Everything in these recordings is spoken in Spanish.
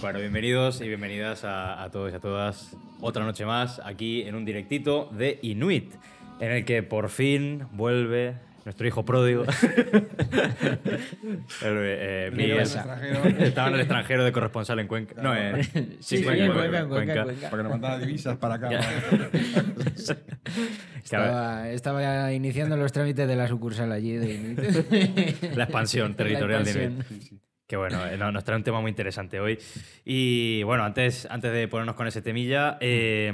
Bueno, bienvenidos y bienvenidas a, a todos y a todas. Otra noche más aquí en un directito de Inuit, en el que por fin vuelve nuestro hijo pródigo. El, eh, Miguel. extranjero. Estaba en el extranjero de corresponsal en Cuenca. No, en, Sí, sí, en Cuenca, en Cuenca, en Cuenca. Porque nos mandaba divisas para acá. Estaba, estaba iniciando los trámites de la sucursal allí. De... La expansión territorial de expansión. Inuit. Que bueno, eh, no- nos trae un tema muy interesante hoy. Y bueno, antes, antes de ponernos con ese temilla, eh,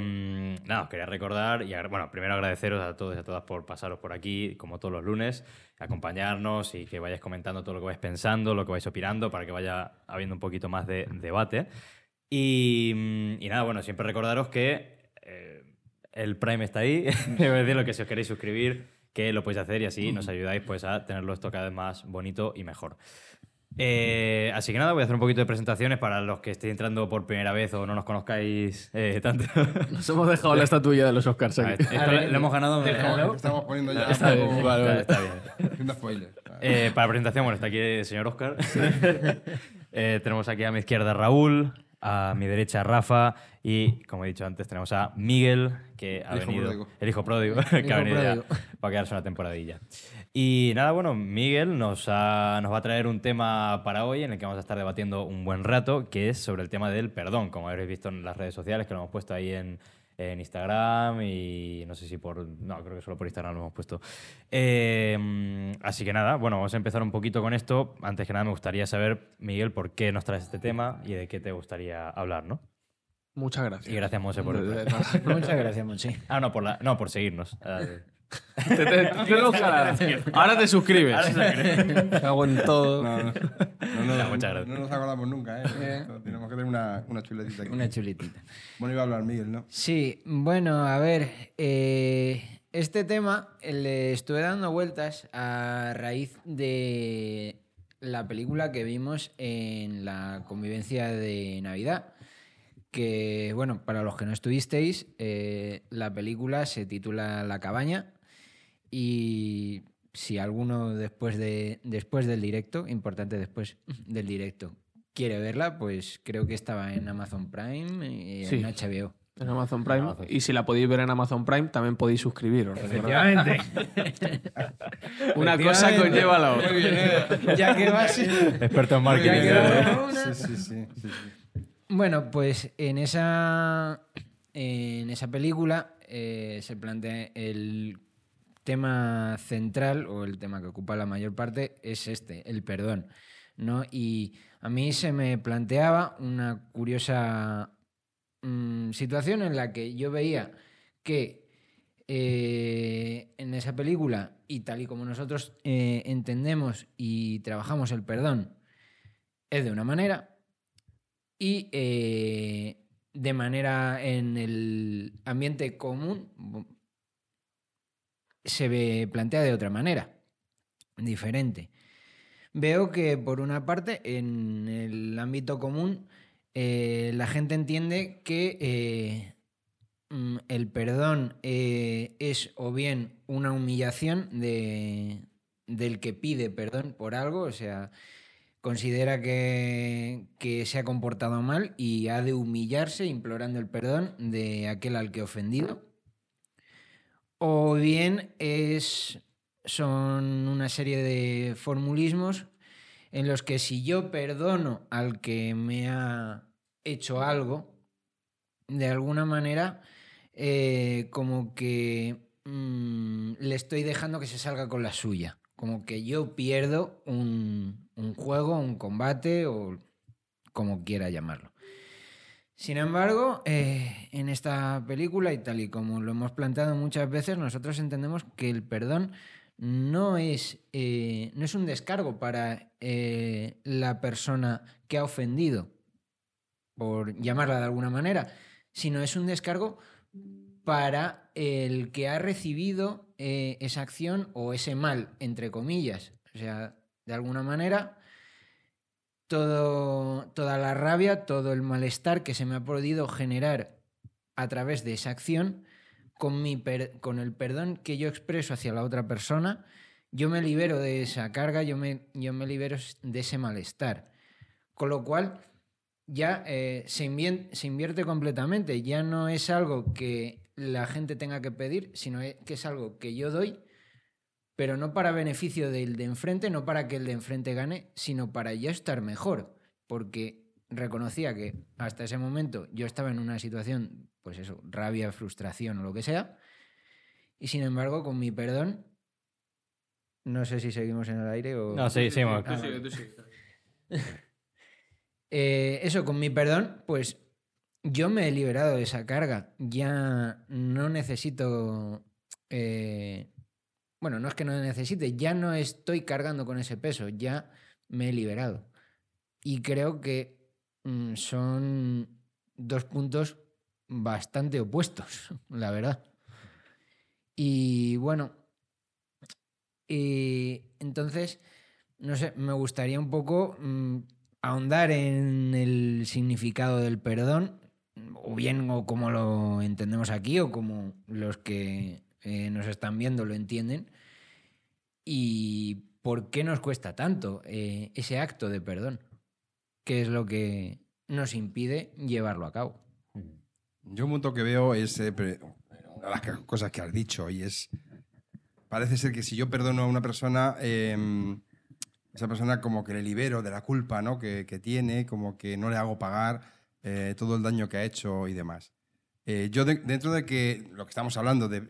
nada, os quería recordar y bueno, primero agradeceros a todos y a todas por pasaros por aquí, como todos los lunes, acompañarnos y que vayáis comentando todo lo que vais pensando, lo que vais opinando, para que vaya habiendo un poquito más de debate. Y, mm, y nada, bueno, siempre recordaros que eh, el Prime está ahí, decir, lo que si os queréis suscribir, que lo podéis hacer y así nos ayudáis pues a tenerlo esto cada vez más bonito y mejor. Eh, así que nada, voy a hacer un poquito de presentaciones para los que estéis entrando por primera vez o no nos conozcáis eh, tanto. Nos hemos dejado la estatuilla de los Oscars A ver, aquí. esto le, le hemos ganado. Déjalo. Estamos poniendo ya. Está bien, poco- vale, vale. Está, bien. Spoiler. Eh, para presentación, bueno, está aquí el señor Oscar. Eh, tenemos aquí a mi izquierda Raúl, a mi derecha Rafa y, como he dicho antes, tenemos a Miguel, que ha El hijo venido. pródigo. El hijo pródigo, que ha hijo venido ya pródigo. para quedarse una temporadilla. Y nada, bueno, Miguel nos, ha- nos va a traer un tema para hoy en el que vamos a estar debatiendo un buen rato, que es sobre el tema del perdón, como habréis visto en las redes sociales, que lo hemos puesto ahí en, en Instagram y no sé si por... No, creo que solo por Instagram lo hemos puesto. Eh, así que nada, bueno, vamos a empezar un poquito con esto. Antes que nada me gustaría saber, Miguel, por qué nos traes este tema y de qué te gustaría hablar, ¿no? Muchas gracias. Y gracias, Monse, por... De- de nada. Muchas gracias, Monchi. Ah, no, por, la... no, por seguirnos. Te- te- te. Ahora te suscribes. Cago en todo. No, no, no, no, Ya, muchas gracias. no nos acordamos nunca, ¿eh? Tenemos que tener una, una chuletita aquí. Una chulitita. Bueno, iba a hablar Miguel, ¿no? Sí, bueno, a ver, eh, este tema eh, le estuve dando vueltas a raíz de la película que vimos en la convivencia de Navidad. Que, bueno, para los que no estuvisteis, eh, la película se titula La cabaña y si alguno después, de, después del directo, importante después del directo, quiere verla, pues creo que estaba en Amazon Prime y Sí. en HBO. En Amazon Prime. Amazon. Y si la podéis ver en Amazon Prime, también podéis suscribiros. Efectivamente. Una cosa conlleva a la otra. Muy bien, ¿eh? ya que vas. Experto en Ya marketing. que ¿eh? sí, sí, sí. Bueno, pues en esa, en esa película eh, se plantea el tema central o el tema que ocupa la mayor parte es este, el perdón. ¿no? Y a mí se me planteaba una curiosa mm, situación en la que yo veía que eh, en esa película, y tal y como nosotros eh, entendemos y trabajamos el perdón, es de una manera, y eh, de manera en el ambiente común se plantea de otra manera, diferente. Veo que por una parte en el ámbito común eh, la gente entiende que eh, mm, el perdón eh, es o bien una humillación de, del que pide perdón por algo, o sea, considera que, que se ha comportado mal y ha de humillarse implorando el perdón de aquel al que ofendido. O bien es, son una serie de formulismos en los que si yo perdono al que me ha hecho algo, de alguna manera, eh, como que mm, le estoy dejando que se salga con la suya. Como que yo pierdo un, un juego, un combate o como quiera llamarlo. Sin embargo, eh, en esta película, y tal y como lo hemos planteado muchas veces, nosotros entendemos que el perdón no es, eh, no es un descargo para eh, la persona que ha ofendido, por llamarla de alguna manera, sino es un descargo para el que ha recibido esa acción o ese mal, entre comillas. O sea, de alguna manera, todo, toda la rabia, todo el malestar que se me ha podido generar a través de esa acción, con, mi per- con el perdón que yo expreso hacia la otra persona, yo me libero de esa carga, yo me, yo me libero de ese malestar. Con lo cual, ya eh, se, invierte completamente. Ya no es algo que la gente tenga que pedir, sino e- que es algo que yo doy, pero no para beneficio del de enfrente, no para que el de enfrente gane, sino para yo estar mejor. Porque reconocía que hasta ese momento yo estaba en una situación, pues eso, rabia, frustración o lo que sea, y sin embargo, con mi perdón, no sé si seguimos en el aire o... No, sí, sí, Ah, vale. Eh, eso, con mi perdón, pues yo me he liberado de esa carga. Ya no necesito. eh, bueno, no es que no necesite, ya no estoy cargando con ese peso, ya me he liberado. Y creo que mm, son dos puntos bastante opuestos, la verdad. Y bueno, y entonces, no sé, me gustaría un poco mm, ahondar en el significado del perdón, o bien o como lo entendemos aquí, o como los que eh, nos están viendo lo entienden, y por qué nos cuesta tanto eh, ese acto de perdón, qué es lo que nos impide llevarlo a cabo. Yo un punto que veo es eh, una de las cosas que has dicho y es, parece ser que si yo perdono a una persona, eh, esa persona como que le libero de la culpa ¿no? que, que tiene, como que no le hago pagar todo el daño que ha hecho y demás. Eh, yo de- dentro de que lo que estamos hablando de,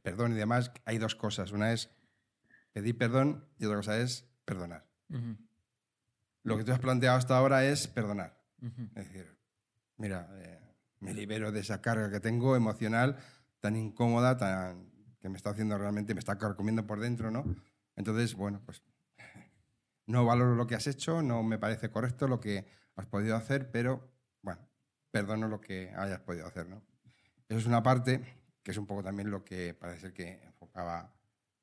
perdón y demás, hay dos cosas. Una es pedir perdón y otra cosa es perdonar. Lo que tú has planteado hasta ahora es perdonar. Es decir, mira, eh, me libero de esa carga que tengo emocional tan incómoda, tan, que me está haciendo realmente, me está carcomiendo por dentro, ¿no? Entonces, bueno, pues no valoro lo que has hecho, no me parece correcto lo que has podido hacer, pero bueno, perdono lo que hayas podido hacer, ¿no? Eso es una parte que es un poco también lo que parece ser que enfocaba,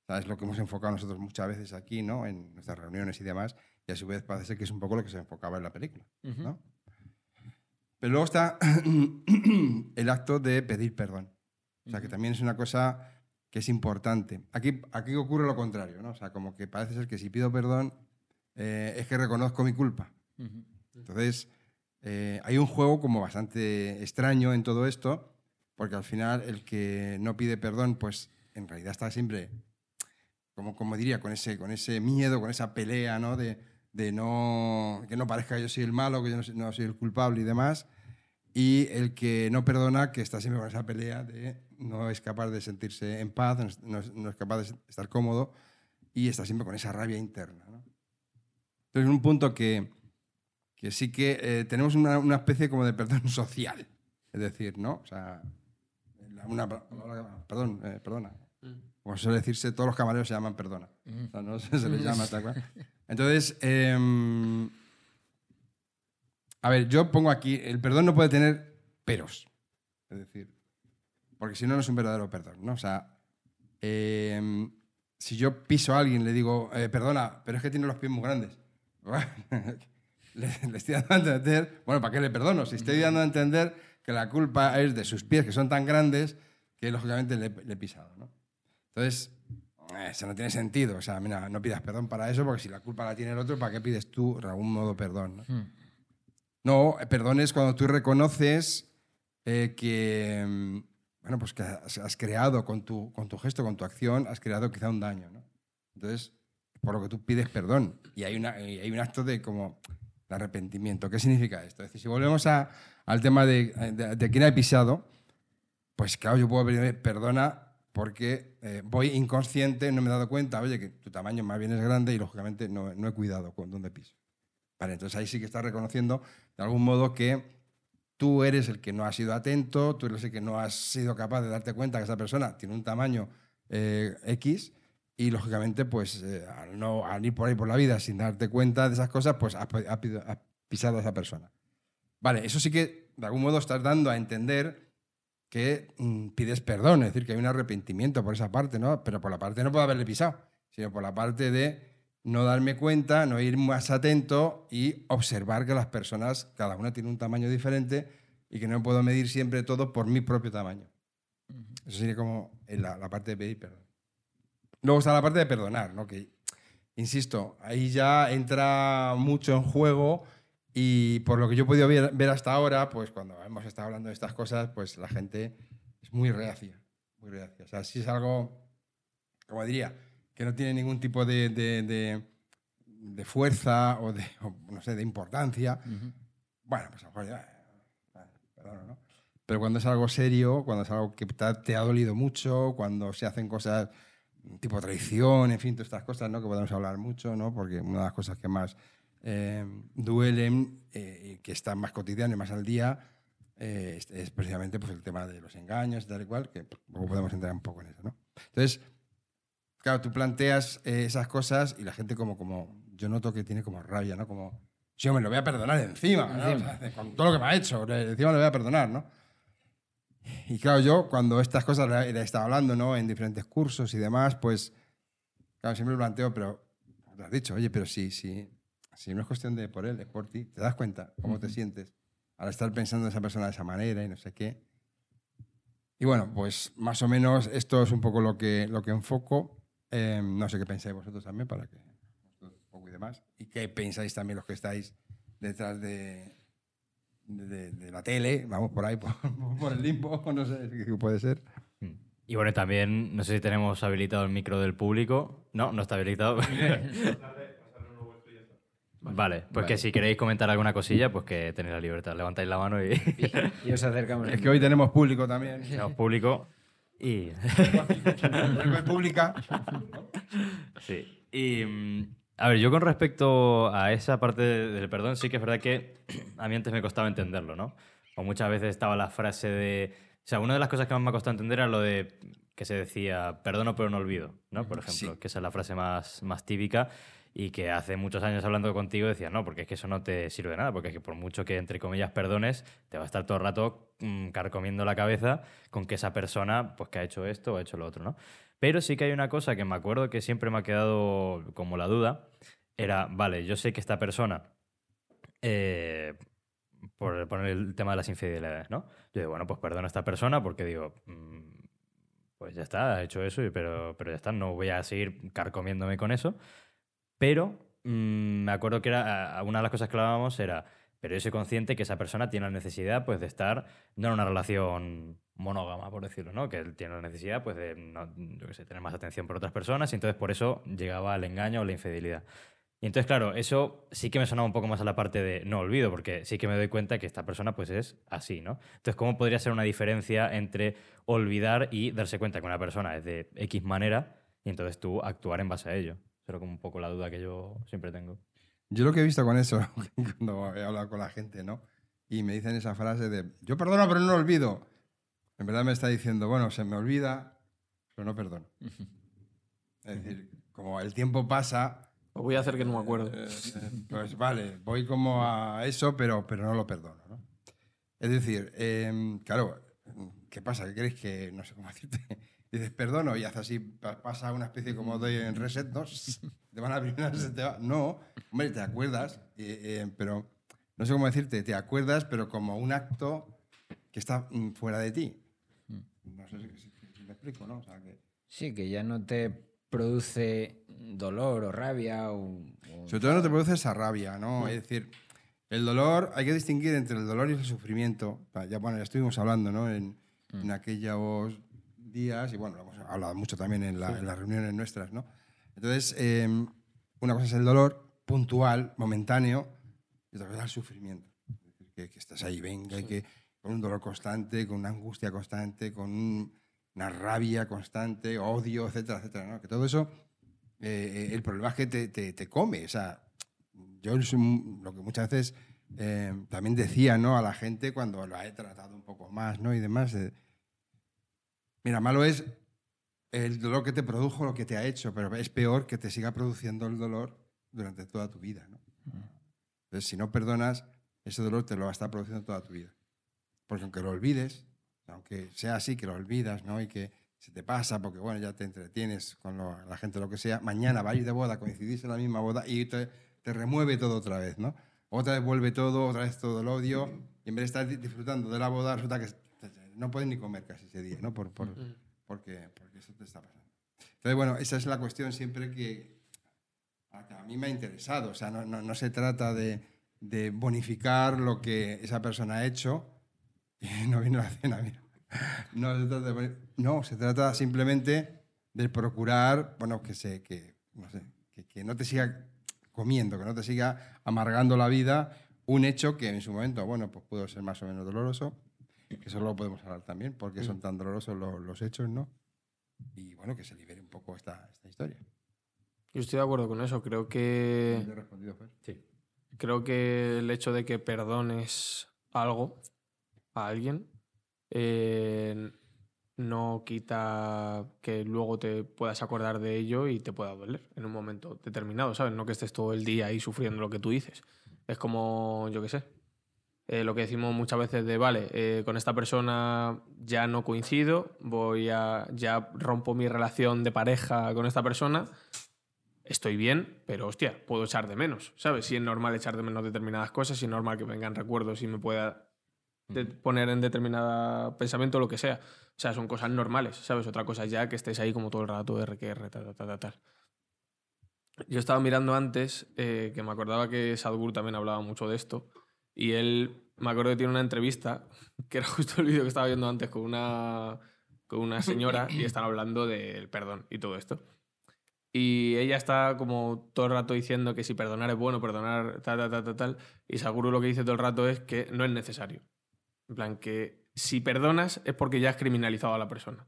¿sabes? Lo que hemos enfocado nosotros muchas veces aquí, ¿no? En nuestras reuniones y demás, y a su vez parece ser que es un poco lo que se enfocaba en la película, ¿no? Pero luego está el acto de pedir perdón. O sea, que también es una cosa que es importante. Aquí, aquí ocurre lo contrario, ¿no? O sea, como que parece ser que si pido perdón eh, es que reconozco mi culpa. Entonces, eh, hay un juego como bastante extraño en todo esto, porque al final el que no pide perdón, pues en realidad está siempre, como, como diría, con ese, con ese miedo, con esa pelea, ¿no? De, de no, que no parezca que yo soy el malo, que yo no soy, no soy el culpable y demás. Y el que no perdona, que está siempre con esa pelea de no es capaz de sentirse en paz, no es, no es- capaz de estar cómodo y está siempre con esa rabia interna. ¿no? Entonces, un punto que, que sí que eh, tenemos una, una especie como de perdón social. Es decir, ¿no? O sea, una, perdón, eh, perdona. Como suele decirse, todos los camareros se llaman perdona. O sea, no se, se les llama tal cual. Entonces, em, a ver, yo pongo aquí, el perdón no puede tener peros. Es decir, porque si no, no es un verdadero perdón, ¿no? O sea, em, si yo piso a alguien, le digo, eh, perdona, pero es que tiene los pies muy grandes. le, le estoy dando a entender, bueno, ¿para qué le perdono? Si estoy dando a entender que la culpa es de sus pies, que son tan grandes, que lógicamente le, le he pisado, ¿no? Entonces, eh, eso no tiene sentido. O sea, mira, no pidas perdón para eso, porque si la culpa la tiene el otro, ¿para qué pides tú de algún modo perdón? No, no eh, perdón es cuando tú reconoces eh, que, mm, bueno, pues que has, has creado con tu, con tu gesto, con tu acción, has creado quizá un daño, ¿no? Entonces, por lo que tú pides perdón. Y hay, una, y hay un acto de como de arrepentimiento. ¿Qué significa esto? Es decir, si volvemos a- al tema de, de, quién ha pisado, pues claro, yo puedo pedir perdona porque eh, voy inconsciente, no me he dado cuenta, oye, que tu tamaño más bien es grande y lógicamente no, no he cuidado con dónde piso. Vale, entonces ahí sí que estás reconociendo de algún modo que tú eres el que no has sido atento, tú eres el que no has sido capaz de darte cuenta que esa persona tiene un tamaño eh, X y lógicamente pues eh, al, no, al ir por ahí por la vida sin darte cuenta de esas cosas, pues has, has pisado a esa persona. Vale, eso sí que de algún modo estás dando a entender que mm, pides perdón, es decir, que hay un arrepentimiento por esa parte, ¿no? Pero por la parte no puedo haberle pisado, sino por la parte de no darme cuenta, no ir más atento y observar que las personas, cada una tiene un tamaño diferente y que no puedo medir siempre todo por mi propio tamaño. Eso sería como la, la parte de pedir perdón. Luego está la parte de perdonar, ¿no? Que, insisto, ahí ya entra mucho en juego y por lo que yo he podido ver, ver hasta ahora, pues cuando hemos estado hablando de estas cosas, pues la gente es muy reacia, muy reacia. O sea, si es algo, como diría, que no tiene ningún tipo de, de- de- de fuerza o de, o, no sé, de importancia, bueno, pues a lo mejor ya, ah, perdono, ¿no? Pero cuando es algo serio, cuando es algo que te ha, te ha dolido mucho, cuando se hacen cosas tipo traición, en fin, todas estas cosas, ¿no? Que podemos hablar mucho, ¿no? Porque una de las cosas que más eh, duelen eh, que está más cotidiano y más al día eh, es, es precisamente pues, el tema de los engaños y tal y cual, que luego podemos entrar un poco en eso, ¿no? Entonces, claro, tú planteas eh, esas cosas y la gente como, como, yo noto que tiene como rabia, ¿no? Como, sí, me lo voy a perdonar encima, ¿no? O Encima. sea, con todo lo que me ha hecho, encima le voy a perdonar, ¿no? Y claro, yo cuando estas cosas le he estado hablando, ¿no? En diferentes cursos y demás, pues, claro, siempre me planteo, pero, lo has dicho, oye, pero si, si, si no es cuestión de por él, es por ti, ¿te das cuenta cómo te sientes al estar pensando en esa persona de esa manera y no sé qué? Y bueno, pues más o menos esto es un poco lo que, lo que enfoco. Eh, no sé qué pensáis vosotros también para que un poco y demás. Y qué pensáis también los que estáis detrás de, de, de la tele, vamos por ahí, por, por el limbo, no sé qué puede ser. Y bueno, también, no sé si tenemos habilitado el micro del público. No, no está habilitado. Vale, pues que si queréis comentar alguna cosilla, pues que tenéis la libertad. Levantáis la mano y Y os acercamos. Es que hoy tenemos público también. tenemos público. Y. Pública. Sí. Y. mm, A ver, yo con respecto a esa parte de- del perdón, sí que es verdad que a mí antes me costaba entenderlo, ¿no? O muchas veces estaba la frase de. O sea, una de las cosas que más me ha costado entender era lo de que se decía perdono pero no olvido, ¿no? Por ejemplo, Sí. que esa es la frase más, más típica y que hace muchos años hablando contigo decías, no, porque es que eso no te sirve de nada, porque es que por mucho que, entre comillas, perdones, te va a estar todo el rato mm, carcomiendo la cabeza con que esa persona, pues, que ha hecho esto o ha hecho lo otro, ¿no? Pero sí que hay una cosa que me acuerdo que siempre me ha quedado como la duda, era, vale, yo sé que esta persona, eh, por poner el tema de las infidelidades, ¿no? Yo digo, bueno, pues perdono a esta persona porque digo, mm, pues ya está, ha hecho eso, pero, pero ya está, no voy a seguir carcomiéndome con eso. Pero mm, me acuerdo que era, una de las cosas que hablábamos era, pero yo soy consciente que esa persona tiene la necesidad pues, de estar no en una relación monógama, por decirlo, ¿no? Que él tiene la necesidad pues, de no, yo sé, tener más atención por otras personas y entonces por eso llegaba al engaño o la infidelidad. Y entonces, claro, eso sí que me sonaba un poco más a la parte de no olvido, porque sí que me doy cuenta que esta persona pues es así, ¿no? Entonces, ¿cómo podría ser una diferencia entre olvidar y darse cuenta que una persona es de X manera y entonces tú actuar en base a ello? Pero como un poco la duda que yo siempre tengo. Yo lo que he visto con eso, cuando he hablado con la gente, ¿no? Y me dicen esa frase de, yo perdono pero no olvido. En verdad me está diciendo, bueno, se me olvida, pero no perdono. Es decir, como el tiempo pasa, Os voy a hacer que no me acuerdo. eh, pues vale, voy como a eso, pero, pero no lo perdono, ¿no? Es decir, em, claro, ¿qué pasa? ¿Qué crees que, no sé cómo decirte? Dices, perdono y hace así, pa- pasa una especie como de en reset, ¿no? Te van a abrir una se te va. No, hombre, te acuerdas, eh, eh, pero no sé cómo decirte, te acuerdas, pero como un acto que está mm, fuera de ti. No sé si, si- me explico, ¿no? O sea, que, Sí, que ya no te produce dolor o rabia o... o- Sobre todo no te produce esa rabia, ¿no? Es decir, el dolor, hay que distinguir entre el dolor y el sufrimiento. Ya, bueno, ya estuvimos hablando, ¿no? En, en aquellos días, y bueno, lo hemos hablado mucho también en, la- en las reuniones nuestras, ¿no? Entonces, eh, una cosa es el dolor puntual, momentáneo, y otra cosa es el sufrimiento. Que, que estás ahí, venga, y que con un dolor constante, con una angustia constante, con un- una rabia constante, odio, etcétera, etcétera, ¿no? Que todo eso eh, el problema es que te, te- te come. O sea, yo lo que muchas veces eh, también decía ¿no? a la gente cuando la he tratado un poco más ¿no? y demás. de, Mira, malo es el dolor que te produjo lo que te ha hecho, pero es peor que te siga produciendo el dolor durante toda tu vida. ¿no? Entonces, si no perdonas, ese dolor te lo va a estar produciendo toda tu vida. Porque aunque lo olvides, aunque sea así, que lo olvidas ¿no? y que se te pasa porque, bueno, ya te entretienes con lo- la gente, lo que sea, mañana vais de boda, coincidís en la misma boda y te, te remueve todo otra vez, ¿no? Otra vez vuelve todo, otra vez todo el odio, y en vez de estar di- disfrutando de la boda, resulta que no puedes ni comer casi ese día, ¿no? Por, por- porque, porque eso te está pasando. Entonces, bueno, esa es la cuestión siempre que a, mí me ha interesado. O sea, no, no- no se trata de, de bonificar lo que esa persona ha hecho. no viene la cena, mira. No se trata, de boni- no, se trata simplemente de procurar, bueno, que, se, que, no sé, que, que no te siga comiendo, que no te siga amargando la vida un hecho que en su momento, bueno, pues pudo ser más o menos doloroso, eso lo podemos hablar también, porque son tan dolorosos los, los hechos, ¿no? Y bueno, que se libere un poco esta, esta historia. Yo estoy de acuerdo con eso. Creo que. ¿Te he respondido, Fer? Sí. Creo que el hecho de que perdones algo a alguien eh, no quita que luego te puedas acordar de ello y te pueda doler en un momento determinado, ¿sabes? No que estés todo el día ahí sufriendo lo que tú dices. Es como, yo qué sé, eh, lo que decimos muchas veces de, vale, eh, con esta persona ya no coincido, voy a, ya rompo mi relación de pareja con esta persona, estoy bien, pero hostia, puedo echar de menos, ¿sabes? Si es normal echar de menos determinadas cosas, si es normal que vengan recuerdos y me pueda poner en determinada pensamiento lo que sea. O sea, son cosas normales, ¿sabes? Otra cosa ya que estés ahí como todo el rato, R, que R, tal, tal, tal, tal. Yo estaba mirando antes, eh, que me acordaba que Sadhguru también hablaba mucho de esto, y él, me acuerdo que tiene una entrevista, que era justo el vídeo que estaba viendo antes con una, con una señora, y están hablando del perdón y todo esto. Y ella está como todo el rato diciendo que si perdonar es bueno, perdonar tal, tal, tal, tal, tal. Y Saguro lo que dice todo el rato es que no es necesario. En plan, que si perdonas es porque ya has criminalizado a la persona.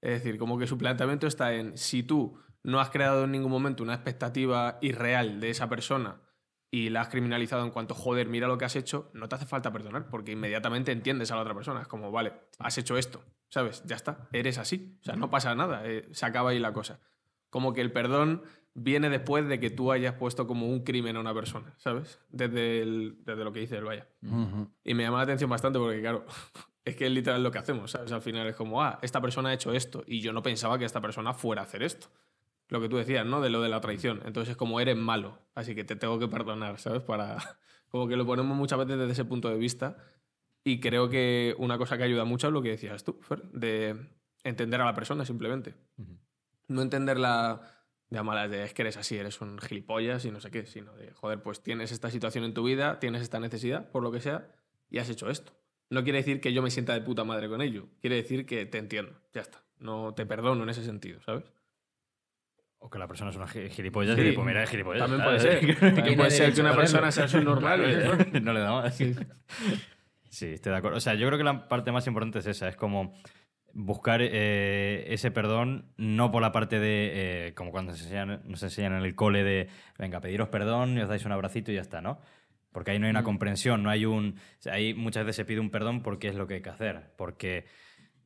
Es decir, como que su planteamiento está en si tú no has creado en ningún momento una expectativa irreal de esa persona y la has criminalizado en cuanto, joder, mira lo que has hecho, no te hace falta perdonar porque inmediatamente entiendes a la otra persona. Es como, vale, has hecho esto, ¿sabes? Ya está, eres así. O sea, no pasa nada, eh, se acaba ahí la cosa. Como que el perdón viene después de que tú hayas puesto como un crimen a una persona, ¿sabes? Desde, el- desde lo que dice el vaya. Y me llama la atención bastante porque, claro, es que es literal lo que hacemos, ¿sabes? Al final es como, ah, esta persona ha hecho esto y yo no pensaba que esta persona fuera a hacer esto. Lo que tú decías, ¿no? De lo de la traición. Entonces es como, eres malo, así que te tengo que perdonar, ¿sabes? Para... Como que lo ponemos muchas veces desde ese punto de vista y creo que una cosa que ayuda mucho es lo que decías tú, Fer, de entender a la persona simplemente. No entenderla de malas de es que eres así, eres un gilipollas y no sé qué, sino de, joder, pues tienes esta situación en tu vida, tienes esta necesidad, por lo que sea, y has hecho esto. No quiere decir que yo me sienta de puta madre con ello, quiere decir que te entiendo, ya está. No te perdono en ese sentido, ¿sabes? O que la persona es una gi- gilipollas Sí, y pues mira, es gilipollas. También puede ser. También Tiene puede ser que una persona sea subnormal. no le da más. Sí, estoy de acuerdo. O sea, yo creo que la parte más importante es esa, es como buscar eh, ese perdón, no por la parte de, eh, como cuando nos enseñan, nos enseñan en el cole de, venga, pediros perdón y os dais un abracito y ya está, ¿no? Porque ahí no hay una comprensión, no hay un... o sea, ahí muchas veces se pide un perdón porque es lo que hay que hacer, porque,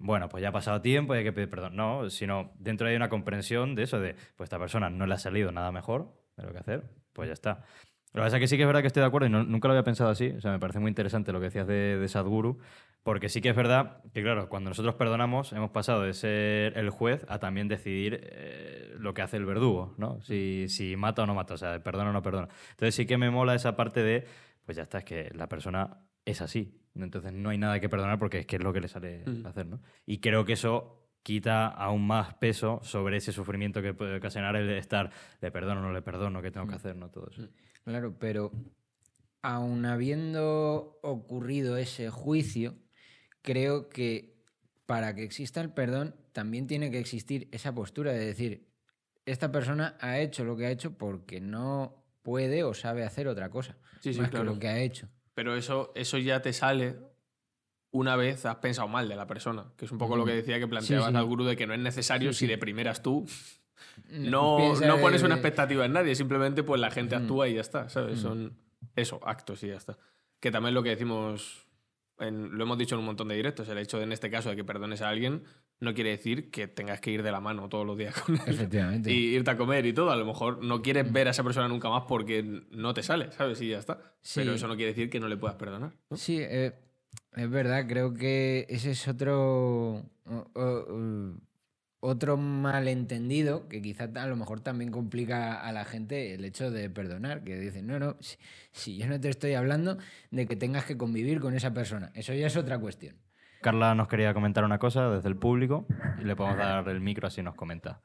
bueno, pues ya ha pasado tiempo y hay que pedir perdón. No, sino dentro hay una comprensión de eso, de, pues esta persona no le ha salido nada mejor de lo que hacer, pues ya está. Lo que pasa es que sí que es verdad que estoy de acuerdo y nunca lo había pensado así. O sea, me parece muy interesante lo que decías de, de Sadhguru, porque sí que es verdad que, claro, cuando nosotros perdonamos, hemos pasado de ser el juez a también decidir eh, lo que hace el verdugo, ¿no? Si, si mata o no mata, o sea, perdona o no perdona. Entonces sí que me mola esa parte de, pues ya está, es que la persona es así. Entonces no hay nada que perdonar porque es que es lo que le sale Mm. hacer, ¿no? Y creo que eso quita aún más peso sobre ese sufrimiento que puede ocasionar el de estar, le perdono, no le perdono, qué tengo que hacer, ¿no? Todo eso. Claro, pero aun habiendo ocurrido ese juicio, creo que para que exista el perdón también tiene que existir esa postura de decir, esta persona ha hecho lo que ha hecho porque no puede o sabe hacer otra cosa. Sí, sí, más claro. que lo que ha hecho. Pero eso, eso ya te sale una vez has pensado mal de la persona, que es un poco lo que decía que planteabas Sí, sí. al gurú de que no es necesario si de primeras tú no, Piensa no de- pones una expectativa en nadie, simplemente pues la gente actúa y ya está, ¿sabes? Son eso, actos y ya está. Que también lo que decimos, en- lo hemos dicho en un montón de directos, el hecho de en este caso de que perdones a alguien no quiere decir que tengas que ir de la mano todos los días con él. Efectivamente. Y irte a comer y todo. A lo mejor no quieres ver a esa persona nunca más porque no te sale, ¿sabes? Y ya está. Sí. Pero eso no quiere decir que no le puedas perdonar. ¿no? Sí, eh, es verdad, creo que ese es otro, o- otro malentendido que quizá a lo mejor también complica a la gente el hecho de perdonar, que dicen, no, no, si, si yo no te estoy hablando de que tengas que convivir con esa persona, eso ya es otra cuestión. Carla nos quería comentar una cosa desde el público y le podemos dar el micro así nos comenta.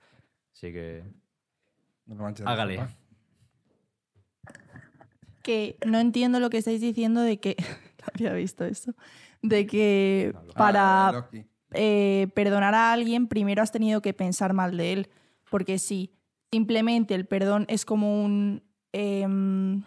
Así que No hágale. sopa. que no entiendo lo que estáis diciendo de que. no había visto eso. De que para Ah, Loki. eh, perdonar a alguien primero has tenido que pensar mal de él. Porque si simplemente el perdón es como un. em,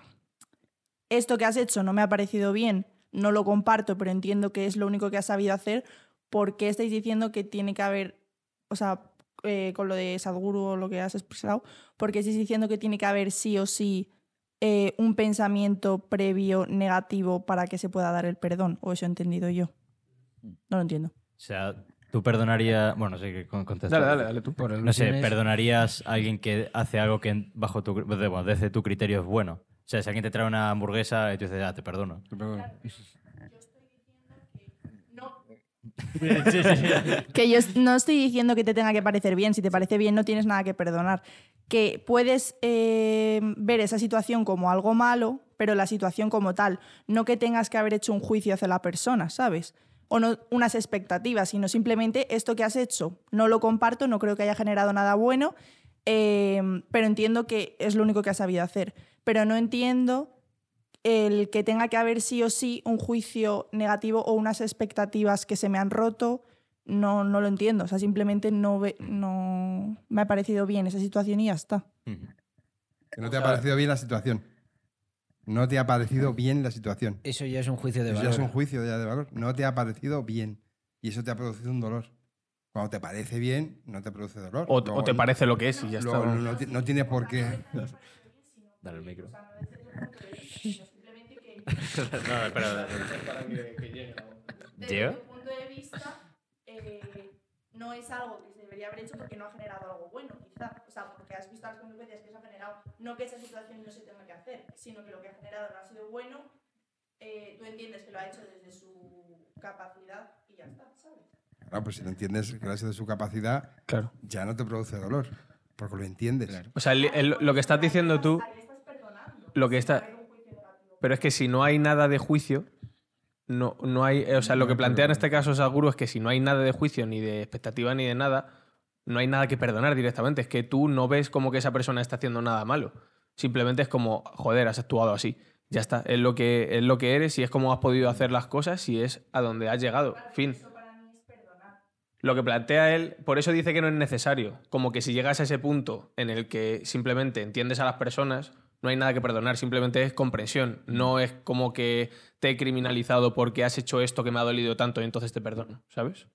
esto que has hecho no me ha parecido bien, no lo comparto, pero entiendo que es lo único que has sabido hacer. ¿Por qué estáis diciendo que tiene que haber. O sea, eh, con lo de Sadhguru o lo que has expresado, porque estáis diciendo que tiene que haber sí o sí eh, un pensamiento previo negativo para que se pueda dar el perdón? ¿O eso he entendido yo? No lo entiendo. O sea, tú perdonarías. Bueno, sí que con- contesta. Dale, dale, dale tú. Por No sé, ¿perdonarías a alguien que hace algo que bajo tu, bueno, desde tu criterio es bueno? O sea, si alguien te trae una hamburguesa y tú dices, ah, te perdono. Que yo no estoy diciendo que te tenga que parecer bien. Si te parece bien, no tienes nada que perdonar. Que puedes eh, ver esa situación como algo malo, pero la situación como tal. No que tengas que haber hecho un juicio hacia la persona, ¿sabes? O no unas expectativas, sino simplemente esto que has hecho. No lo comparto, no creo que haya generado nada bueno, eh, pero entiendo que es lo único que has sabido hacer. Pero no entiendo el que tenga que haber sí o sí un juicio negativo o unas expectativas que se me han roto, no, no lo entiendo. O sea, simplemente no, ve- no me ha parecido bien esa situación y ya está. Que no te ha parecido bien la situación. No te ha parecido bien la situación. Eso ya es un juicio de Eso ya valor. es un juicio ya de valor. No te ha parecido bien. Y eso te ha producido un dolor. Cuando te parece bien, no te produce dolor. O, Luego o te no- parece lo que es y ya está. ¿no? no, no tiene por qué. Dale el micro. no, espera. ¿Llega? tu punto de vista, eh, no es algo que se debería haber hecho porque no ha generado algo bueno, quizá. O sea, porque has visto las consecuencias que eso ha generado. No que esa situación no se tenga que hacer, sino que lo que ha generado no ha sido bueno. eh, tú entiendes que lo ha hecho desde su capacidad y ya está, ¿sabes? Claro, pues si lo entiendes gracias de su capacidad, Claro. ya no te produce dolor. Porque lo entiendes. O sea, el- el- lo que estás diciendo tú. Lo que está... Pero es que si no hay nada de juicio, no, no hay... O sea, lo que plantea en este caso Saguro es que si no hay nada de juicio, ni de expectativa, ni de nada, no hay nada que perdonar directamente. Es que tú no ves como que esa persona está haciendo nada malo. Simplemente es como, joder, has actuado así. Ya está, es lo que, es lo que eres y es como has podido hacer las cosas y es a donde has llegado. Fin. Lo que plantea él, por eso dice que no es necesario. Como que si llegas a ese punto en el que simplemente entiendes a las personas, no hay nada que perdonar, simplemente es comprensión. No es como que te he criminalizado porque has hecho esto que me ha dolido tanto y entonces te perdono, ¿sabes?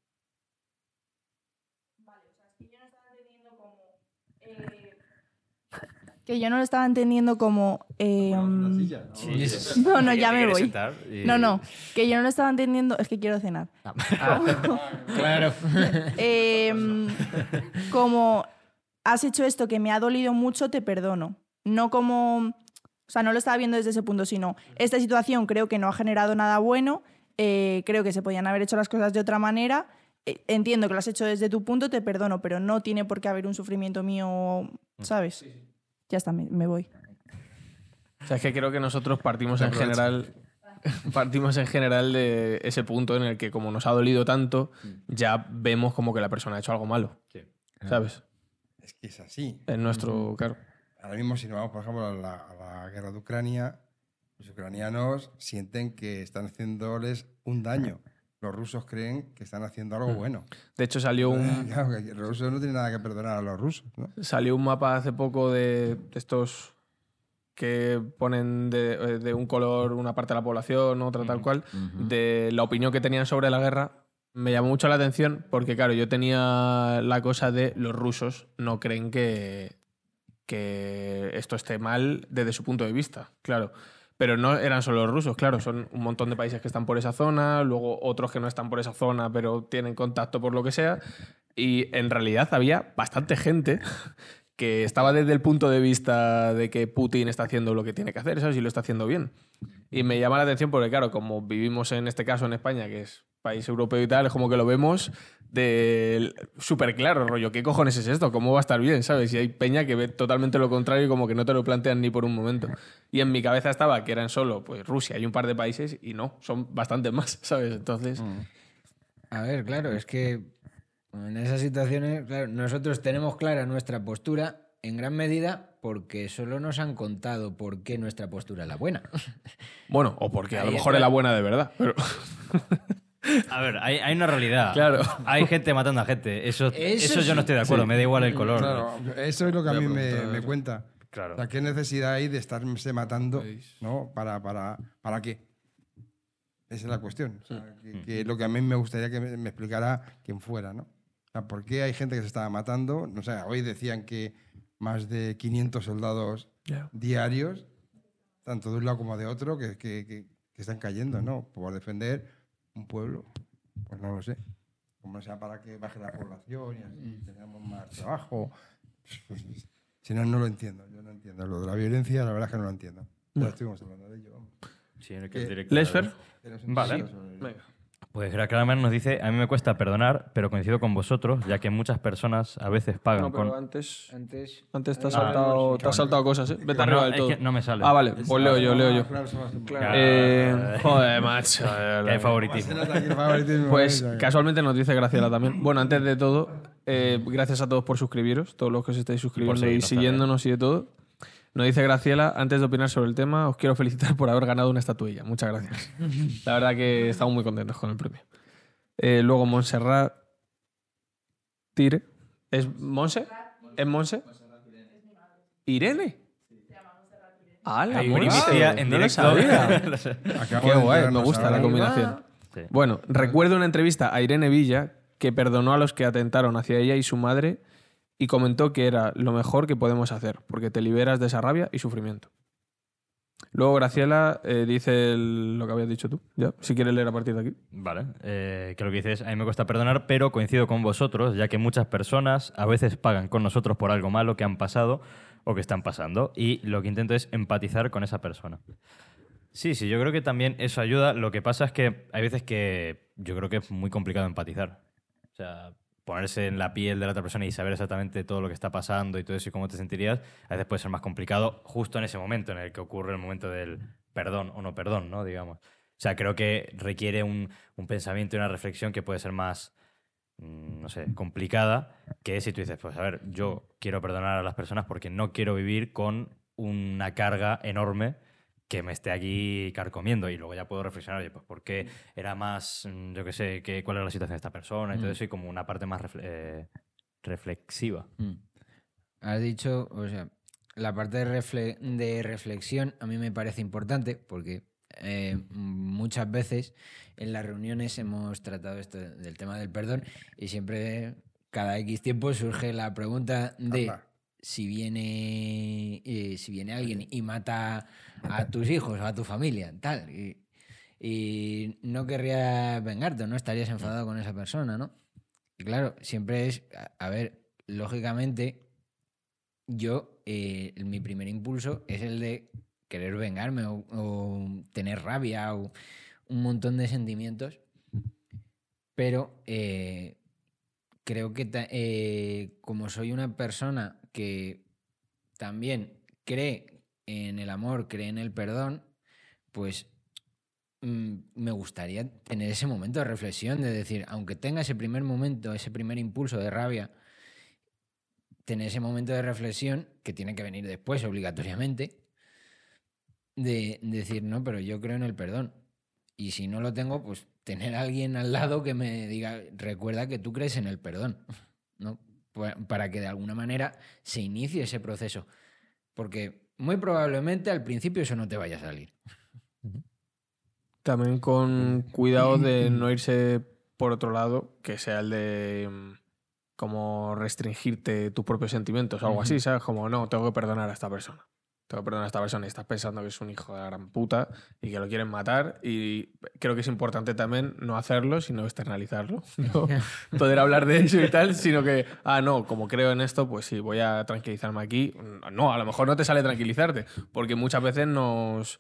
Que yo no lo estaba entendiendo como. eh, No, no, ya me voy. No, no, que yo no lo estaba entendiendo. Es que quiero cenar. Claro. Em, como has hecho esto que me ha dolido mucho, te perdono. No como. O sea, no lo estaba viendo desde ese punto, sino esta situación creo que no ha generado nada bueno. eh, creo que se podían haber hecho las cosas de otra manera. eh, entiendo que lo has hecho desde tu punto, te perdono, pero no tiene por qué haber un sufrimiento mío, ¿sabes? Ya está, me, me voy. O sea, es que creo que nosotros partimos en general. Partimos en general de ese punto en el que, como nos ha dolido tanto, ya vemos como que la persona ha hecho algo malo. Sí. ¿Sabes? Es que es así. En nuestro. Claro. Ahora mismo, si nos vamos, por ejemplo, a la, a la guerra de Ucrania, los ucranianos sienten que están haciéndoles un daño. Los rusos creen que están haciendo algo bueno. De hecho, salió un, Claro, los rusos no tienen nada que perdonar a los rusos. ¿no? Salió un mapa hace poco de estos que ponen de, eh, de un color una parte de la población, otra tal cual, de la opinión que tenían sobre la guerra. Me llamó mucho la atención porque, claro, yo tenía la cosa de los rusos no creen que, que esto esté mal desde su punto de vista, claro. Pero no eran solo los rusos, claro, son un montón de países que están por esa zona, luego otros que no están por esa zona, pero tienen contacto por lo que sea. Y en realidad había bastante gente que estaba desde el punto de vista de que Putin está haciendo lo que tiene que hacer, ¿sabes? Y lo está haciendo bien. Y me llama la atención porque, claro, como vivimos en este caso en España, que es país europeo y tal, es como que lo vemos de súper claro, rollo, ¿qué cojones es esto? ¿Cómo va a estar bien? ¿Sabes? Y hay peña que ve totalmente lo contrario y como que no te lo plantean ni por un momento. Y en mi cabeza estaba que eran solo pues Rusia y un par de países y no, son bastantes más, ¿sabes? Entonces, A ver, claro, es que en esas situaciones, claro, nosotros tenemos clara nuestra postura en gran medida porque solo nos han contado por qué nuestra postura es la buena. bueno, o porque a Ahí lo mejor es la buena de verdad. Pero, A ver, hay, hay una realidad. Claro. Hay gente matando a gente. Eso, Eso eso, yo no estoy de acuerdo. Sí. Me da igual el color. Claro, eso es lo que a mí me, me cuenta. Claro. O sea, ¿qué necesidad hay de estarse matando? ¿No? ¿Para, para, ¿Para qué? Esa es la cuestión. O sea, que, que lo que a mí me gustaría que me, me explicara quien fuera, ¿no? O sea, ¿por qué hay gente que se estaba matando? No sé, hoy decían que más de 500 soldados Ya. diarios, tanto de un lado como de otro, que, que- que- que están cayendo, ¿no? Por defender un pueblo. Pues no lo sé. Como sea para que baje la población y así tengamos más trabajo. Pues, si no, no lo entiendo. Yo no entiendo. Lo de la violencia, la verdad es que no lo entiendo. Ya estuvimos hablando de ello. vamos. Sí, en el que es Eh, directo. Lesfer. Vale. sobre- venga. Pues Kramer nos dice, a mí me cuesta perdonar, pero coincido con vosotros, ya que muchas personas a veces pagan No, pero con... antes, Antes, antes te has Ah, saltado, te has saltado cosas, ¿eh? Vete No, arriba del es todo. que no me sale. Ah, vale, pues leo yo, leo yo. Claro. Eh, joder, macho. Hay favoritismo. Pues es- casualmente nos dice Graciela también. Bueno, antes de todo, eh, gracias a todos por suscribiros, todos los que os estáis suscribiendo y siguiéndonos y de todo. Nos dice Graciela, antes de opinar sobre el tema, os quiero felicitar por haber ganado una estatuilla. Muchas gracias. La verdad que estamos muy contentos con el premio. Eh, luego Montserrat Tire. ¿Es Monse? ¿Es Monse? ¿Irene? ¡Hala, Hay Monse! primicia en directo. Qué guay, me gusta la combinación. Bueno, recuerdo una entrevista a Irene Villa que perdonó a los que atentaron hacia ella y su madre y comentó que era lo mejor que podemos hacer, porque te liberas de esa rabia y sufrimiento. Luego Graciela eh, dice el- lo que habías dicho tú, ya, si quieres leer a partir de aquí. Vale, eh, que lo que dices, a mí me cuesta perdonar, pero coincido con vosotros, ya que muchas personas a veces pagan con nosotros por algo malo que han pasado o que están pasando, y lo que intento es empatizar con esa persona. Sí, sí, yo creo que también eso ayuda. Lo que pasa es que hay veces que yo creo que es muy complicado empatizar. O sea, ponerse en la piel de la otra persona y saber exactamente todo lo que está pasando y todo eso y cómo te sentirías, a veces puede ser más complicado justo en ese momento en el que ocurre el momento del perdón o no perdón, ¿no? Digamos. O sea, creo que requiere un, un pensamiento y una reflexión que puede ser más, mm, no sé, complicada, que si tú dices, pues a ver, yo quiero perdonar a las personas porque no quiero vivir con una carga enorme que me esté aquí carcomiendo y luego ya puedo reflexionar, oye, pues por qué era más, mm, yo qué sé, qué, cuál era la situación de esta persona y todo eso y como una parte más refle- eh, reflexiva. Mm. Has dicho, o sea, la parte de, refle- de reflexión a mí me parece importante porque eh, muchas veces en las reuniones hemos tratado esto del tema del perdón y siempre cada X tiempo surge la pregunta de. Si viene eh, si viene alguien y mata a tus hijos o a tu familia, tal, y, y no querrías vengarte, ¿no? Estarías enfadado con esa persona, ¿no? Y claro, siempre es, a- a ver, lógicamente, yo, eh, mi primer impulso es el de querer vengarme o, o tener rabia o un montón de sentimientos, pero eh, creo que eh, como soy una persona que también cree en el amor, cree en el perdón, pues mm, me gustaría tener ese momento de reflexión, de decir, aunque tenga ese primer momento, ese primer impulso de rabia, tener ese momento de reflexión, que tiene que venir después obligatoriamente, de, de decir, no, pero yo creo en el perdón. Y si no lo tengo, pues tener a alguien al lado que me diga, recuerda que tú crees en el perdón, ¿no? Pa- Para que de alguna manera se inicie ese proceso. Porque muy probablemente al principio eso no te vaya a salir. También con cuidado de no irse por otro lado, que sea el de mm, como restringirte tus propios sentimientos o algo así, ¿sabes? Como, no, tengo que perdonar a esta persona. Tengo que perdonar a esta persona y estás pensando que es un hijo de la gran puta y que lo quieren matar. Y creo que es importante también no hacerlo, sino externalizarlo. No poder hablar de eso y tal, sino que, ah, no, como creo en esto, pues sí, voy a tranquilizarme aquí. No, a lo mejor no te sale tranquilizarte, porque muchas veces nos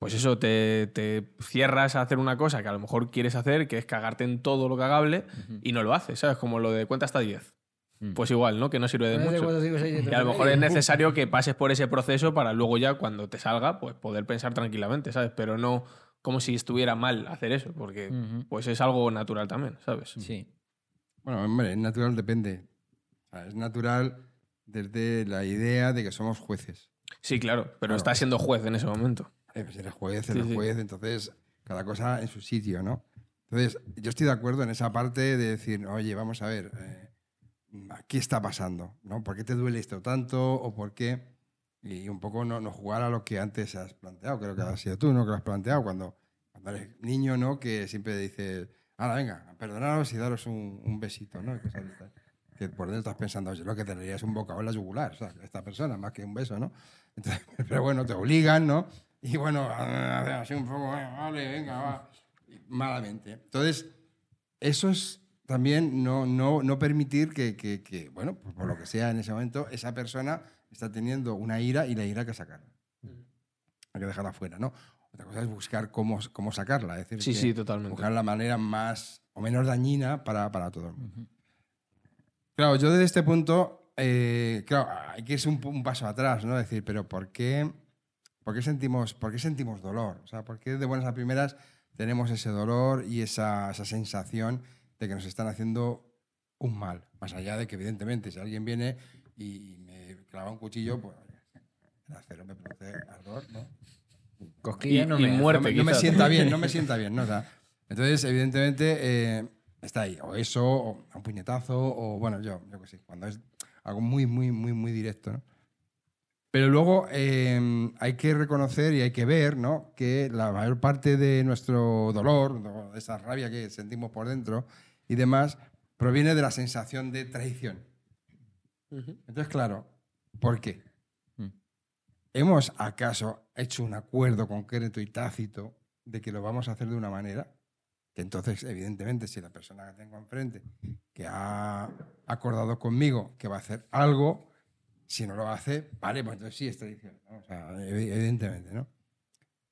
pues eso, te, te cierras a hacer una cosa que a lo mejor quieres hacer, que es cagarte en todo lo cagable, y no lo haces, ¿sabes? Como lo de cuenta hasta 10. Mm. Pues igual, ¿no? Que no sirve de dos, mucho. siete, Y a lo mejor es necesario que pases por ese proceso para luego ya cuando te salga, pues poder pensar tranquilamente, ¿sabes? Pero no como si estuviera mal hacer eso, porque pues es algo natural también, ¿sabes? Sí. Bueno, hombre, es natural, depende. Es natural desde la idea de que somos jueces. Sí, claro, pero Claro. estás siendo juez en ese momento. Eh, pues eres juez, eres sí. juez, entonces cada cosa en su sitio, ¿no? Entonces, yo estoy de acuerdo en esa parte de decir, oye, vamos a ver, eh, ¿qué está pasando? ¿no? ¿Por qué te duele esto tanto? ¿O por qué? Y un poco no, no jugar a lo que antes has planteado, creo que has sido tú, ¿no? Que lo has planteado cuando, cuando eres niño, ¿no? Que siempre dices, ahora venga, perdonaros y daros un, un besito, ¿no? Estas. Que por dentro estás pensando, oye, lo que te daría es un bocado en la yugular, o sea, esta persona, más que un beso, ¿no? Entonces, pero bueno, te obligan, ¿no? Y bueno, así un poco, "Venga, vale, venga, va. Malamente. Entonces, eso es también no, no, no permitir que, que- que, bueno, por lo que sea en ese momento, esa persona está teniendo una ira y la ira hay que sacarla. Hay que dejarla fuera, ¿no? Otra cosa es buscar cómo, cómo sacarla. Es decir, Sí, sí, totalmente. buscar la manera más o menos dañina para, para todo el mundo. Claro, yo desde este punto, eh, claro, hay que irse un, un paso atrás, ¿no? Decir, pero ¿por qué, por, qué sentimos, ¿por qué sentimos dolor? O sea, ¿por qué de buenas a primeras tenemos ese dolor y esa, esa sensación de que nos están haciendo un mal? Más allá de que, evidentemente, si alguien viene y me clava un cuchillo, pues el acero me produce ardor, ¿no? Cosquilla Y- no me muerte. no, me, no me sienta bien, no me sienta bien, ¿no? O sea, entonces, evidentemente, eh, está ahí. O eso, o un puñetazo, o bueno, yo, yo que sé, cuando es algo muy, muy, muy, muy directo, ¿no? Pero luego eh, hay que reconocer y hay que ver, ¿no? Que la mayor parte de nuestro dolor, de esa rabia que sentimos por dentro y demás, proviene de la sensación de traición. Entonces, claro, ¿por qué? Mm. ¿Hemos acaso hecho un acuerdo concreto y tácito de que lo vamos a hacer de una manera? Que entonces, evidentemente, si la persona que tengo enfrente, que ha acordado conmigo que va a hacer algo, si no lo hace, vale, pues entonces sí es traición. ¿no? O sea, evi- evidentemente, ¿no?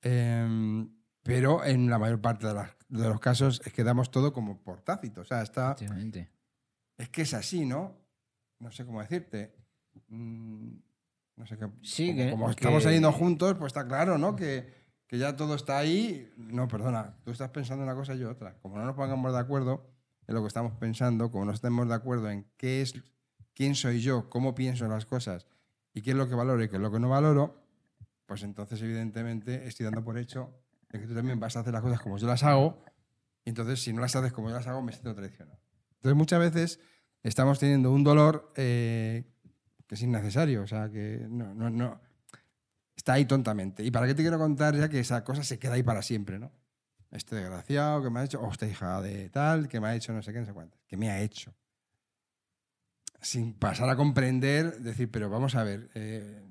Em, pero en la mayor parte de, las- de los casos es que damos todo como por tácito. O sea, está, es que es así, ¿no? No sé cómo decirte. Mm, no sé qué. Sí, como, que- como que- estamos saliendo juntos, pues está claro, ¿no? Que, que ya todo está ahí. No, perdona, tú estás pensando una cosa y yo otra. Como no nos pongamos de acuerdo en lo que estamos pensando, como no estemos de acuerdo en qué es, quién soy yo, cómo pienso las cosas y qué es lo que valoro y qué es lo que no valoro, pues entonces evidentemente estoy dando por hecho de que tú también vas a hacer las cosas como yo las hago y entonces si no las haces como yo las hago me siento traicionado. Entonces muchas veces estamos teniendo un dolor eh, que es innecesario, o sea, que no, no, no, está ahí tontamente. ¿Y para qué te quiero contar ya que esa cosa se queda ahí para siempre, no? Este desgraciado que me ha hecho, o esta hija de tal, que me ha hecho no sé qué, no sé cuánto, que me ha hecho. Sin pasar a comprender, decir, pero vamos a ver, eh,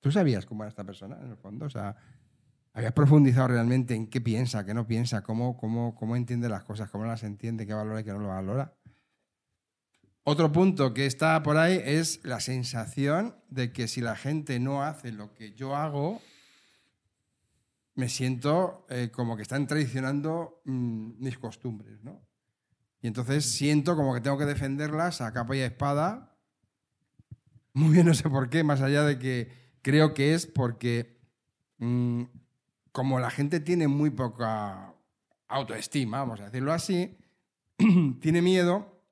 ¿tú sabías cómo era esta persona en el fondo? O sea, ¿habías profundizado realmente en qué piensa, qué no piensa, cómo, cómo, cómo entiende las cosas, cómo las entiende, qué valora y qué no lo valora? Otro punto que está por ahí es la sensación de que si la gente no hace lo que yo hago, me siento eh, como que están traicionando mm, mis costumbres, ¿no? Y entonces siento como que tengo que defenderlas a capa y a espada. Muy bien, no sé por qué, más allá de que creo que es porque mm, como la gente tiene muy poca autoestima, vamos a decirlo así, tiene miedo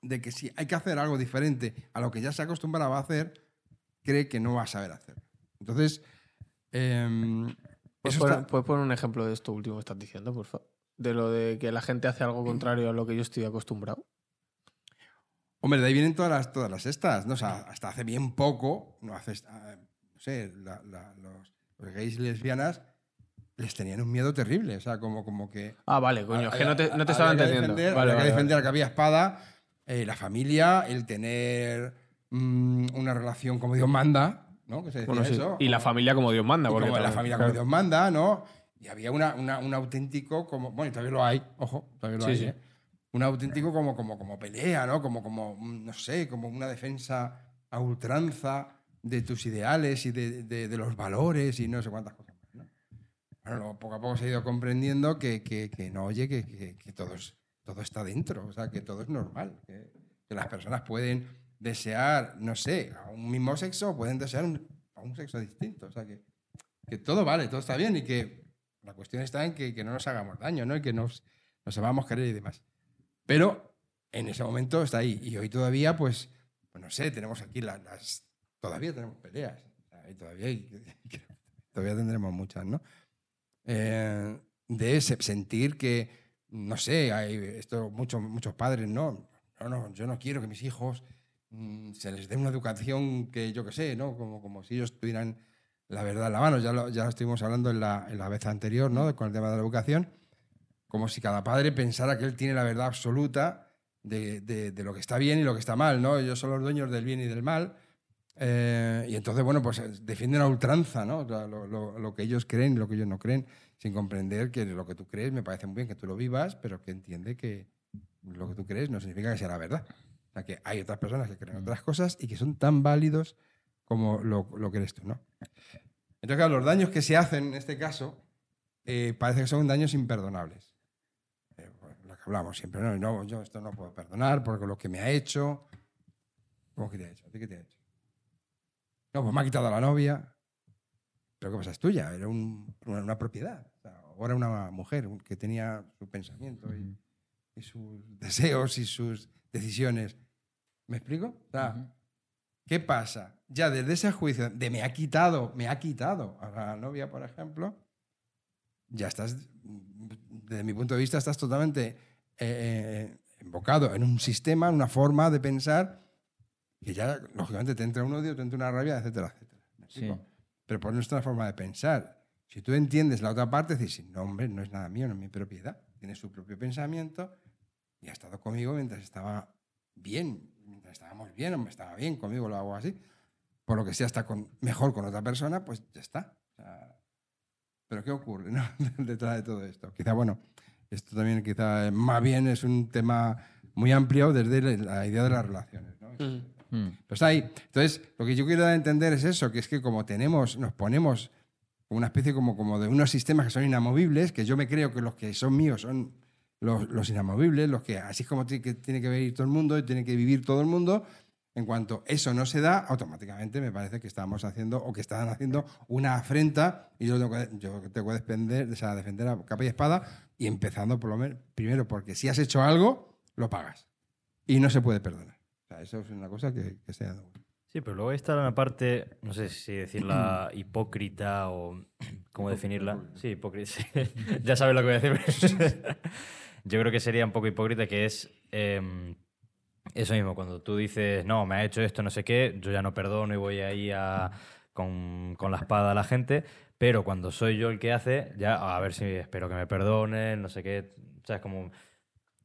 de que si hay que hacer algo diferente a lo que ya se acostumbraba a hacer, cree que no va a saber hacer. Entonces, em, ¿Puedes poner, está- puedes poner un ejemplo de esto último que estás diciendo, por favor? De lo de que la gente hace algo contrario a lo que yo estoy acostumbrado. Hombre, de ahí vienen todas las, todas las estas. ¿no? O sea, hasta hace bien poco, no, hace, ah, no sé, la- la- los, los gays y lesbianas les tenían un miedo terrible. O sea, como, como que. Ah, vale, coño, es que no te, no te estaba entendiendo. Defender, Vale, había que defender vale. a capa y espada, eh, la familia, el tener mm, una relación como Dios manda, ¿no? Que se decía Bueno, sí. eso. Y la familia como Dios manda. porque como la familia claro. como Dios manda, ¿no? Y había una, una- un auténtico, como, bueno, todavía lo hay, ojo, todavía lo Sí, hay, sí. ¿eh? Un auténtico como, como, como pelea, ¿no? Como, como, mm, no sé, como una defensa a ultranza de tus ideales y de, de- de los valores y no sé cuántas cosas. Poco a poco se ha ido comprendiendo que, que- no, oye, que, todo, es- todo está dentro, o sea, que todo es normal, que, las personas pueden desear, no sé, a un mismo sexo pueden desear un- a un sexo distinto, o sea, que, todo vale, todo está bien y que la cuestión está en que, no nos hagamos daño, ¿no? Y que nos, nos sepamos querer y demás. Pero en ese momento está ahí. Y hoy todavía, pues, pues no sé, tenemos aquí la- las... Todavía tenemos peleas. Todavía, todavía tendremos muchas, ¿no? Eh, de ese sentir que, no sé, hay esto muchos, muchos padres, ¿no? No, no, yo no quiero que mis hijos mm, se les dé una educación que yo que sé, ¿no? Como, como si ellos tuvieran la verdad en la mano. Ya lo, ya lo estuvimos hablando en la, en la vez anterior, ¿no? Con el tema de la educación. Como si cada padre pensara que él tiene la verdad absoluta de, de- de lo que está bien y lo que está mal, ¿no? Ellos son los dueños del bien y del mal. Eh, y entonces, bueno, pues eh, defienden a ultranza, ¿no? Lo, lo- lo que ellos creen y lo que ellos no creen, sin comprender que lo que tú crees me parece muy bien que tú lo vivas, pero que entiende que lo que tú crees no significa que sea la verdad. O sea, que hay otras personas que creen otras cosas y que son tan válidos como lo, lo que eres tú, ¿no? Entonces, claro, los daños que se hacen en este caso eh, parece que son daños imperdonables. Eh, pues, lo que hablamos siempre, ¿no? no, yo esto no puedo perdonar porque lo que me ha hecho. ¿Cómo que te ha hecho? ¿A ti qué te ha hecho? No, pues me ha quitado a la novia. Pero ¿qué pasa? Es tuya, era un- una, una propiedad. O ahora una mujer que tenía su pensamiento y, y sus deseos y sus decisiones. ¿Me explico? O sea, ¿Qué pasa? Ya desde ese juicio de me ha quitado, me ha quitado a la novia, por ejemplo, ya estás, desde mi punto de vista, estás totalmente eh, embocado en un sistema, en una forma de pensar que ya, lógicamente, te entra un odio, te entra una rabia, etcétera, etcétera. Sí. Pero por nuestra forma de pensar. Si tú entiendes la otra parte, dices, no, hombre, no es nada mío, no es mi propiedad. Tiene su propio pensamiento y ha estado conmigo mientras estaba bien, mientras estábamos bien, o me estaba bien conmigo, lo hago así. Por lo que sea, está con, mejor con otra persona, pues ya está. O sea, pero ¿qué ocurre no? detrás de todo esto? Quizá, bueno, esto también quizá más bien es un tema muy amplio desde la idea de las relaciones. ¿no? Mm. Mm. Ahí. Entonces, lo que yo quiero dar a entender es eso, que es que como tenemos, nos ponemos una especie como, como de unos sistemas que son inamovibles, que yo me creo que los que son míos son los, inamovibles, los que así es como que, tiene que vivir todo el mundo y tiene que vivir todo el mundo. En cuanto eso no se da, automáticamente me parece que estamos haciendo o que están haciendo una afrenta y yo tengo que, yo tengo que defender, o defender a capa y espada y empezando por lo menos, primero porque si has hecho algo, lo pagas y no se puede perdonar. O sea, eso es una cosa que, que se ha dado. Sí, pero luego está una parte, no sé si decirla hipócrita o cómo definirla. Sí, hipócrita. sí. ya sabes lo que voy a decir. Yo creo que sería un poco hipócrita que es em, eso mismo, cuando tú dices, no, me ha hecho esto, no sé qué, yo ya no perdono y voy ahí a, con, con la espada a la gente, pero cuando soy yo el que hace, ya a ver si espero que me perdonen, no sé qué. O sea, es como...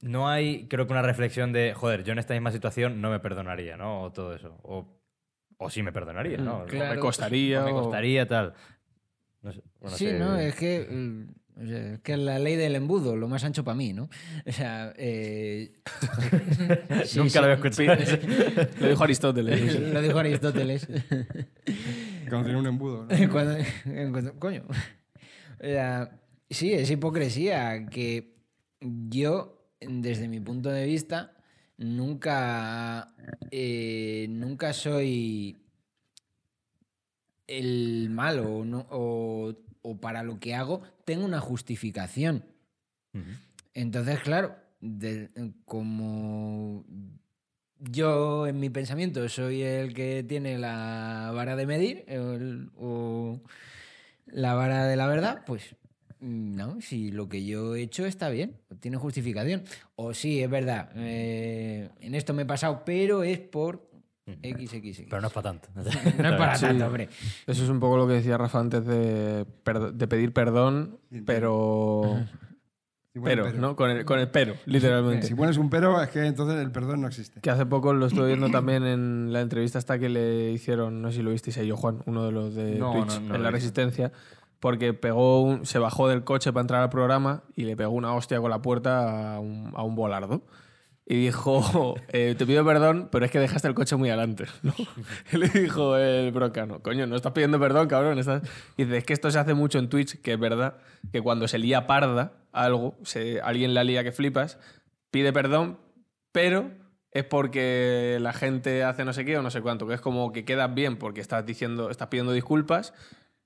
No hay, creo que una reflexión de, joder, yo en esta misma situación no me perdonaría, ¿no? O todo eso. O, o sí me perdonaría, ¿no? O me costaría. O me o- costaría tal. No sé, bueno, sí, sé- ¿no? Es que, mm, o sea, es que la ley del embudo, lo más ancho para mí, ¿no? O sea, eh, sí, Nunca sí. lo había escuchado. Lo dijo Aristóteles. Lo dijo Aristóteles. Cuando tiene un embudo. ¿no? Cuando- coño. O sea, sí, es hipocresía que yo, desde mi punto de vista, nunca, eh, nunca soy el malo o, no- o- o para lo que hago tengo una justificación. Entonces, claro, de- como yo en mi pensamiento soy el que tiene la vara de medir el- o la vara de la verdad, pues no, si lo que yo he hecho está bien, tiene justificación. O sí, es verdad, eh, en esto me he pasado, pero es por XXX. Pero no es para tanto. No es para Sí. tanto, hombre. Eso es un poco lo que decía Rafa antes de, pedir perdón, pero. Si Pero, ¿no? Con el, con el pero, literalmente. Si pones un pero, es que entonces el perdón no existe. Que hace poco lo estuve viendo también en la entrevista hasta que le hicieron, no sé si lo visteis a yo, Juan, uno de los de No, Twitch, no, no en La visto. Porque pegó un- se bajó del coche para entrar al programa y le pegó una hostia con la puerta a un, a un volardo. y dijo, eh, te pido perdón, pero es que dejaste el coche muy adelante. ¿no? Y le dijo el brocano, coño, no estás pidiendo perdón, cabrón. Estás... Y dice, es que esto se hace mucho en Twitch, que es verdad, que cuando se lía parda algo, se, alguien la lía que flipas, pide perdón, pero es porque la gente hace no sé qué o no sé cuánto, que es como que quedas bien porque estás diciendo, estás pidiendo disculpas,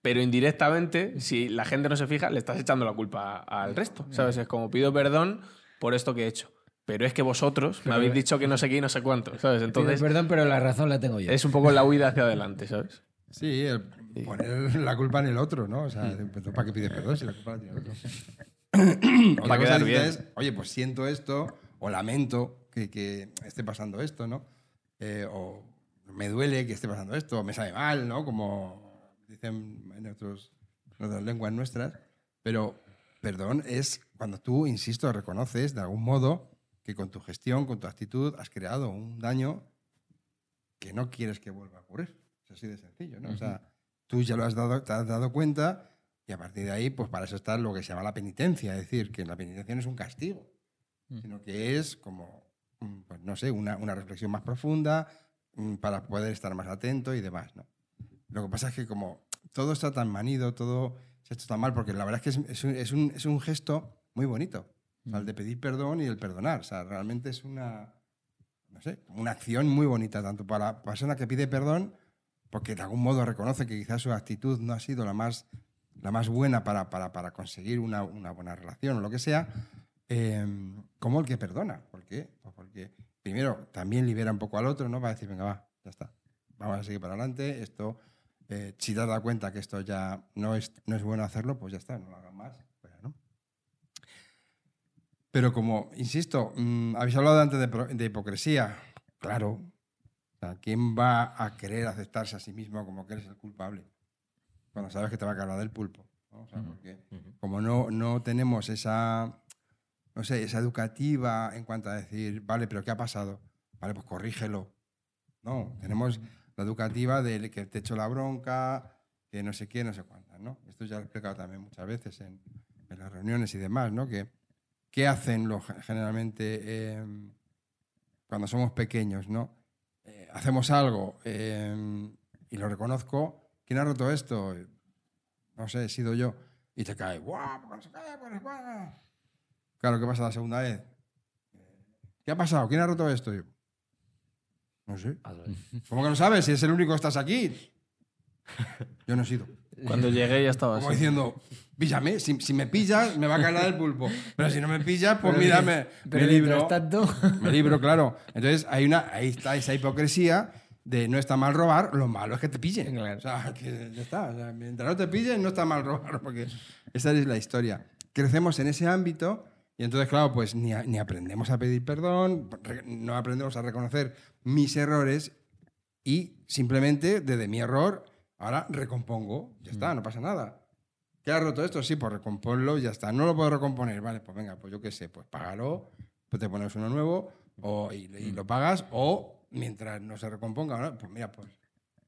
pero indirectamente, si la gente no se fija, le estás echando la culpa al resto, ¿sabes? Es como pido perdón por esto que he hecho. Pero es que vosotros me habéis dicho que no sé qué y no sé cuánto, ¿sabes? Entonces, Entonces perdón, pero la razón la tengo yo. es un poco la huida hacia adelante, ¿sabes? Sí, el poner la culpa en el otro, ¿no? O sea, pues, ¿para qué pides perdón si la culpa la tiene el otro? Otra Va a cosa quedar bien. es, oye, pues siento esto, o lamento que, que esté pasando esto, ¿no? Eh, o me duele que esté pasando esto, o me sabe mal, ¿no? Como dicen en, otros, en otras lenguas nuestras. Pero perdón es cuando tú, insisto, reconoces de algún modo que con tu gestión, con tu actitud, has creado un daño que no quieres que vuelva a ocurrir. Es así de sencillo, ¿no? O sea, tú ya lo has dado, te has dado cuenta y a partir de ahí, pues para eso está lo que se llama la penitencia. Es decir, que la penitencia no es un castigo, sino que es como, mm, pues no sé, una, una reflexión más profunda mm, para poder estar más atento y demás, ¿no? Lo que pasa es que como todo está tan manido, todo se ha hecho tan mal, porque la verdad es que es, es un, es un- es un gesto muy bonito. O sea, el de pedir perdón y el perdonar. O sea, realmente es una, no sé, una acción muy bonita, tanto para la persona que pide perdón, porque de algún modo reconoce que quizás su actitud no ha sido la más, la más buena para, para, para conseguir una, una buena relación o lo que sea, eh, como el que perdona. ¿Por qué? Pues porque primero también libera un poco al otro, ¿no? Para decir, venga, va, ya está, vamos a seguir para adelante, esto, eh, si te has dado cuenta que esto ya no es, no es bueno hacerlo, pues ya está, no lo hagas más. fuera, ¿no? Pero como, insisto, mm, habéis hablado antes de, de hipocresía. Claro. O sea, ¿Quién va a querer aceptarse a sí mismo como que eres el culpable? Cuando sabes que te va a caer del pulpo. ¿no? O sea, porque como no, no tenemos esa, no sé, esa educativa en cuanto a decir, vale, pero ¿qué ha pasado? Vale, pues corrígelo. No, tenemos la educativa de que te echo la bronca, que no sé qué, no sé cuántas, ¿no? Esto ya lo he explicado también muchas veces en, las reuniones y demás, ¿no? Que, ¿Qué hacen los, generalmente eh, cuando somos pequeños, ¿no? Eh, hacemos algo eh, y lo reconozco. ¿Quién ha roto esto? No sé, he sido yo. Y te cae, ¡guau! ¿por qué no se cae? ¿Por qué no se cae?". Claro, ¿qué pasa la segunda vez? ¿Qué ha pasado? ¿Quién ha roto esto? No sé. ¿Cómo que no sabes? Si es el único que estás aquí. Yo no he sido. Cuando llegué ya estaba Como así. diciendo, píllame, si, si me pillas, me va a caer del pulpo. Pero si no me pillas, pues dices, me, pero me libro. tanto, Me libro, claro. Entonces, hay una, ahí está esa hipocresía de no está mal robar, lo malo es que te pillen. Claro. O sea, que ya está. O sea, mientras no te pillen, no está mal robar, porque esa es la historia. Crecemos en ese ámbito y entonces, claro, pues ni, a- ni aprendemos a pedir perdón, no aprendemos a reconocer mis errores y simplemente desde mi error, ahora recompongo. Ya está, no pasa nada. ¿Qué ha roto esto? Sí, pues recomponlo ya está. No lo puedo recomponer. Vale, pues venga, pues yo qué sé, pues págalo, pues te pones uno nuevo o, y, y lo pagas o mientras no se recomponga, ¿no? pues mira, pues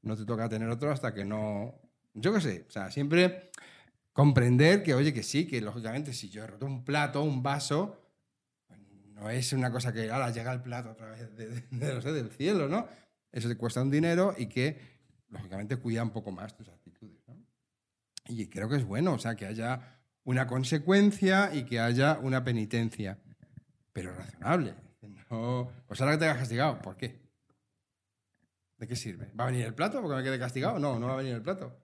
no te toca tener otro hasta que no... Yo qué sé, o sea, siempre comprender que, oye, que sí, que lógicamente si yo he roto un plato, un vaso, no es una cosa que ahora llega el plato otra vez de, de- del cielo, ¿no? Eso te cuesta un dinero y que, lógicamente, cuida un poco más tus actitudes, ¿no? Y creo que es bueno, o sea, que haya una consecuencia y que haya una penitencia, pero razonable. No, pues ahora que te hayas castigado, ¿por qué? ¿De qué sirve? ¿Va a venir el plato porque me quede castigado? No, no va a venir el plato.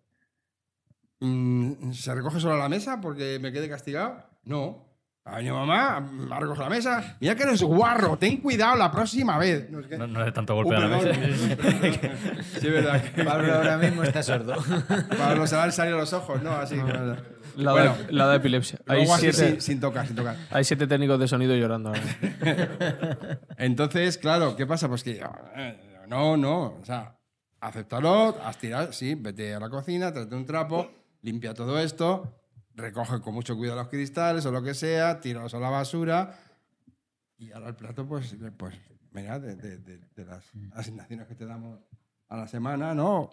Mm, ¿Se recoge solo la mesa porque me quede castigado? No. Ha venido mamá, ha recogido la mesa. Mira que eres guarro, ten cuidado la próxima vez. No. No, no es tanto Uh, golpe a la mesa. sí, es verdad. Pablo ahora mismo está sordo. Pablo se van a salir los ojos, ¿no? Así que- La, Bueno, de, la de epilepsia. Hay siete, sin, sin tocar, sin tocar. hay siete técnicos de sonido llorando ahora. Entonces, claro, ¿qué pasa? Pues que eh, no, no, o sea, acéptalo, has tirado, sí, vete a la cocina, tráete un trapo, limpia todo esto, recoge con mucho cuidado los cristales o lo que sea, tíralos a la basura y ahora el plato, pues, pues mira, de, las asignaciones que te damos a la semana, ¿no?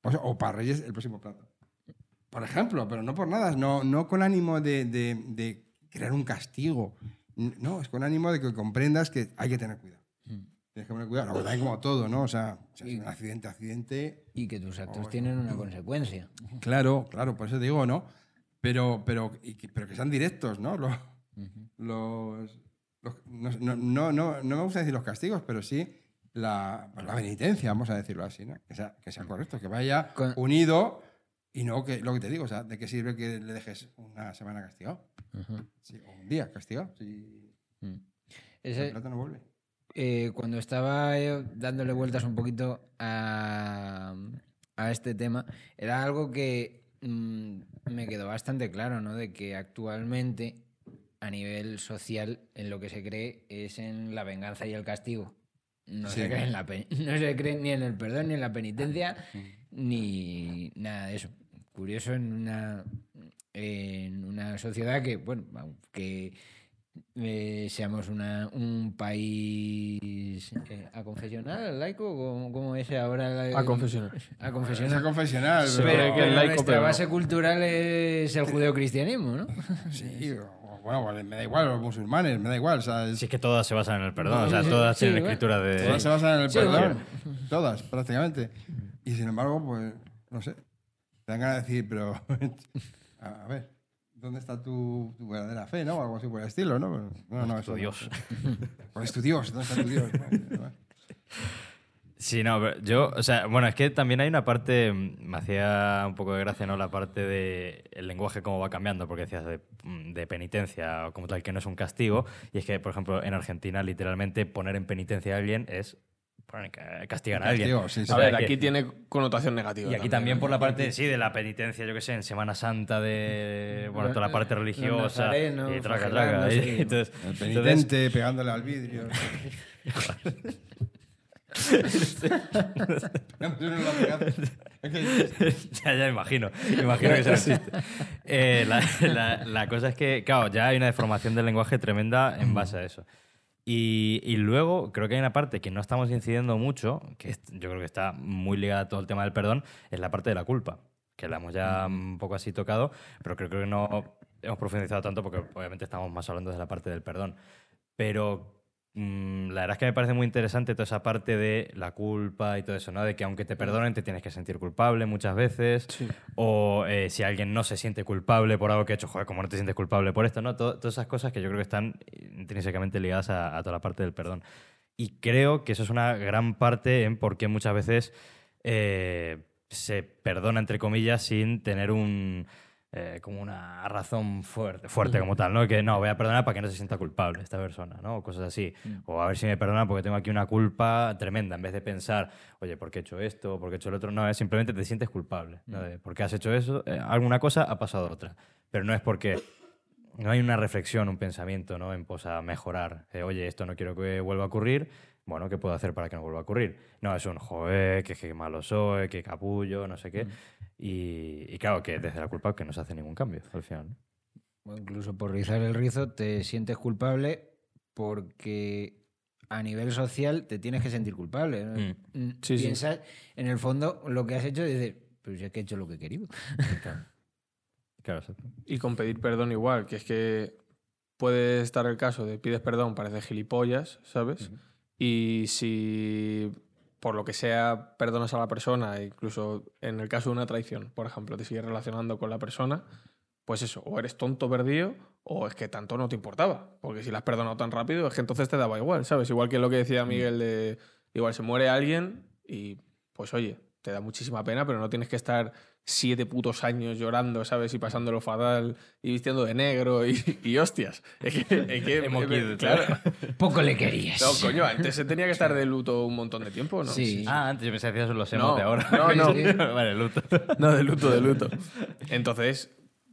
Pues, o para Reyes el próximo plato. Por ejemplo, pero no por nada, no, no con ánimo de, crear un castigo No, es con ánimo de que comprendas que hay que tener cuidado. Tienes que tener cuidado. Luego también como todo, ¿no? O sea, si es un accidente, accidente. Y que tus actos tienen una consecuencia. Claro, claro, por eso te digo, ¿no? Pero, pero, y que, pero que sean directos, ¿no? Los, los, los- no, no, no, no, me gusta decir los castigos, pero sí la, pues la penitencia, vamos a decirlo así, ¿no? Que sea, que sea correcto, que vaya Con- unido y no que lo que te digo, o sea, ¿de qué sirve que le dejes una semana castigado? Sí, o un día castigado, Mm. el Ese, plato no vuelve. Eh, cuando estaba yo dándole vueltas un poquito a, a este tema, era algo que mm, me quedó bastante claro, ¿no? De que actualmente, a nivel social, en lo que se cree es en la venganza y el castigo. No, Sí. se, cree en la pe- no se cree ni en el perdón, ni en la penitencia, ni nada de eso. Curioso en una, en una sociedad que, bueno, aunque eh, seamos una- un país eh, a confesional, laico, ¿cómo, cómo es ahora? la- A confesional. A Es confesional. a confesional, pero, Pero, que pero el laico, nuestra pero no. base cultural es el judeocristianismo, ¿no? sí, bueno, vale, me da igual, los musulmanes, me da igual, o sea, es- Si es que todas se basan en el perdón, o sea, todas sí, tienen escritura de... Todas se basan en el Sí, perdón. Todas, prácticamente. Y sin embargo, pues, no sé. Te dan ganas de decir, pero. a ver, ¿dónde está tu, tu verdadera fe, no? O algo así por el estilo, ¿no? Pero, no, no, eso Tu. Dios. ¿Cuál es tu Dios? ¿Dónde está tu Dios? Bueno, bueno. Sí, no, pero yo, o sea, bueno, es que también hay una parte, mm, me hacía un poco de gracia, ¿no? La parte de el lenguaje cómo va cambiando, porque decías de, mm, de penitencia o como tal, que no es un castigo, y es que, por ejemplo, en Argentina, literalmente poner en penitencia a alguien es castigar a alguien. Castigo, sí, sí. A ver, que- aquí tiene connotación negativa. Y aquí también por la parte, sí, de la penitencia, yo qué sé, en Semana Santa, de, bueno, toda la parte Los religiosa, y traca, traca. y Entonces, El entonces- penitente pegándole al vidrio. Ya, ya imagino. Imagino que eso no existe. Eh, la, la- la cosa es que, claro, ya hay una deformación del lenguaje tremenda en base a eso. Y, y luego creo que hay una parte que no estamos incidiendo mucho, que yo creo que está muy ligada a todo el tema del perdón, es la parte de la culpa, que la hemos ya un poco así tocado, pero creo, creo que no hemos profundizado tanto porque obviamente estamos más hablando de la parte del perdón. Pero la verdad es que me parece muy interesante toda esa parte de la culpa y todo eso, ¿no? De que aunque te perdonen te tienes que sentir culpable muchas veces. O eh, si alguien no se siente culpable por algo que ha hecho, joder, ¿cómo no te sientes culpable por esto? ¿no? Todo- todas esas cosas que yo creo que están intrínsecamente ligadas a, a toda la parte del perdón. Y creo que eso es una gran parte en por qué muchas veces eh, se perdona, entre comillas, sin tener un... eh, como una razón fuerte, fuerte como tal, ¿no? Que no, voy a perdonar para que no se sienta culpable esta persona, ¿no? O cosas así. O a ver si me perdona porque tengo aquí una culpa tremenda, en vez de pensar, oye, ¿por qué he hecho esto? ¿Por qué he hecho lo otro? No, es simplemente te sientes culpable. ¿no? De, ¿Por qué has hecho eso? Eh, alguna cosa ha pasado otra. Pero no es porque no hay una reflexión, un pensamiento, ¿no? En pos a mejorar. Eh, oye, esto no quiero que vuelva a ocurrir. Bueno, ¿qué puedo hacer para que no vuelva a ocurrir? No, es un joder, que, que malo soy, que capullo, no sé qué. Y, y claro, que desde la culpa que no se hace ningún cambio al final. ¿no? O incluso por rizar el rizo te sientes culpable porque a nivel social te tienes que sentir culpable. ¿no? Mm. Mm, sí. Piensas, en el fondo, lo que has hecho y dices, pues es que he hecho lo que he querido. Claro, exacto. Y con pedir perdón igual, que es que puede estar el caso de pides perdón, parece gilipollas, ¿sabes? Y si por lo que sea perdonas a la persona, incluso en el caso de una traición, por ejemplo, te sigues relacionando con la persona, pues eso, o eres tonto perdido o es que tanto no te importaba. Porque si la has perdonado tan rápido, es que entonces te daba igual, ¿sabes? Igual que lo que decía Miguel de, igual se muere alguien y pues oye, te da muchísima pena, pero no tienes que estar siete putos años llorando, ¿sabes? Y pasándolo fatal y vistiendo de negro y, y hostias. Es que, es que- Emo kid, claro. Poco le querías. No, coño, antes se tenía que estar de luto un montón de tiempo, ¿no? Sí. Ah, antes yo pensaba que hacías los No, emos de ahora. no, no. vale, luto. No, de luto, de luto. Entonces,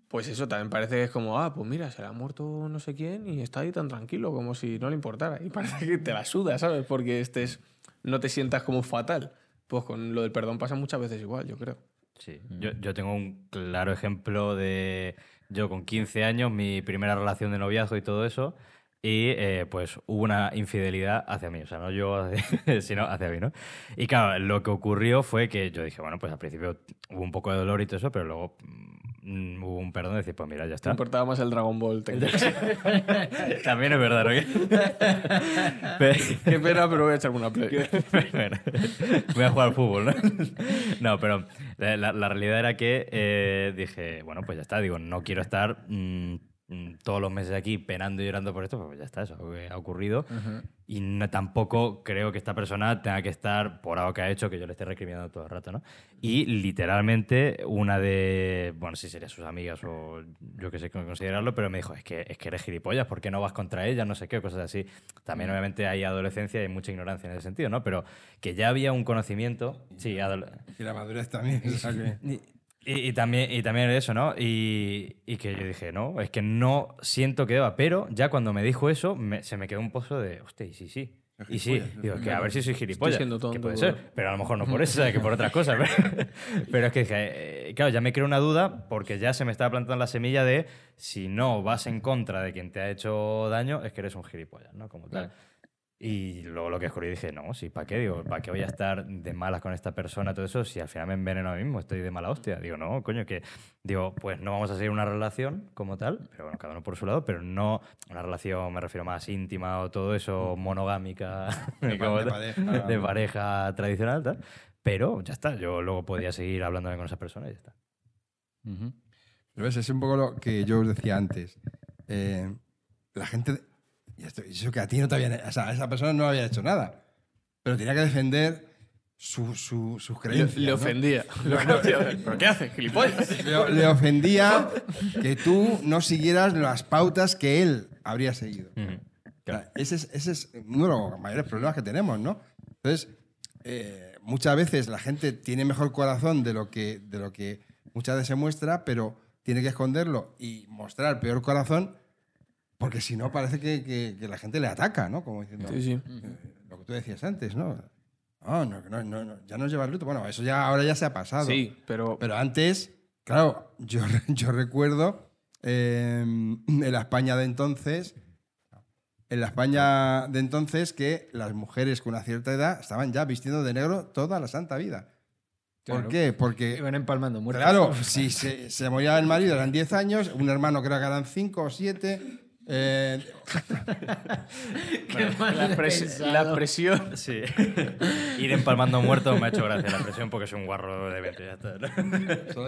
pues eso también parece que es como, ah, pues mira, se le ha muerto no sé quién y está ahí tan tranquilo, como si no le importara. Y parece que te la suda, ¿sabes? Porque estés, no te sientas como fatal. Pues con lo del perdón pasa muchas veces igual, yo creo. Sí, yo, yo tengo un claro ejemplo de yo con 15 años, mi primera relación de noviazgo y todo eso, y eh, pues hubo una infidelidad hacia mí, o sea, no yo, sino hacia mí, ¿no? Y claro, lo que ocurrió fue que yo dije, bueno, pues al principio hubo un poco de dolor y todo eso, pero luego mm, hubo un perdón de decir, pues mira, ya está. importaba más el Dragon Ball. También es verdad, ¿no? Pero- Qué pena, pero voy a echarme una play. Voy a jugar al fútbol, ¿no? No, pero la, la- la realidad era que eh, dije, bueno, pues ya está, digo, no quiero estar mm, mm, todos los meses aquí penando y llorando por esto, pues ya está, eso ha ocurrido. Y no- tampoco creo que esta persona tenga que estar por algo que ha hecho que yo le esté recriminando todo el rato, ¿no? Y literalmente una de, bueno, si sería sus amigas o yo qué sé cómo considerarlo, pero me dijo, es que, es que eres gilipollas, ¿por qué no vas contra ella? No sé qué, cosas así. También obviamente hay adolescencia y hay mucha ignorancia en ese sentido, ¿no? Pero que ya había un conocimiento, sí, Y la madurez también. o sea que- y, y también, y también eso, ¿no? Y, y que yo dije, no, es que no siento que deba, pero ya cuando me dijo eso, me- se me quedó un pozo de, hostia, y sí, sí. Y sí, digo, que a ver si soy gilipollas. siendo que tonto, puede ser, pero a lo mejor no por eso, que por otras cosas. Pero, pero es que dije, eh, claro, ya me creo una duda porque ya se me estaba plantando la semilla de si no vas en contra de quien te ha hecho daño, es que eres un gilipollas, ¿no? Como tal. Y luego lo que descubrí dije, no, sí, ¿para qué? Digo, ¿para qué voy a estar de malas con esta persona, todo eso, si al final me enveneno a mí mismo, estoy de mala hostia? Digo, no, coño, que, digo, pues no vamos a seguir una relación como tal, pero bueno, cada uno por su lado, pero no una relación, me refiero más íntima o todo eso, monogámica, De como de pareja. de pareja tradicional, tal. Pero ya está, yo luego podía seguir hablándome con esa persona y ya está. Pero ves, es un poco lo que yo os decía antes. Eh, la gente. Y esto, eso que a ti no te habían. O sea, esa persona no había hecho nada. Pero tenía que defender su- su- sus Le, creencias. le ¿no? ofendía. Lo que hacía, ¿Pero qué hace? ¿Gilipollas? Le, le ofendía que tú no siguieras las pautas que él habría seguido. O sea, ese, es, ese es uno de los mayores problemas que tenemos, ¿no? Entonces, eh, muchas veces la gente tiene mejor corazón de lo, que, de lo que muchas veces se muestra, pero tiene que esconderlo y mostrar peor corazón porque si no parece que, que- que la gente le ataca, ¿no? Como diciendo, Sí, sí. eh, lo que tú decías antes, ¿no? No, no, no, no, no, ya no llevas luto. Bueno, eso ya ahora ya se ha pasado. Sí, pero, Pero antes, claro, yo, yo recuerdo eh, en la España de entonces, en la España de entonces que las mujeres con una cierta edad estaban ya vistiendo de negro toda la santa vida. ¿Por Claro. qué? Porque, Iban empalmando muertos. claro, si se, se moría el marido eran 10 años, un hermano creo que eran 5 o 7. Eh, la, pres- pensado. la presión. Sí. Ir empalmando muertos me ha hecho gracia la presión porque soy un guarro de 20, ya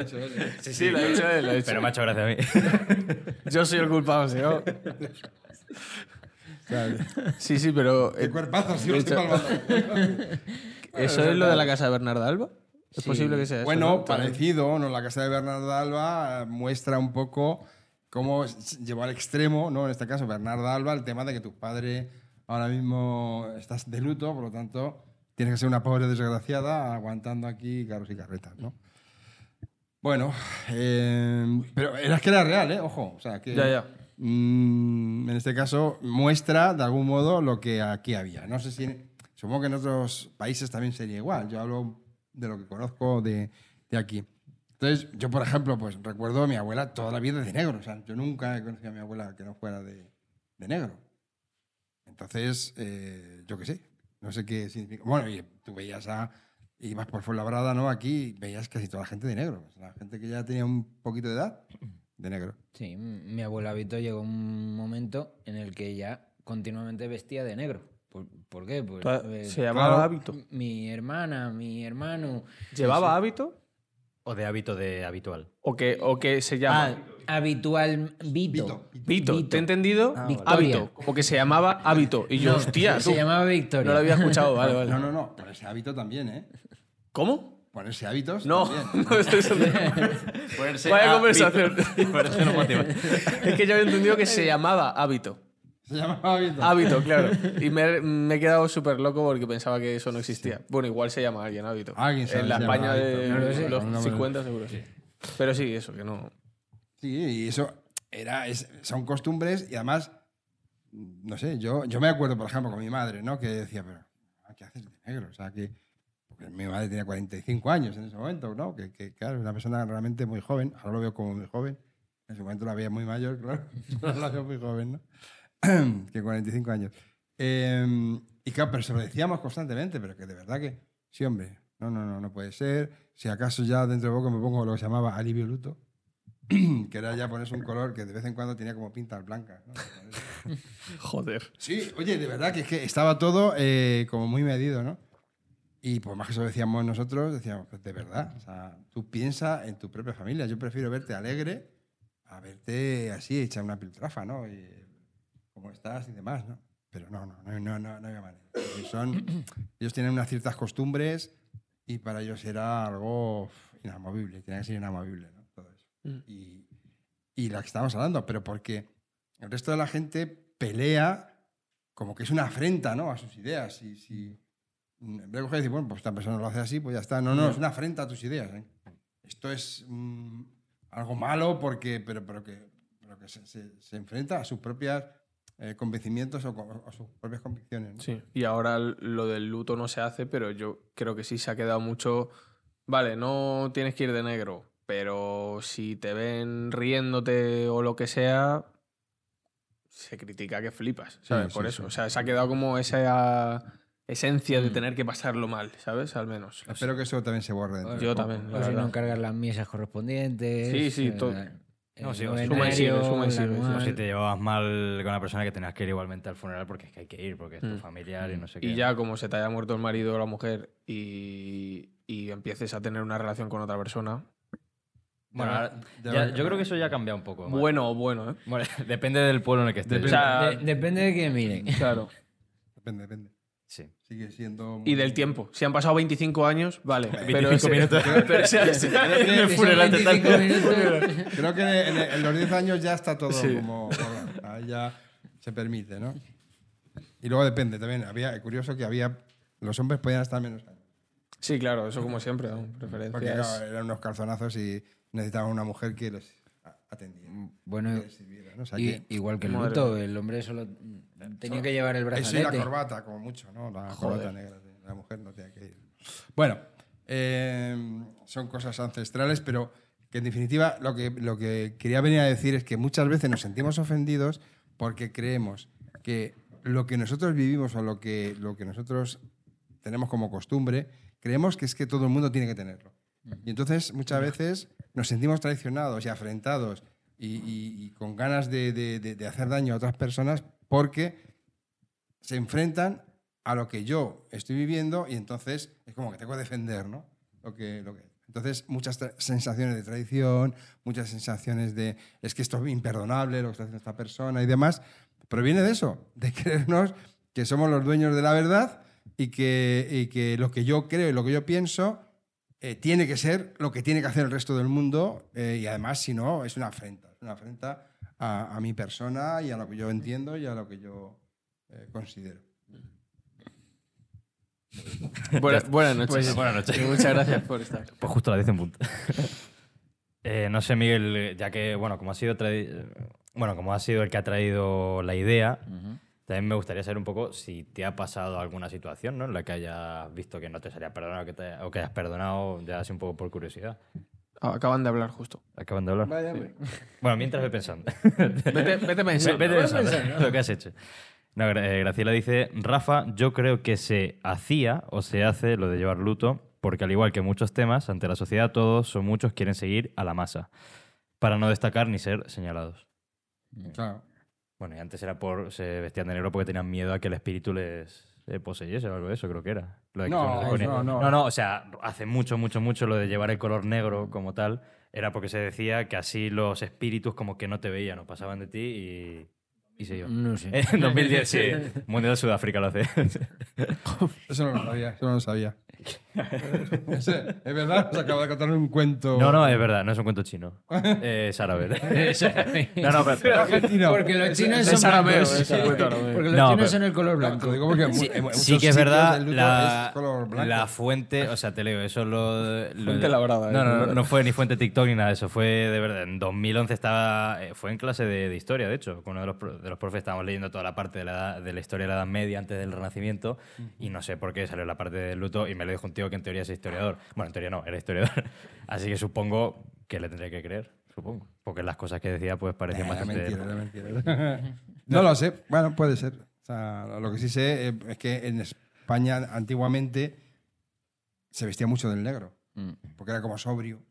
hecho eso. Sí, sí, lo ha dicho él. Lo ha dicho. Pero me ha hecho gracia a mí. Yo soy el culpable, ¿sí? ¿no? Sí, sí, pero. Qué eh, cuerpazo, sí, lo estoy Hecho- palmando. ¿Eso es lo de la casa de Bernarda Alba? ¿Es Sí. posible que sea eso? Bueno, no? parecido, ¿no? La casa de Bernardo Alba eh, muestra un poco cómo llevó al extremo, ¿no? En este caso, Bernardo Alba, el tema de que tu padre ahora mismo estás de luto, por lo tanto, tienes que ser una pobre desgraciada aguantando aquí carros y carretas, ¿no? Bueno, eh, pero era que era real, ¿eh? Ojo, o sea, que... Ya, ya. mm, en este caso, muestra de algún modo lo que aquí había. No sé si... supongo que en otros países también sería igual. Yo hablo de lo que conozco de, de aquí. Entonces, yo, por ejemplo, pues recuerdo a mi abuela toda la vida de negro. O sea, yo nunca he conocido a mi abuela que no fuera de, de negro. Entonces, eh, yo qué sé, no sé qué significa. Bueno, y tú veías a. Ibas por Fuenlabrada, ¿no? Aquí veías casi toda la gente de negro. O sea, la gente que ya tenía un poquito de edad, de negro. Sí, mi abuela Vito llegó un momento en el que ella continuamente vestía de negro. ¿Por, por qué? Pues, eh, Se llamaba claro. hábito. Mi hermana, mi hermano. ¿Llevaba hábito? O de hábito de habitual. ¿O que, o que se Ah, llama? habitual Vito. Vito, Vito, ¿te he entendido? Ah, Victoria. hábito. O que se llamaba hábito. Y yo, No, hostia, se tú, llamaba Victoria. no lo había escuchado. Vale, vale. No, no, no. Ponerse hábito también, ¿eh? ¿Cómo? Ponerse hábitos. No, también. no estoy Vaya conversación. Por eso no motiva. es que yo había entendido que se llamaba hábito. Se llama hábito. Hábito, claro. Y me, me he quedado súper loco porque pensaba que eso no existía. Bueno, igual se llama alguien hábito. Alguien sabe En la se España de hábito. Los No, no, no. 50 seguro sí. Pero sí, eso, que no... Sí, y eso era, es- son costumbres y además, no sé, yo, yo me acuerdo, por ejemplo, con mi madre, ¿no? Que decía, pero, ah, ¿qué haces de negro? O sea, que porque mi madre tenía 45 años en ese momento, ¿no? Que, que, claro, es una persona realmente muy joven. Ahora lo veo como muy joven. En ese momento la veía muy mayor, claro. Ahora la veo muy joven, ¿no? que 45 años. Eh, y claro, pero se lo decíamos constantemente, pero que de verdad que, sí, hombre, no, no, no, no puede ser. Si acaso ya dentro de poco me pongo lo que se llamaba alivio luto. que era ya ponerse un color que de vez en cuando tenía como pintas blancas. ¿no? Joder. Sí, oye, de verdad que es que estaba todo eh, como muy medido, ¿no? Y por más que eso decíamos nosotros, decíamos, pues, de verdad, o sea, tú piensa en tu propia familia. Yo prefiero verte alegre a verte así, hecha una piltrafa, ¿no? Y, cómo estás y demás, ¿no? Pero no, no, no, no, no, no había manera. Son, ellos tienen unas ciertas costumbres y para ellos era algo inamovible, tenía que ser inamovible, ¿no? Todo eso. Mm. Y, y la que estamos hablando, pero porque el resto de la gente pelea como que es una afrenta, ¿no? A sus ideas. Y si en vez de decir, bueno, pues esta persona lo hace así, pues ya está. No, no, es una afrenta a tus ideas. ¿eh? Esto es mm, algo malo porque, pero, pero que, pero que se, se- se enfrenta a sus propios convencimientos o, a sus propias convicciones. ¿no? Sí, y ahora lo del luto no se hace, pero yo creo que sí se ha quedado mucho. Vale, no tienes que ir de negro, pero si te ven riéndote o lo que sea, se critica que flipas, ¿sabes? Sí, Por sí, eso. sí. O sea, se ha quedado como esa esencia de Mm. tener que pasarlo mal, ¿sabes? Al menos. Espero que eso también se borre. Yo poco. también, O si no encargar las misas correspondientes. Sí, sí, eh, todo. No, sí, suma y sigue, suma y el sigue, sí. anual. O si te llevabas mal con la persona que tenías que ir igualmente al funeral porque es que hay que ir, porque es tu Mm. familiar y no sé qué. Y ya como se te haya muerto el marido o la mujer y, y empieces a tener una relación con otra persona, Bueno, ahora- ya- yo creo que eso ya ha cambiado un poco. bueno o bueno, ¿eh? Bueno, depende del pueblo en el que estés. O sea, De- depende de quién mire. claro. Depende, depende. Sí. Sigue siendo. Y del tiempo. Si han pasado 25 años, vale. pero 25 ese- minutos. pero ese- ese- En el Que son funeral te 25 tanto. minutos. Creo que en, en los 10 años ya está todo Sí. como. Ahí ya se permite, ¿no? Y luego depende también. Había, curioso que había. Los hombres podían estar menos años. Sí, claro, eso como siempre, ¿no? Porque preferencias. claro, eran unos calzonazos y necesitaban una mujer que les a- atendiera. Bueno, que les sirviera, ¿no? O sea y- que- igual que el luto, el hombre solo tenía que llevar el Eso y la brazalete. corbata, como mucho, ¿no? La Joder. corbata negra. La mujer no tiene que ir. Bueno, eh, son cosas ancestrales, pero que en definitiva lo que, lo que quería venir a decir es que muchas veces nos sentimos ofendidos porque creemos que lo que nosotros vivimos o lo que, lo que nosotros tenemos como costumbre, creemos que es que todo el mundo tiene que tenerlo. Y entonces muchas veces nos sentimos traicionados y afrentados y, y- y con ganas de, de- de- de hacer daño a otras personas porque se enfrentan a lo que yo estoy viviendo y entonces es como que tengo que defender, ¿no? Lo que, lo que, entonces, muchas sensaciones de traición, muchas sensaciones de es que esto es imperdonable, lo que está haciendo esta persona y demás, proviene de eso, de creernos que somos los dueños de la verdad y que, y que lo que yo creo y lo que yo pienso eh, tiene que ser lo que tiene que hacer el resto del mundo eh, y además, si no, es una afrenta, una afrenta a, a mi persona y a lo que yo entiendo y a lo que yo eh, considero. Buena- buenas noches. Pues, buenas noches. Y muchas gracias por estar. Pues justo a las 10 en punto. Eh, no sé, Miguel, ya que, bueno, como ha sido bueno, como ha sido el que ha traído la idea, también me gustaría saber un poco si te ha pasado alguna situación, ¿no? En la que hayas visto que no te sería perdonado que te- o que hayas perdonado, ya así un poco por curiosidad. Acaban de hablar justo. Acaban de hablar. Bueno, mientras ve pensando. Vete, vete pensando. Vete pensando lo que has hecho. No, eh, Graciela dice, Rafa, yo creo que se hacía o se hace lo de llevar luto, porque al igual que muchos temas, ante la sociedad todos o muchos quieren seguir a la masa, para no destacar ni ser señalados. Claro. Bueno, y antes era por, se vestían de negro porque tenían miedo a que el espíritu les eh, poseyese o algo de eso, creo que era. Lo de que No, se ponía- no, no. no, no, o sea, hace mucho, mucho, mucho lo de llevar el color negro como tal, era porque se decía que así los espíritus como que no te veían o pasaban de ti y, y se iban. No sé. En 2010, sí. Mundial de Sudáfrica lo hace. Eso no lo sabía, eso no lo sabía. Es verdad, nos acaba de contar un cuento. No, no, es verdad, no es un cuento chino. Eh, es árabe. No, no, pero, argentino. Porque los chinos es son blancos. es. Porque los No, chinos pero- son el color blanco. digo porque sí, en sí que es verdad, la, es la fuente, o sea, te leo, eso lo... lo- Fuente labrada, No, eh, no, no, no- fue ni fuente TikTok ni nada de eso, fue de verdad, en 2011 estaba, eh, fue en clase de, de historia, de hecho, con uno de los, de los profes estábamos leyendo toda la parte de la, edad- de la historia de la Edad Media antes del Renacimiento y no sé por qué salió la parte del luto y me lo dijo un tío que en teoría es historiador. Bueno, en teoría no, era historiador. Así que supongo que le tendré que creer, supongo, porque las cosas que decía pues parecían Era bastante... mentira, era mentira. no lo sé. Bueno, puede ser. O sea, lo que sí sé eh, es que en España antiguamente se vestía mucho del negro, Mm. porque era como sobrio,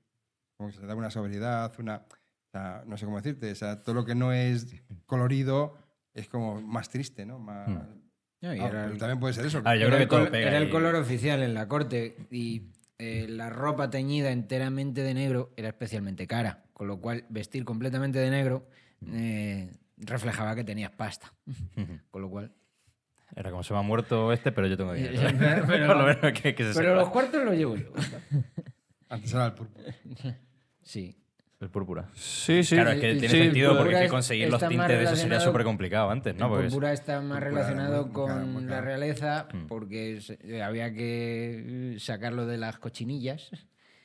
como que se le daba una sobriedad, una... O sea, no sé cómo decirte. O sea, todo lo que no es colorido es como más triste, ¿no? Más... Hmm. No, y Ah, era pero el- también puede ser eso. Ah, yo era creo que todo pega era el color oficial en la corte y eh, la ropa teñida enteramente de negro era especialmente cara, con lo cual vestir completamente de negro eh, reflejaba que tenías pasta. con lo cual... Era como se me ha muerto este, pero yo tengo dinero. Pero- Por lo menos que, que se Pero sepa. los cuartos los llevo yo. Antes era el púrpura. Sí. El púrpura. Sí, sí. claro, es que sí, tiene sentido porque es púrpura que conseguir los tintes de eso sería súper complicado antes, ¿no? el púrpura está más Púrpura relacionado con la caro. realeza Mm. porque eh, había que sacarlo de las cochinillas.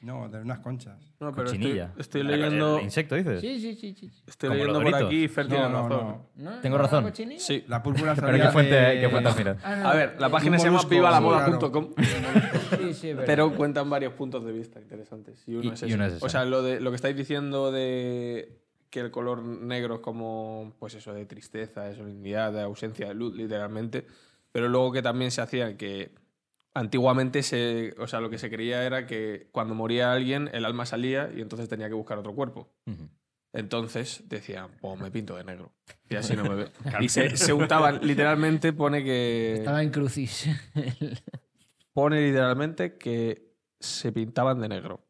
No, de unas conchas. No, pero estoy, Cochinilla. estoy La- leyendo, ¿El insecto dices? Sí, sí, sí. sí. estoy Como leyendo los por Doritos. aquí y Fer tiene No, no, razón. no. ¿No? Tengo ¿No razón. cochinilla? Sí. La púrpura ¿Pero salía qué fuente, de- qué fuente has mirado? Ah, no. A ver, la página se llama molusco vivalamoda.com, Sí, sí, es verdad. pero cuentan varios puntos de vista interesantes. Y uno, Y- es, y ese. uno es ese. O sea, lo, de, lo que estáis diciendo de que el color negro es como, pues eso, de tristeza, de solemnidad, de ausencia de luz, literalmente. Pero luego que también se hacía que antiguamente se, o sea, lo que se creía era que cuando moría alguien, el alma salía y entonces tenía que buscar otro cuerpo. Entonces decían, pues me pinto de negro. Y así no me ve. y se, se untaban, literalmente pone que. Estaba en crucis. Pone literalmente que se pintaban de negro.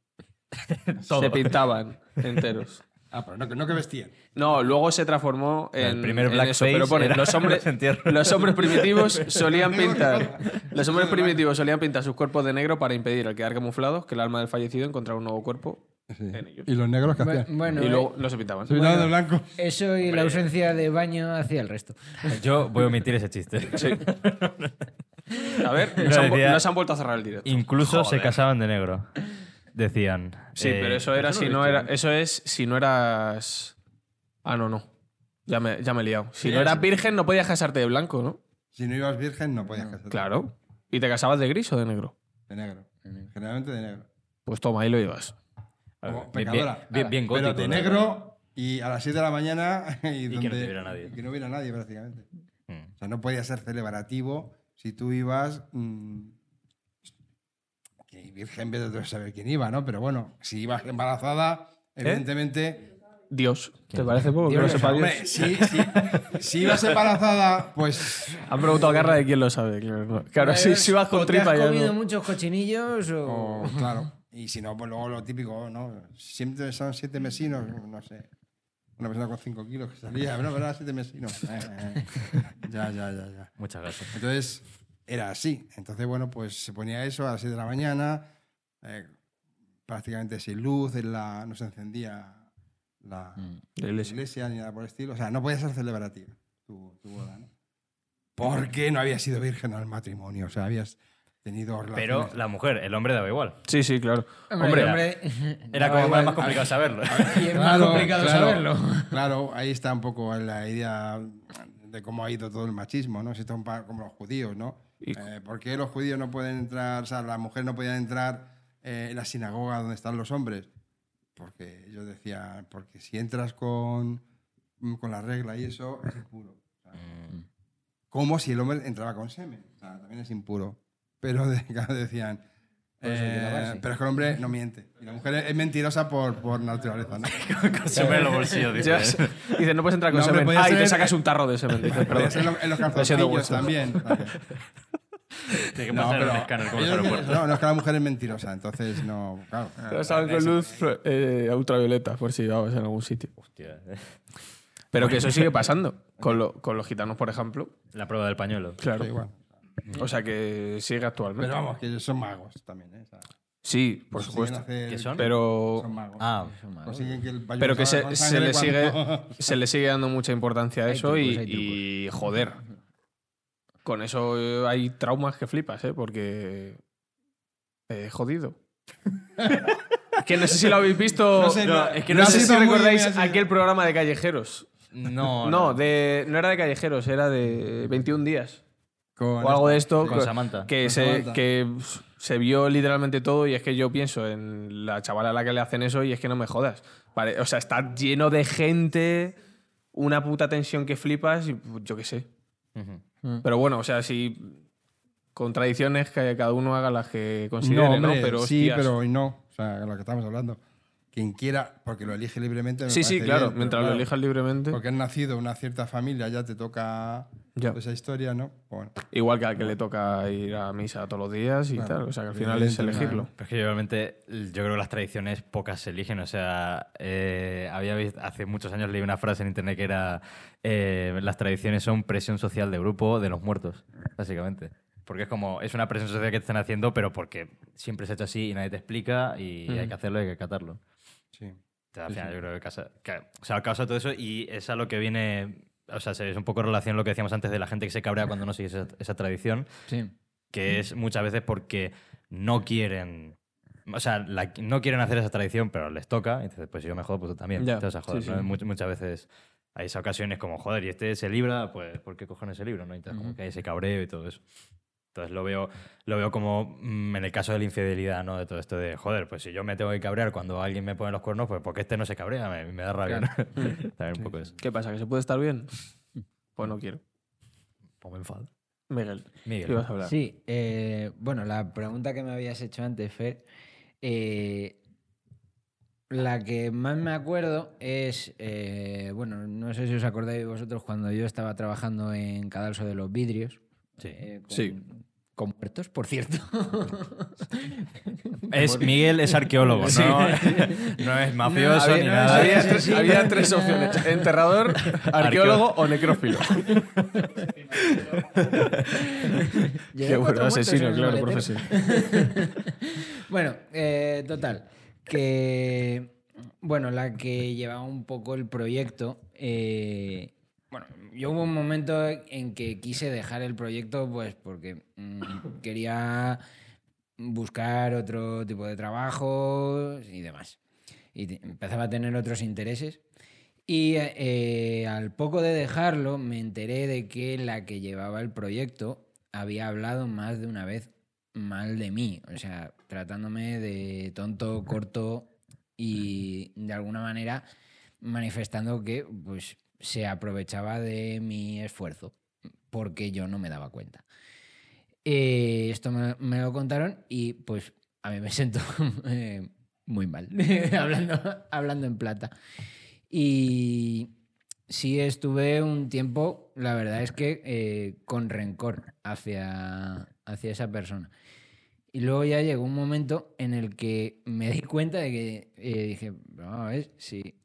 Todo. Se pintaban enteros. Ah, pero no, que- no que vestían. No, luego se transformó en, El primer en eso, blackface pero pone, era los hombres, los los hombres primitivos solían pintar, los hombres primitivos solían pintar sus cuerpos de negro para impedir al quedar camuflados que el alma del fallecido encontrara un nuevo cuerpo en ellos. Y los negros que hacían. bueno, y eh, luego no se pintaban. Se pintaban de blanco. eso y la ausencia de baño hacía el resto. Yo voy a omitir ese chiste. Sí. A ver, No, nos han, decía- nos han vuelto a cerrar el directo. Incluso se casaban de negro. Decían. Sí, eh, pero eso era no si no era. ¿no? Eso es si no eras. Ah, no, no. Ya me, ya me he liado. Si Sí, no eras sí. virgen, no podías casarte de blanco, ¿no? Si no ibas virgen, no podías casarte. Claro. ¿Y te casabas de gris o de negro? De negro. Generalmente de negro. Pues toma, ahí lo ver, Como bien, pecadora. bien, bien Pero gótico. de ¿no? negro y a las 7 de la mañana. Y, que no viera nadie. y que no hubiera nadie, prácticamente. Mm. O sea, no podía ser celebrativo si tú ibas. mm, que virgen, vete a saber quién iba, ¿no? Pero bueno, si ibas embarazada, evidentemente. Dios. ¿Te parece poco? Que Dios lo lo sepa Dios. Hombre, si, ibas embarazada, pues. Han preguntado a Carla de quién lo sabe. Claro. Claro, si, si vas O con te has tripa ya comido no. muchos cochinillos o... o- claro. Y si no, pues luego lo típico, ¿no? Siempre son siete mesinos, no sé. Una persona con cinco kilos que salía, no, ¿verdad? Siete mesinos. Eh, eh. Ya, ya, ya, ya. Muchas gracias. Entonces, era así. Entonces, bueno, pues se ponía eso a las 6 de la mañana, eh, prácticamente sin luz, en la, no se encendía la, La la iglesia. iglesia ni nada por el estilo. O sea, no podía ser celebrativa tu, tu boda, ¿no? Porque no habías sido virgen al matrimonio, o sea, habías tenido Pero relaciones. la mujer, el hombre daba igual. Sí, sí, claro. Hombre, Hombre, hombre, Era como igual. más complicado saberlo. Y es más complicado saberlo. Claro, ahí está un poco la idea de cómo ha ido todo el machismo, ¿no? Si está un pa- como los judíos, ¿no? Eh, ¿Por qué los judíos no pueden entrar, o sea, las mujeres no podían entrar eh, en la sinagoga donde están los hombres? Porque yo decía, porque si entras con, mm, con la regla y eso, es impuro. O sea, Como si el hombre entraba con semen, o sea, también es impuro. Pero de- decían, eh, pero es que el hombre no miente. Y la mujer es mentirosa por, por naturaleza, ¿no? Siempre en los bolsillos, dice. Dice, no puedes entrar con No, hombre, semen. podía Ah, y te ser- sacas un tarro de semen. Dice, perdón. ser en los- en los calzoncillos también. Tiene que No, pasar pero un escáner con los ellos- aeropuertos. no, no, es que la mujer es mentirosa, entonces no. Claro. Pero saben con luz eh, ultravioleta, por si vamos en algún sitio. Hostia. Pero que eso sigue pasando. Con, lo- con los gitanos, por ejemplo. La prueba del pañuelo. Claro. Sí, igual. O sea que sigue actualmente. Pero vamos, que ellos son magos también, ¿eh? O sea, Sí, por supuesto. ¿Qué son? Pero, Son magos. Ah, Consiguen que el pero que se, se le sigue, cuando- se le sigue dando mucha importancia a eso y, trucos, hay y, joder. Con eso eh, hay traumas que flipas, ¿eh? Porque. Eh, jodido. que no sé si lo habéis visto. No sé, no- es que no sé si recordáis aquel programa de callejeros. no. No, de, no era de callejeros, era de 21 días. Con o algo de esto. Con que- Samantha. Que, Con se, Samantha. que se vio literalmente todo y es que yo pienso en la chavala a la que le hacen eso y es que no me jodas. Pare- o sea, está lleno de gente, una puta tensión que flipas y pues, yo qué sé. Ujú. Pero bueno, o sea, si con tradiciones que cada uno haga las que considere, ¿no? hombre, Pero sí, hostias, pero hoy no. O sea, lo que estamos hablando. quien quiera, porque lo elige libremente. me Sí, sí, claro. bien, pero mientras lo claro, elijas libremente. Porque has nacido en una cierta familia, ya te toca Ya. esa historia, ¿no? Bueno, Igual que al que le toca ir a misa todos los días y tal. O sea, que al final es elegirlo. Pero es que yo realmente, yo creo que las tradiciones pocas se eligen. O sea, eh, había visto- hace muchos años leí una frase en internet que era eh, las tradiciones son presión social de grupo de los muertos, básicamente. Porque es como, es una presión social que te están haciendo, pero porque siempre se ha hecho así y nadie te explica y hay que hacerlo y hay que acatarlo. sí. Entonces, al Sí, final sí. yo creo que, casa- que o sea, causa todo eso y es a lo que viene, o sea, es un poco relación lo que decíamos antes de la gente que se cabrea cuando no sigue esa, esa tradición, Sí. que es muchas veces porque no quieren, o sea, la- no quieren hacer esa tradición, pero les toca, entonces pues si yo me jodo, pues tú también, Ya, te vas a joder, sí, ¿no? sí. Much- muchas veces hay esas ocasiones como, joder, y este se libra, pues ¿por qué cojones se libra? ¿no? Y entonces como Ujú. que hay ese cabreo y todo eso. Entonces lo veo, lo veo como mm, en el caso de la infidelidad, ¿no? De todo esto de, joder, pues si yo me tengo que cabrear cuando alguien me pone los cuernos, pues porque este no se cabrea, me, me da rabia. ¿no? También un poco eso. ¿Qué pasa? ¿Que se puede estar bien? Pues no quiero. Pues me enfado. Miguel, Miguel. ¿qué ibas a hablar? Sí, eh, bueno, la pregunta que me habías hecho antes, Fer, eh, la que más me acuerdo es, eh, bueno, no sé si os acordáis vosotros cuando yo estaba trabajando en Cadalso de los Vidrios. Sí. eh, con, Sí. Con muertos, por cierto. Es, Miguel es arqueólogo, no, no es mafioso había, ni nada. había Sí, tres, sí, había sí, tres sí, opciones: enterrador, arqueólogo o necrófilo. Qué bueno, asesino, claro, profesión. Bueno, eh, total. Que, bueno, la que llevaba un poco el proyecto. eh, bueno, yo hubo un momento en que quise dejar el proyecto, pues porque mm, quería buscar otro tipo de trabajo y demás. Y empezaba a tener otros intereses. Y eh, al poco de dejarlo, me enteré de que la que llevaba el proyecto había hablado más de una vez mal de mí, o sea, tratándome de tonto, corto y de alguna manera manifestando que pues se aprovechaba de mi esfuerzo porque yo no me daba cuenta. Eh, esto me, me lo contaron y pues a mí me siento eh, muy mal, hablando, hablando en plata. Y sí estuve un tiempo, la verdad es que eh, con rencor hacia, hacia esa persona. Y luego ya llegó un momento en el que me di cuenta de que eh, dije, vamos a ver, si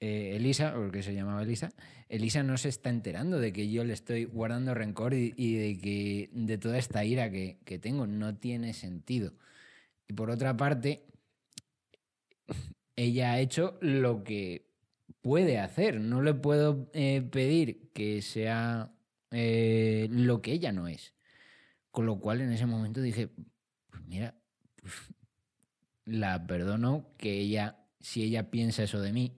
eh, Elisa, porque se llamaba Elisa, Elisa no se está enterando de que yo le estoy guardando rencor y, de que de toda esta ira que, que tengo no tiene sentido. Y por otra parte, ella ha hecho lo que puede hacer. No le puedo eh, pedir que sea eh, lo que ella no es. Con lo cual en ese momento dije, pues mira, pues, la perdono que ella, si ella piensa eso de mí,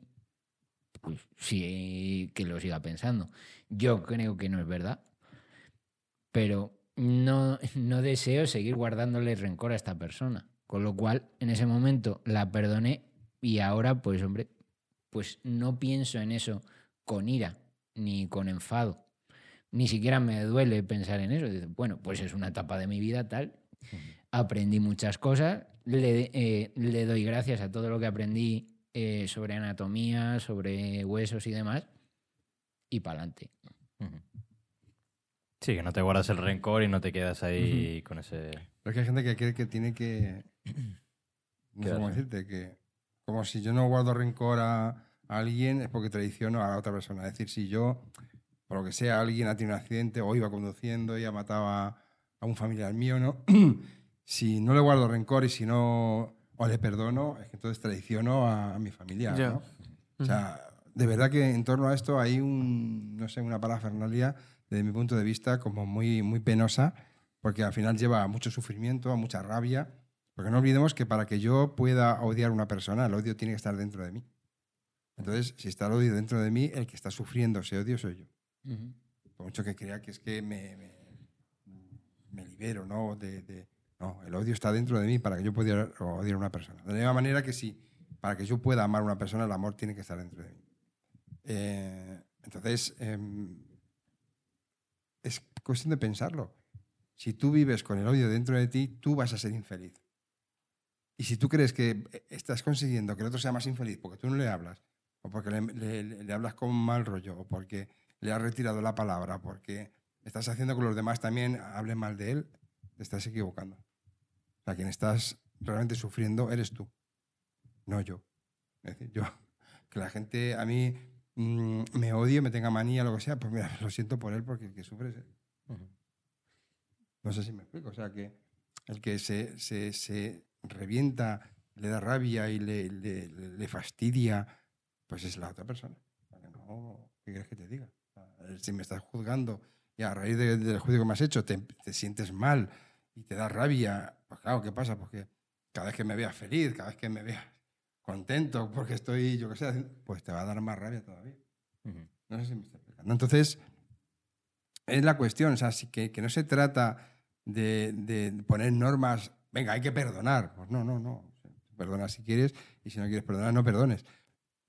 pues sí que lo siga pensando. Yo creo que no es verdad, pero no, no deseo seguir guardándole rencor a esta persona. Con lo cual, en ese momento la perdoné y ahora, pues hombre, pues no pienso en eso con ira ni con enfado. Ni siquiera me duele pensar en eso. Dice, Bueno, pues es una etapa de mi vida tal. Aprendí muchas cosas. Le, eh, le doy gracias a todo lo que aprendí eh, sobre anatomía, sobre huesos y demás. Y para adelante. Sí, que no te guardas el rencor y no te quedas ahí con ese... Pero es que hay gente que cree que tiene que. No sé cómo decirte, que. Como si yo no guardo rencor a, a alguien es porque traiciono a la otra persona. Es decir, si yo, por lo que sea, alguien ha tenido un accidente o iba conduciendo y ha matado a, a un familiar mío, ¿no? si no le guardo rencor y si no. O le perdono, es que entonces traiciono a, a mi familia. Ya. ¿no? O sea, de verdad que en torno a esto hay un, no sé, una parafernalia, desde mi punto de vista, como muy, muy penosa, porque al final lleva a mucho sufrimiento, a mucha rabia. Porque no olvidemos que para que yo pueda odiar a una persona, el odio tiene que estar dentro de mí. Entonces, si está el odio dentro de mí, el que está sufriendo ese odio soy yo. Por mucho que crea que es que me, me, me libero, ¿no? De, de- no, el odio está dentro de mí para que yo pueda odiar a una persona. De la misma manera que si para que yo pueda amar a una persona, el amor tiene que estar dentro de mí. Eh, entonces, em, es cuestión de pensarlo. Si tú vives con el odio dentro de ti, tú vas a ser infeliz. Y si tú crees que eh, estás consiguiendo que el otro sea más infeliz porque tú no le hablas, o porque le, hablas con mal rollo, o porque le has retirado la palabra, porque estás haciendo que los demás también hablen mal de él, te estás equivocando. O sea, quien estás realmente sufriendo eres tú, no yo. Es decir, yo, que la gente a mí mm, me odie, me tenga manía, lo que sea, pues mira, lo siento por él porque el que sufre es él. Ujú. No sé si me explico. O sea, que el que se, se, se revienta, le da rabia y le, le- le- fastidia, pues es la otra persona. No, ¿Qué quieres que te diga? Si me estás juzgando y a raíz de- del juicio que me has hecho te, te sientes mal y te da rabia, pues claro, ¿qué pasa? Porque cada vez que me veas feliz, cada vez que me veas contento porque estoy, yo qué sé, pues te va a dar más rabia todavía. No sé si me estoy explicando. Entonces, es la cuestión, o sea, que no se trata de, de poner normas, venga, hay que perdonar. Pues no, no, no. Perdona si quieres y si no quieres perdonar, no perdones.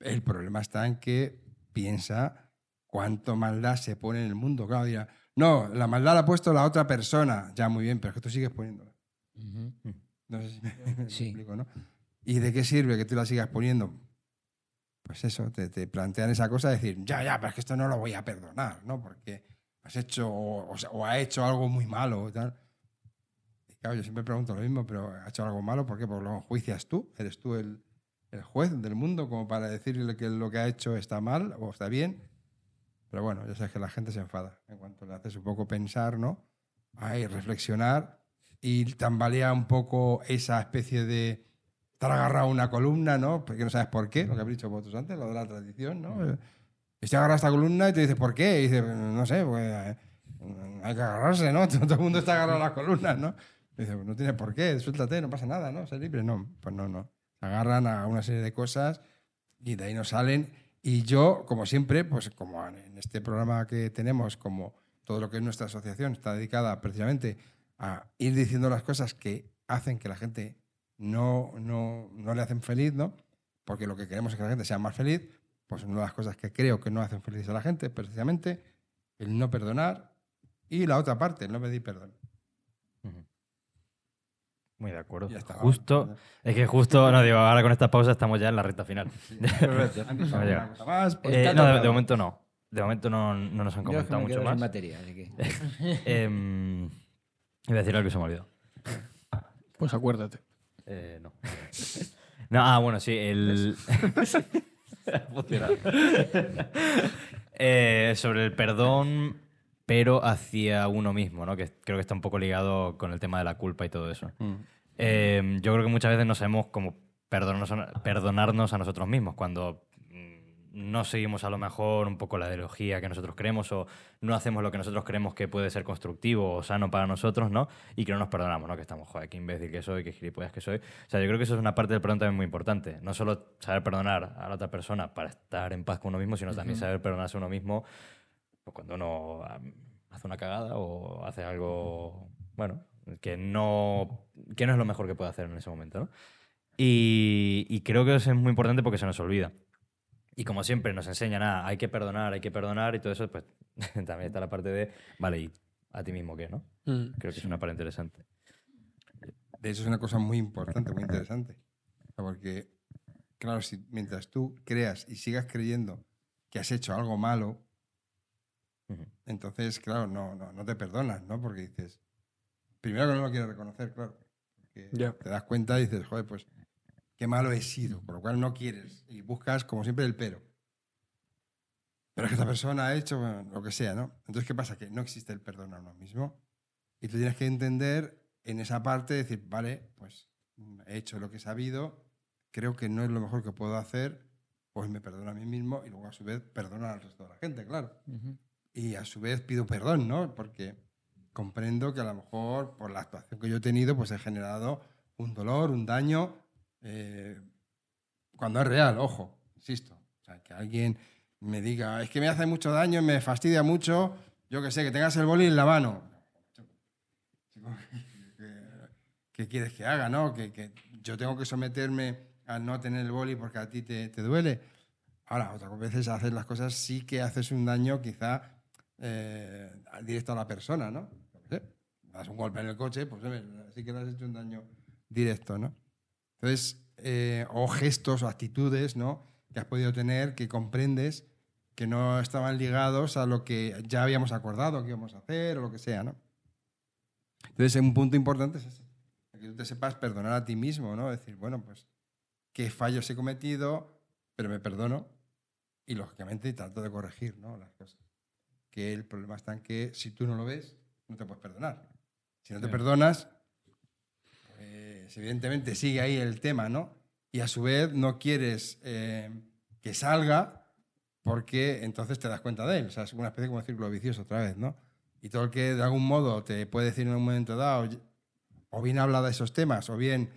El problema está en que piensa cuánto maldad se pone en el mundo. Claro, dirá, no, la maldad la ha puesto la otra persona. Ya, muy bien, pero es que tú sigues poniéndola. No sé si me, me Sí. explico, ¿no? ¿Y de qué sirve que tú la sigas poniendo? Pues eso, te, te plantean esa cosa de decir, ya, ya, pero es que esto no lo voy a perdonar, ¿no? Porque has hecho o, o ha hecho algo muy malo tal. Y claro, yo siempre pregunto lo mismo, pero ¿ha hecho algo malo? ¿Por qué? Porque lo enjuicias tú. Eres tú el, el juez del mundo como para decirle que lo que ha hecho está mal o está bien. Pero bueno, ya sabes que la gente se enfada en cuanto le haces un poco pensar, ¿no? Ahí, reflexionar y tambalea un poco esa especie de estar agarrado a una columna, ¿no? Porque no sabes por qué, lo que habéis dicho vosotros antes, lo de la tradición, ¿no? Eh, Estoy agarrado a esta columna y te dices, ¿por qué? Y dices, no sé, pues eh, hay que agarrarse, ¿no? Todo el mundo está agarrado a las columnas, ¿no? Y dices, pues no tiene por qué, suéltate, no pasa nada, ¿no? Sé libre. No, pues no, no. Se agarran a una serie de cosas y de ahí no salen. Y yo, como siempre, pues como en este programa que tenemos, como todo lo que es nuestra asociación está dedicada precisamente a ir diciendo las cosas que hacen que la gente no, no, no le hacen feliz, ¿no? Porque lo que queremos es que la gente sea más feliz, pues una de las cosas que creo que no hacen feliz a la gente, precisamente, el no perdonar y la otra parte, el no pedir perdón. Muy de acuerdo. Ya está. Justo, es que justo, no digo, ahora con esta pausa estamos ya en la recta final. Más, pues, Eh, no, de, momento no. De momento no, no nos han comentado me mucho más. así que... Em, iba a decir algo que se me olvidó. Pues acuérdate. Eh, no. no. Ah, bueno, sí, el. Eh, sobre el perdón, pero hacia uno mismo, ¿no? Que creo que está un poco ligado con el tema de la culpa y todo eso. Mm. Eh, yo creo que muchas veces no sabemos cómo perdonarnos a, perdonarnos a nosotros mismos cuando no seguimos a lo mejor un poco la ideología que nosotros creemos o no hacemos lo que nosotros creemos que puede ser constructivo o sano para nosotros, ¿no? Y que no nos perdonamos, ¿no? Que estamos, joder, qué imbécil que soy, qué gilipollas que soy. O sea, yo creo que eso es una parte del perdón también muy importante. No solo saber perdonar a la otra persona para estar en paz con uno mismo, sino también saber perdonarse a uno mismo pues, cuando uno hace una cagada o hace algo, bueno, que no, que no es lo mejor que puede hacer en ese momento, ¿no? Y, y creo que eso es muy importante porque se nos olvida. Y como siempre nos enseñan, ah, hay que perdonar, hay que perdonar y todo eso, pues también está la parte de, vale, ¿y a ti mismo qué, no? Mm. Creo que es una parte interesante. De eso es una cosa muy importante, muy interesante. Porque, claro, si mientras tú creas y sigas creyendo que has hecho algo malo, entonces, claro, no, no, no te perdonas, ¿no? Porque dices, primero que no lo quieres reconocer, claro. Porque Ya. te das cuenta y dices, joder, pues qué malo he sido, por lo cual no quieres. Y buscas, como siempre, el pero. Pero es que esta persona ha hecho bueno, lo que sea, ¿no? Entonces, ¿qué pasa? Que no existe el perdón a uno mismo. Y tú tienes que entender en esa parte, decir, vale, pues he hecho lo que he sabido, creo que no es lo mejor que puedo hacer, pues me perdono a mí mismo y luego a su vez perdono al resto de la gente, claro. Ujú. Y a su vez pido perdón, ¿no? Porque comprendo que a lo mejor por la actuación que yo he tenido, pues he generado un dolor, un daño, eh, cuando es real, ojo, insisto. O sea, que alguien me diga, es que me hace mucho daño, me fastidia mucho, yo que sé, que tengas el boli en la mano. ¿qué- ¿Qué quieres que haga, no? Que, que yo tengo que someterme a no tener el boli porque a ti te, te duele. Ahora, otras veces haces las cosas, sí que haces un daño quizá eh, directo a la persona, ¿no? Sé, das un golpe en el coche, pues sí que le has hecho un daño directo, ¿no? Entonces, eh, o gestos o actitudes, ¿no? Que has podido tener, que comprendes que no estaban ligados a lo que ya habíamos acordado que íbamos a hacer o lo que sea, ¿no? Entonces, un punto importante es ese, que tú te sepas perdonar a ti mismo, ¿no? Decir, bueno, pues, qué fallos he cometido, pero me perdono y, lógicamente, trato de corregir, ¿no? Las cosas. Que el problema está en que si tú no lo ves, no te puedes perdonar. Si no te perdonas, pues, evidentemente sigue ahí el tema, ¿no? Y a su vez no quieres eh, que salga porque entonces te das cuenta de él. O sea, es una especie como de círculo vicioso otra vez, ¿no? Y todo el que de algún modo te puede decir en un momento dado, o bien habla de esos temas, o bien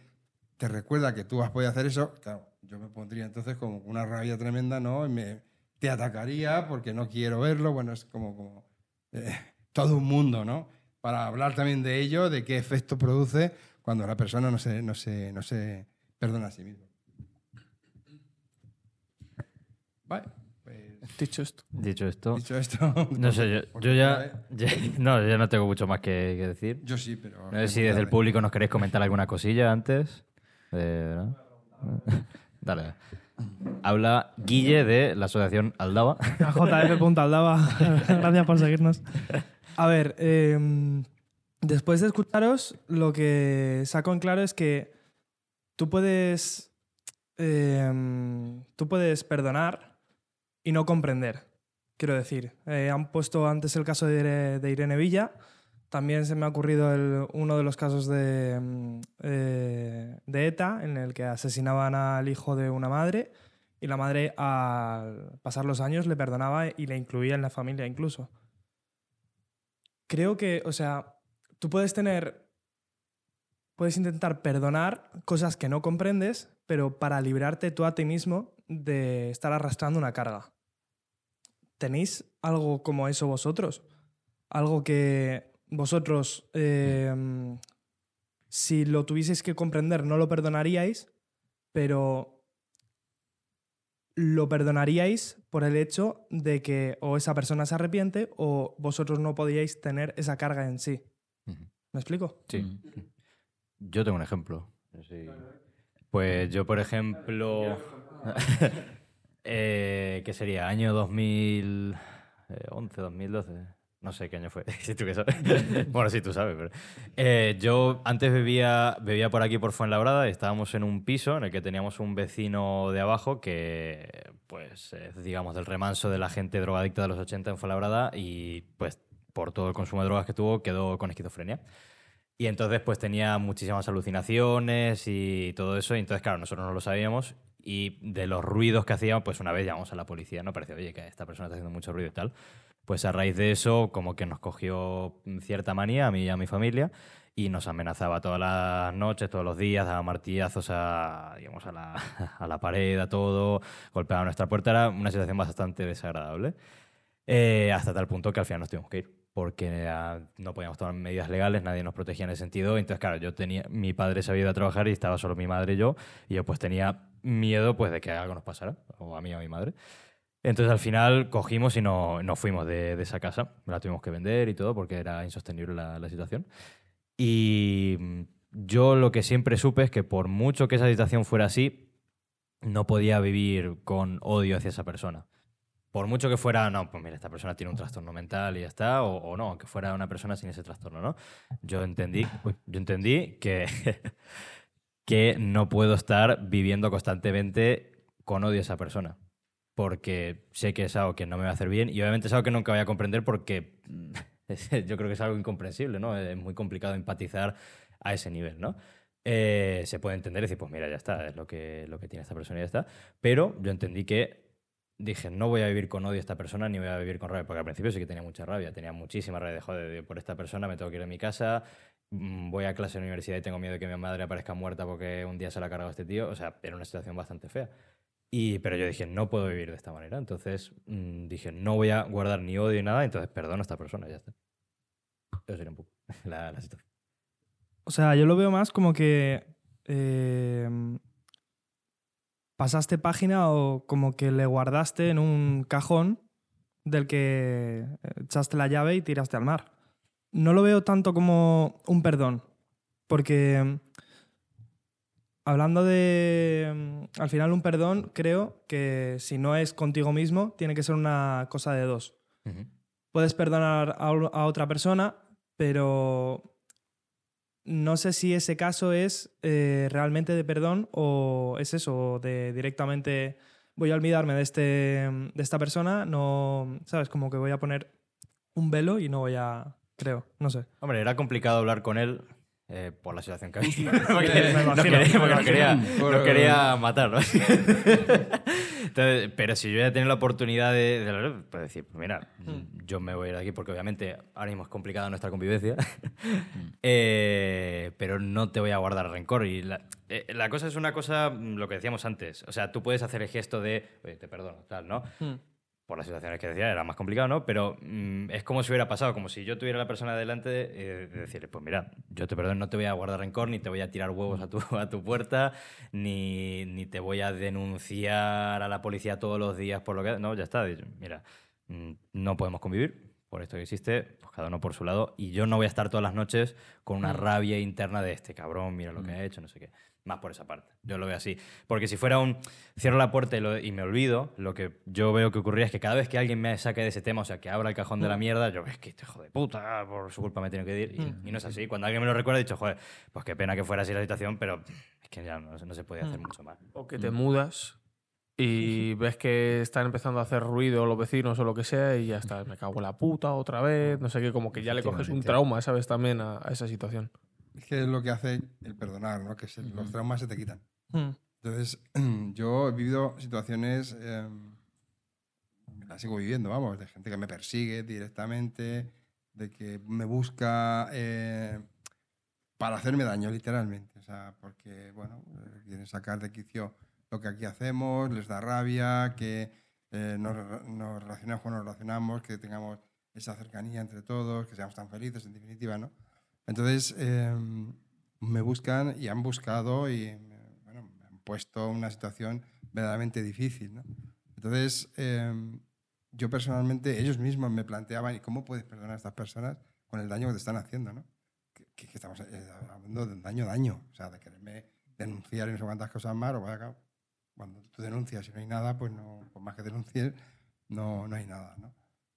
te recuerda que tú has podido hacer eso, claro, yo me pondría entonces como una rabia tremenda, ¿no? Y me, te atacaría porque no quiero verlo. Bueno, es como, como eh, todo un mundo, ¿no? Para hablar también de ello, de qué efecto produce cuando la persona no se, no se, no se perdona a sí misma. Vale, pues Dicho esto. Dicho esto, dicho esto. no sé, yo, yo ya, ya- No, yo no tengo mucho más que, que decir. Yo sí, pero. No sé si desde el público nos queréis comentar alguna cosilla antes. Eh, ¿no? Dale. Habla Guille de la asociación Aldaba. JF.aldaba. Gracias por seguirnos. A ver, em, después de escucharos, lo que saco en claro es que tú puedes. em, tú puedes perdonar y no comprender. Quiero decir, eh, han puesto antes el caso de, Ire- de Irene Villa. También se me ha ocurrido uno de los casos de, mm, eh, de ETA, en el que asesinaban al hijo de una madre y la madre al pasar los años le perdonaba y le incluía en la familia incluso. Creo que, o sea, tú puedes tener, puedes intentar perdonar cosas que no comprendes, pero para librarte tú a ti mismo de estar arrastrando una carga. ¿Tenéis algo como eso vosotros? Algo que vosotros, eh, si lo tuvieseis que comprender, no lo perdonaríais, pero lo perdonaríais por el hecho de que o esa persona se arrepiente o vosotros no podíais tener esa carga en sí. ¿Me explico? Sí. Yo tengo un ejemplo. Sí. Pues yo, por ejemplo. eh, ¿Qué sería? Año 2011, 2012. No sé qué año fue. Si tú qué sabes. bueno, sí, tú sabes. Pero... Eh, yo antes vivía, vivía por aquí, por Fuenlabrada, y estábamos en un piso en el que teníamos un vecino de abajo que, pues, es, digamos, del remanso de la gente drogadicta de los 80 en Fuenlabrada y, pues, por todo el consumo de drogas que tuvo, quedó con esquizofrenia. Y entonces pues tenía muchísimas alucinaciones y todo eso. Y entonces, claro, nosotros no lo sabíamos. Y de los ruidos que hacíamos, pues una vez llamamos a la policía, ¿no? Pareció, oye, que esta persona está haciendo mucho ruido y tal. Pues a raíz de eso, como que nos cogió cierta manía a mí y a mi familia y nos amenazaba todas las noches, todos los días, daba martillazos a, digamos, a, la, a la pared, a todo, golpeaba nuestra puerta. Era una situación bastante desagradable. Eh, hasta tal punto que al final nos tuvimos que ir porque no podíamos tomar medidas legales, nadie nos protegía en ese sentido. Entonces, claro, yo tenía, mi padre se había ido a trabajar y estaba solo mi madre y yo, y yo pues tenía miedo pues de que algo nos pasara, o a mí o a mi madre. Entonces al final cogimos y no- nos fuimos de, de esa casa. La tuvimos que vender y todo porque era insostenible la, la situación. Y yo lo que siempre supe es que por mucho que esa situación fuera así, no podía vivir con odio hacia esa persona. Por mucho que fuera, no, pues mira, esta persona tiene un trastorno mental y ya está, o, no, que fuera una persona sin ese trastorno, ¿no? Yo entendí, yo entendí que, que no puedo estar viviendo constantemente con odio a esa persona. Porque sé que es algo que no me va a hacer bien y obviamente es algo que nunca voy a comprender porque yo creo que es algo incomprensible, ¿no? Es muy complicado empatizar a ese nivel, ¿no? Eh, se puede entender y decir, pues mira, ya está, es lo que, lo que tiene esta persona y ya está. Pero yo entendí que dije, no voy a vivir con odio a esta persona ni voy a vivir con rabia, porque al principio sí que tenía mucha rabia, tenía muchísima rabia de joder, de, por esta persona me tengo que ir a mi casa, mm, voy a clase en la universidad y tengo miedo de que mi madre aparezca muerta porque un día se la ha cargado este tío, o sea, era una situación bastante fea. Y, pero yo dije, no puedo vivir de esta manera, entonces mm, dije, no voy a guardar ni odio ni nada, entonces perdono a esta persona ya está. Eso sería un poco la, la situación. O sea, yo lo veo más como que eh, pasaste página o como que le guardaste en un cajón del que echaste la llave y tiraste al mar. No lo veo tanto como un perdón, porque hablando de, mm, al final, un perdón, creo que si no es contigo mismo, tiene que ser una cosa de dos. Puedes perdonar a otra persona, pero no sé si ese caso es eh, realmente de perdón o es eso, de directamente voy a olvidarme de, este, de esta persona, no, ¿sabes? Como que voy a poner un velo y no voy a, creo, no sé. Hombre, era complicado hablar con él eh, por la situación que había. Quería, nos quería matar, ¿no? Entonces, pero si yo ya tenía la oportunidad de, de pues decir, pues mira, yo me voy a ir de aquí porque obviamente ahora mismo es complicada nuestra convivencia, Eh, pero no te voy a guardar rencor. Y la, eh, la cosa es una cosa, mm, lo que decíamos antes, o sea, tú puedes hacer el gesto de, oye, te perdono, tal, ¿no? Por las situaciones que decía, era más complicado, ¿no? Pero mm, es como si hubiera pasado, como si yo tuviera a la persona delante eh, de decirle, pues mira, yo te perdono, no te voy a guardar rencor, ni te voy a tirar huevos a tu, a tu puerta, ni, ni te voy a denunciar a la policía todos los días por lo que... No, ya está, mira, mm, no podemos convivir. Por esto que existe, pues cada uno por su lado. Y yo no voy a estar todas las noches con una rabia interna de este cabrón, mira lo que ha hecho, no sé qué. Más por esa parte. Yo lo veo así. Porque si fuera un cierro la puerta y, lo- y me olvido, lo que yo veo que ocurría es que cada vez que alguien me saque de ese tema, o sea, que abra el cajón de la mierda, yo es que este hijo de puta, por su culpa me tiene que ir. Y, y no es así. Cuando alguien me lo recuerda, he dicho, joder, pues qué pena que fuera así la situación, pero es que ya no, no se podía hacer mucho más. O que te mudas y ves que están empezando a hacer ruido los vecinos o lo que sea y ya está, me cago en la puta otra vez, no sé qué, como que ya le coges un trauma, ¿sabes? También a, a esa situación. Es que es lo que hace el perdonar, ¿no? Que se- los traumas se te quitan. Mm. Entonces, yo he vivido situaciones, eh, las sigo viviendo, vamos, de gente que me persigue directamente, de que me busca eh, para hacerme daño, literalmente. O sea, porque, bueno, eh, quieren sacar de quicio lo que aquí hacemos, les da rabia, que eh, nos, nos relacionamos nos relacionamos, que tengamos esa cercanía entre todos, que seamos tan felices, en definitiva, ¿no? Entonces, eh, me buscan y han buscado y bueno, me han puesto una situación verdaderamente difícil. ¿no? Entonces, eh, yo personalmente, ellos mismos me planteaban, ¿y cómo puedes perdonar a estas personas con el daño que te están haciendo? ¿no? Que, que- estamos eh, hablando de daño, daño, o sea, de quererme denunciar y no sé cuántas cosas más, o vaya, cuando tú denuncias y no hay nada, pues no, por más que denuncies, no, no hay nada. ¿no?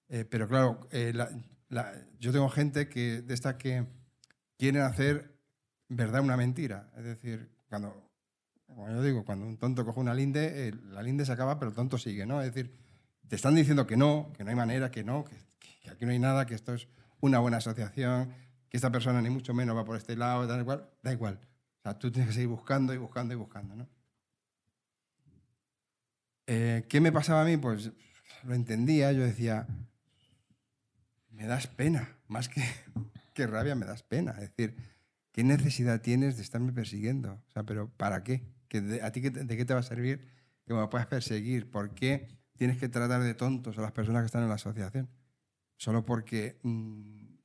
Eh, pero claro, eh, la- la- yo tengo gente que, de estas que quieren hacer verdad una mentira. Es decir, cuando, como yo digo, cuando un tonto coge una linde, eh, la linde se acaba, pero el tonto sigue, ¿no? Es decir, te están diciendo que no, que no hay manera, que no, que, aquí no hay nada, que esto es una buena asociación, que esta persona ni mucho menos va por este lado, da igual, da igual. O sea, tú tienes que seguir buscando y buscando y buscando, ¿no? Eh, ¿Qué me pasaba a mí? Pues lo entendía, yo decía, me das pena, más que, que rabia, me das pena. Es decir, ¿qué necesidad tienes de estarme persiguiendo? O sea, pero ¿para qué? ¿Que de, ¿A ti qué de qué te va a servir que me puedas perseguir? ¿Por qué tienes que tratar de tontos a las personas que están en la asociación? Solo porque mm,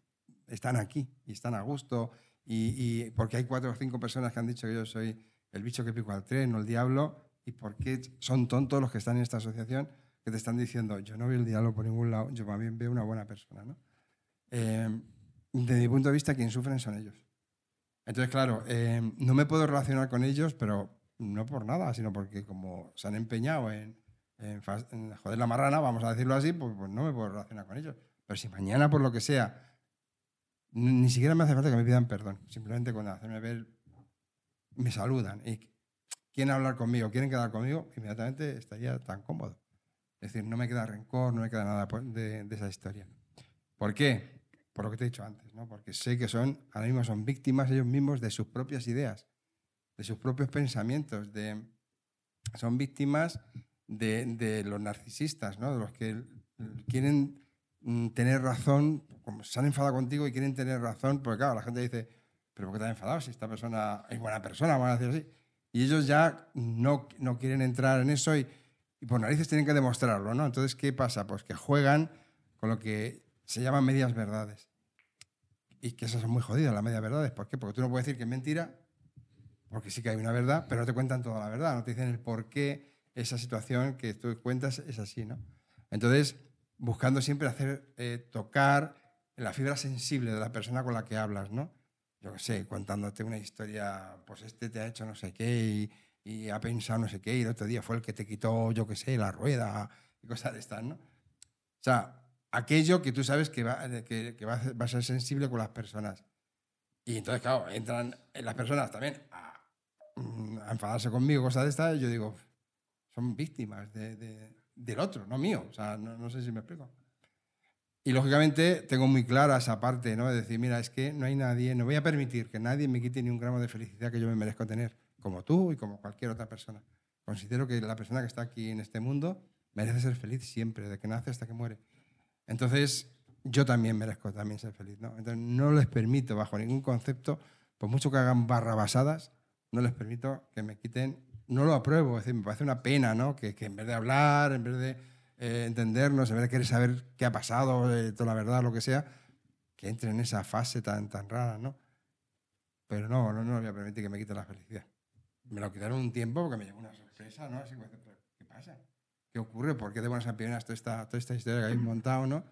están aquí y están a gusto y, y porque hay cuatro o cinco personas que han dicho que yo soy el bicho que pico al tren o el diablo y por qué son tontos los que están en esta asociación que te están diciendo yo no veo el diablo por ningún lado, yo también veo una buena persona. ¿no? Eh, desde mi punto de vista, quien sufren son ellos. Entonces, claro, eh, no me puedo relacionar con ellos, pero no por nada, sino porque como se han empeñado en, en en joder la marrana, vamos a decirlo así, pues, pues no me puedo relacionar con ellos. Pero si mañana, por lo que sea, ni, siquiera me hace falta que me pidan perdón, simplemente con hacerme ver, me saludan y quieren hablar conmigo, quieren quedar conmigo, inmediatamente estaría tan cómodo. Es decir, no me queda rencor, no me queda nada por- de, de esa historia. ¿Por qué? Por lo que te he dicho antes, ¿no? Porque sé que son, ahora mismo son víctimas ellos mismos de sus propias ideas, de sus propios pensamientos, de, son víctimas de, de los narcisistas, ¿no? De los que quieren mm, tener razón, como se han enfadado contigo y quieren tener razón, porque claro, la gente dice, pero ¿por qué te has enfadado si esta persona es buena persona? Vamos a decir así. Y ellos ya no, no quieren entrar en eso y, y por narices tienen que demostrarlo, ¿no? Entonces, ¿qué pasa? Pues que juegan con lo que se llaman medias verdades. Y que esas son muy jodidas, las medias verdades. ¿Por qué? Porque tú no puedes decir que es mentira, porque sí que hay una verdad, pero no te cuentan toda la verdad, no te dicen el por qué esa situación que tú cuentas es así, ¿no? Entonces, buscando siempre hacer, eh, tocar la fibra sensible de la persona con la que hablas, ¿no? yo qué sé, contándote una historia, pues este te ha hecho no sé qué y, y ha pensado no sé qué y el otro día fue el que te quitó, yo qué sé, la rueda y cosas de estas, ¿no? O sea, aquello que tú sabes que va, que, que va, va a ser sensible con las personas. Y entonces, claro, entran las personas también a, mm, a enfadarse conmigo, cosas de estas, y yo digo, son víctimas de- de- del otro, no mío. O sea, no, no sé si me explico. Y lógicamente tengo muy clara esa parte, ¿no? De decir, mira, es que no hay nadie, no voy a permitir que nadie me quite ni un gramo de felicidad que yo me merezco tener, como tú y como cualquier otra persona. Considero que la persona que está aquí en este mundo merece ser feliz siempre, desde que nace hasta que muere. Entonces, yo también merezco también ser feliz, ¿no? Entonces, no les permito, bajo ningún concepto, por mucho que hagan barrabasadas, no les permito que me quiten, no lo apruebo, es decir, me parece una pena, ¿no? Que, que en vez de hablar, en vez de eh, entendernos, en vez de querer saber qué ha pasado, eh, toda la verdad, lo que sea, que entre en esa fase tan, tan rara, ¿no? Pero no, no, no voy a permitir que me quiten la felicidad. Me lo quitaron un tiempo porque me llegó una sorpresa, ¿no? Así "¿Pero ¿qué pasa? ¿Qué ocurre? ¿Por qué de buenas a toda esta, toda esta historia que habéis montado, no?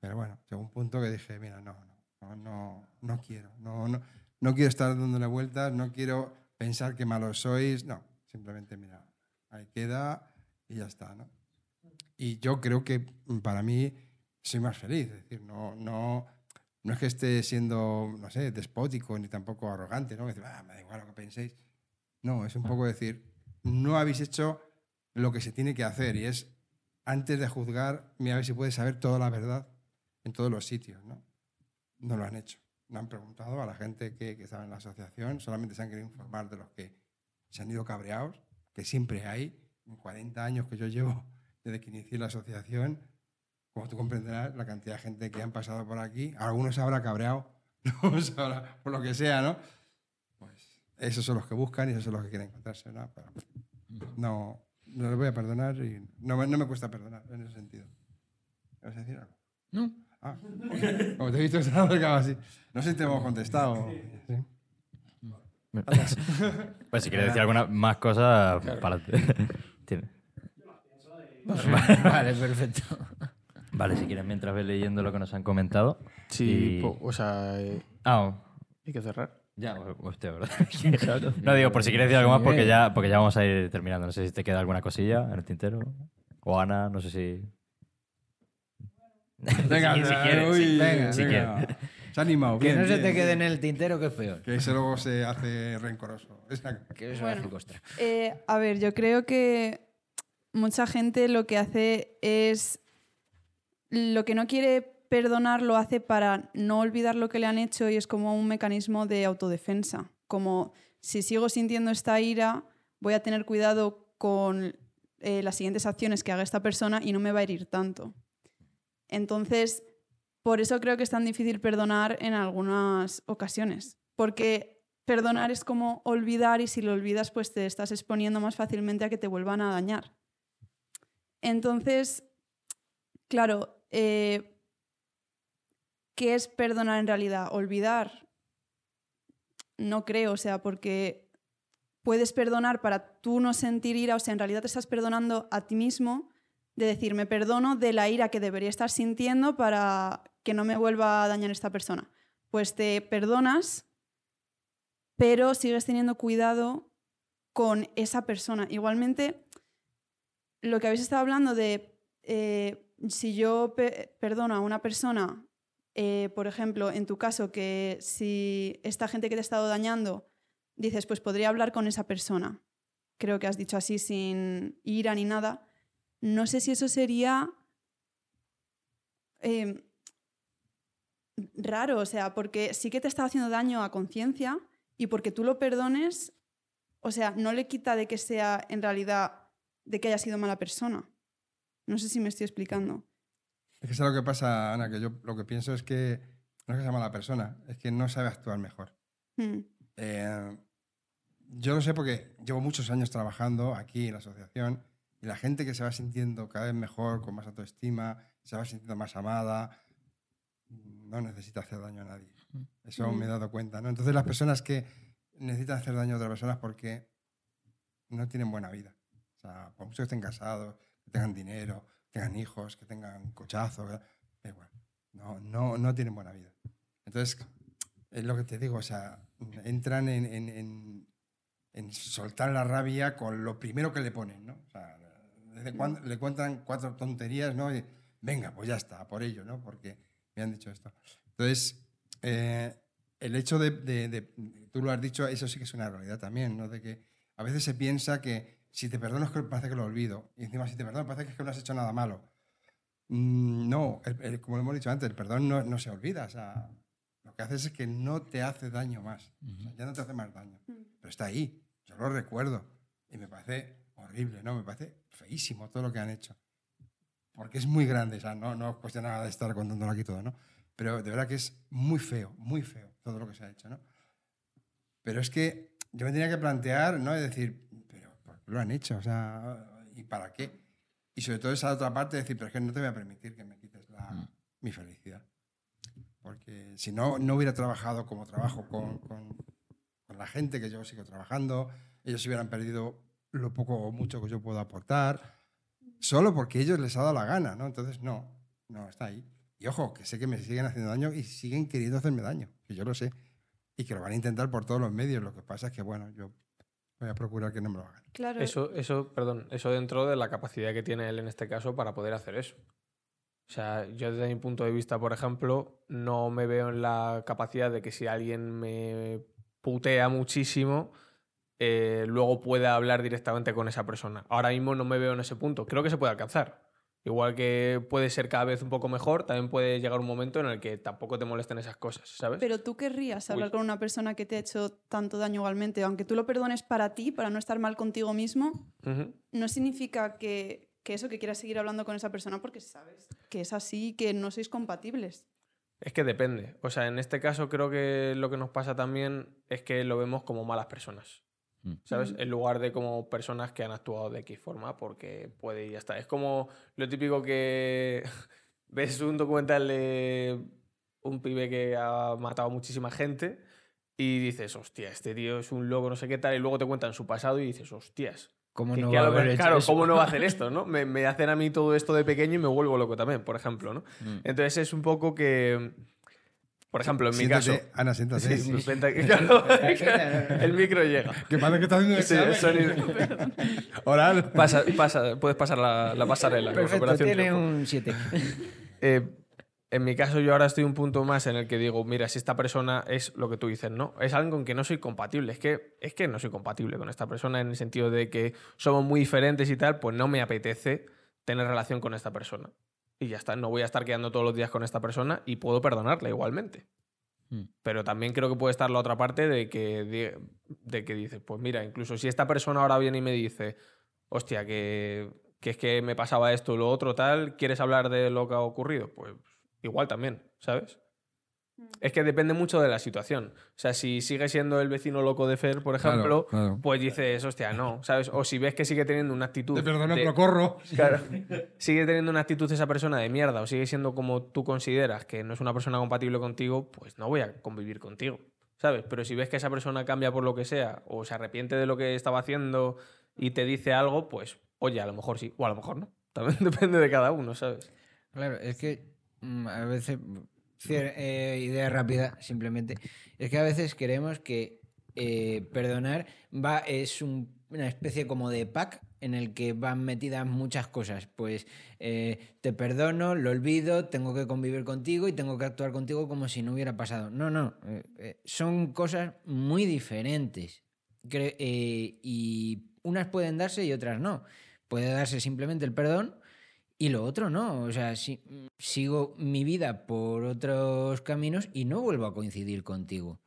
Pero bueno, llegó un punto que dije, mira, no, no, no, no, no quiero, no, no, no quiero estar dándole vueltas, no quiero pensar que malos sois, no, simplemente, mira, ahí queda y ya está, ¿no? Y yo creo que mm, para mí soy más feliz, es decir, no, no, no es que esté siendo, no sé, despótico ni tampoco arrogante, ¿no? Que decir, "Ah, me da igual lo que penséis. No, es un poco decir, no habéis hecho lo que se tiene que hacer y es, antes de juzgar, mira a ver si puedes saber toda la verdad en todos los sitios, ¿no? No lo han hecho. No han preguntado a la gente que, que estaba en la asociación, solamente se han querido informar de los que se han ido cabreados, que siempre hay, en 40 años que yo llevo desde que inicié la asociación, como tú comprenderás, la cantidad de gente que han pasado por aquí, algunos habrá cabreado, no habrá- por lo que sea, ¿no? Pues esos son los que buscan y esos son los que quieren encontrarse, ¿no? Pero no, no les voy a perdonar y no, me- no me cuesta perdonar en ese sentido. ¿Me ¿Vas a decir algo? No. Ah, como te he visto que se ha acercado así. No sé si te hemos contestado. ¿sí? Pues si quieres decir alguna más cosa, para Tiene. vale, perfecto. Vale, si quieres, mientras ves leyendo lo que nos han comentado. Sí, Y- po- o sea, eh, Ah, hay que cerrar. Ya, hostia, ¿verdad? no digo por si quieres decir algo más porque ya, porque ya vamos a ir terminando. No sé si te queda alguna cosilla en el tintero. O Ana, no sé si. Venga, si, si quieres. uy, si- venga, si venga. quieres. Se ha animado. Que bien, no se bien, te quede bien. en el tintero, que es peor. Que ese luego se hace rencoroso. Que eso Bueno. hace. Eh, a ver, yo creo que mucha gente lo que hace es lo que no quiere perdonar lo hace para no olvidar lo que le han hecho y es como un mecanismo de autodefensa. Como si sigo sintiendo esta ira, voy a tener cuidado con eh, las siguientes acciones que haga esta persona y no me va a herir tanto. Entonces, por eso creo que es tan difícil perdonar en algunas ocasiones. Porque perdonar es como olvidar y si lo olvidas, pues te estás exponiendo más fácilmente a que te vuelvan a dañar. Entonces, claro, eh, ¿qué es perdonar en realidad? Olvidar. No creo, o sea, porque puedes perdonar para tú no sentir ira, o sea, en realidad te estás perdonando a ti mismo de decir, me perdono de la ira que debería estar sintiendo para que no me vuelva a dañar esta persona. Pues te perdonas, pero sigues teniendo cuidado con esa persona. Igualmente, lo que habéis estado hablando de eh, si yo pe- perdono a una persona, eh, por ejemplo, en tu caso, que si esta gente que te ha estado dañando, dices, pues podría hablar con esa persona. Creo que has dicho así sin ira ni nada. No sé si eso sería eh, raro, o sea, porque sí que te está haciendo daño a conciencia y porque tú lo perdones, o sea, no le quita de que sea en realidad de que haya sido mala persona. No sé si me estoy explicando. Es que es lo que pasa, Ana, que yo lo que pienso es que no es que sea mala persona, es que no sabe actuar mejor. Hmm. Eh, yo lo sé porque llevo muchos años trabajando aquí en la asociación y la gente que se va sintiendo cada vez mejor, con más autoestima, se va sintiendo más amada, no necesita hacer daño a nadie. Eso me he dado cuenta. ¿no? Entonces las personas que necesitan hacer daño a otras personas porque no tienen buena vida. O sea, por mucho que estén casados, que tengan dinero, tengan hijos, que tengan cochazos, da igual. No, no, no tienen buena vida. Entonces, es lo que te digo, o sea, entran en, en- en- en soltar la rabia con lo primero que le ponen, ¿no? O sea, desde cuando le cuentan cuatro tonterías, ¿no? Y, venga, pues ya está, por ello, ¿no? Porque me han dicho esto. Entonces, eh, el hecho de, de- de- tú lo has dicho, eso sí que es una realidad también, ¿no? De que a veces se piensa que si te perdono es que parece que lo olvido. Y encima, si te perdono parece que es que no has hecho nada malo. Mm, no, el- el- como lo hemos dicho antes, el perdón no, no se olvida. O sea, lo que haces es que no te hace daño más. O sea, ya no te hace más daño. Pero está ahí. Yo lo recuerdo. Y me parece horrible, ¿no? Me parece feísimo todo lo que han hecho. Porque es muy grande. O sea, no, no es cuestión nada de estar contándolo aquí todo, ¿no? Pero de verdad que es muy feo, muy feo todo lo que se ha hecho, ¿no? Pero es que yo me tenía que plantear, ¿no? Es decir, pero ¿por qué lo han hecho? O sea, ¿y para qué? Y sobre todo esa otra parte de decir, pero es que no te voy a permitir que me quites la- mi felicidad. Porque si no, no hubiera trabajado como trabajo con, con- con la gente que yo sigo trabajando, ellos hubieran perdido lo poco o mucho que yo puedo aportar, solo porque ellos les ha dado la gana, ¿no? Entonces, no, no, está ahí. Y ojo, que sé que me siguen haciendo daño y siguen queriendo hacerme daño, que yo lo sé. Y que lo van a intentar por todos los medios. Lo que pasa es que, bueno, yo voy a procurar que no me lo hagan. Claro. Eso, eso, perdón, eso dentro de la capacidad que tiene él en este caso para poder hacer eso. O sea, yo desde mi punto de vista, por ejemplo, no me veo en la capacidad de que si alguien me putea muchísimo, eh, luego pueda hablar directamente con esa persona. Ahora mismo no me veo en ese punto. Creo que se puede alcanzar. Igual que puede ser cada vez un poco mejor, también puede llegar un momento en el que tampoco te molesten esas cosas, ¿sabes? Pero tú querrías hablar Uy. con una persona que te ha hecho tanto daño igualmente, aunque tú lo perdones para ti, para no estar mal contigo mismo, no significa que, que eso, que quieras seguir hablando con esa persona porque sabes que es así, que no sois compatibles. Es que depende. O sea, en este caso creo que lo que nos pasa también es que lo vemos como malas personas. ¿Sabes? Mm. En lugar de como personas que han actuado de X forma porque puede y ya está. Es como lo típico que ves un documental de un pibe que ha matado a muchísima gente y dices, hostia, este tío es un loco, no sé qué tal, y luego te cuentan su pasado y dices, hostias. ¿Cómo que- no que va a haber hecho claro, eso? ¿cómo no va a hacer esto? ¿no? Me, me hacen a mí todo esto de pequeño y me vuelvo loco también, por ejemplo. ¿no? Mm. Entonces es un poco que, por ejemplo, en mi Siéntate, caso... Ana, siéntate. Sí, claro, el micro llega. Que parece que está haciendo Sí, sonido. Oral. Pasa, pasa, puedes pasar la, la pasarela. Perfecto, tiene Triunfo. un 7. Eh, en mi caso, yo ahora estoy un punto más en el que digo, mira, si esta persona es lo que tú dices, ¿no? Es alguien con que no soy compatible. Es que, es que no soy compatible con esta persona en el sentido de que somos muy diferentes y tal, pues no me apetece tener relación con esta persona. Y ya está, no voy a estar quedando todos los días con esta persona y puedo perdonarla igualmente. Mm. Pero también creo que puede estar la otra parte de que, de, de que dices, pues mira, incluso si esta persona ahora viene y me dice, hostia, que, que es que me pasaba esto o lo otro, tal, ¿quieres hablar de lo que ha ocurrido? Pues igual también, ¿sabes? Es que depende mucho de la situación. O sea, si sigue siendo el vecino loco de Fer, por Claro, ejemplo, claro. pues dices, hostia, no, ¿sabes? O si ves que sigue teniendo una actitud. Te perdono, de- pero corro. Claro. Sigue teniendo una actitud esa persona de mierda o sigue siendo como tú consideras que no es una persona compatible contigo, pues no voy a convivir contigo, ¿sabes? Pero si ves que esa persona cambia por lo que sea o se arrepiente de lo que estaba haciendo y te dice algo, pues oye, a lo mejor sí o a lo mejor no. También depende de cada uno, ¿sabes? Claro, es que mm, a veces, eh, idea rápida simplemente, es que a veces creemos que eh, perdonar va, es un- una especie como de pack en el que van metidas muchas cosas. Pues eh, te perdono, lo olvido, tengo que convivir contigo y tengo que actuar contigo como si no hubiera pasado. No, no, son cosas muy diferentes. Cre- y unas pueden darse y otras no. Puede darse simplemente el perdón y lo otro no. O sea, si, sigo mi vida por otros caminos y no vuelvo a coincidir contigo.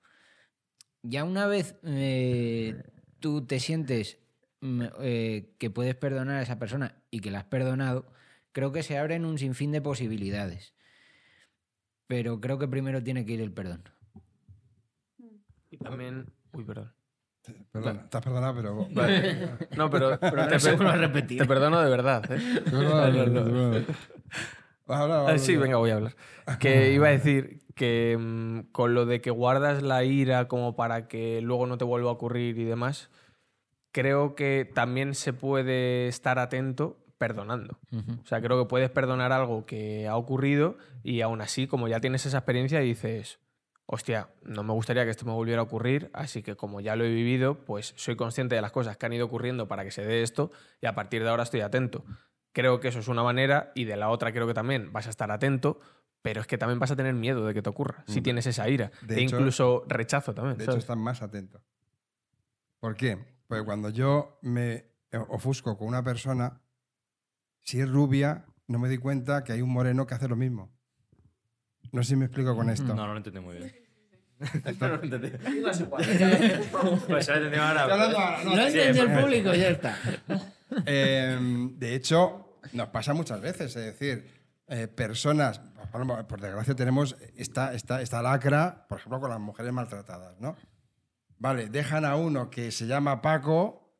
Ya una vez eh, tú te sientes mm, eh, que puedes perdonar a esa persona y que la has perdonado, creo que se abren un sinfín de posibilidades. Pero creo que primero tiene que ir el perdón. Y también... Uy, perdón. Perdona, estás perdonado, pero. No, pero, te, no se per- vuelva a repetir. te perdono de verdad, ¿eh? No, no, no. perdona. Vas a hablar, vas a Ah, sí, venga, voy a hablar. Que iba a decir que mm, con lo de que guardas la ira como para que luego no te vuelva a ocurrir y demás, creo que también se puede estar atento perdonando. O sea, creo que puedes perdonar algo que ha ocurrido y aún así, como ya tienes esa experiencia, dices, hostia, no me gustaría que esto me volviera a ocurrir, así que como ya lo he vivido, pues soy consciente de las cosas que han ido ocurriendo para que se dé esto y a partir de ahora estoy atento. Creo que eso es una manera y de la otra creo que también vas a estar atento, pero es que también vas a tener miedo de que te ocurra, si Mm. tienes esa ira. De e hecho- incluso rechazo también. De hecho, están más atentos. ¿Por qué? Porque cuando yo me ofusco con una persona, si es rubia, no me di cuenta que hay un moreno que hace lo mismo. No sé si me explico con esto. No, no lo entendí muy bien. no lo entendí. pues se lo he entendido ahora. No, entendió el público, ya está. Eh, de hecho, nos pasa muchas veces, es decir, eh, personas, por, desgracia tenemos esta, esta, esta lacra, por ejemplo, con las mujeres maltratadas, ¿no? Vale, dejan a uno que se llama Paco,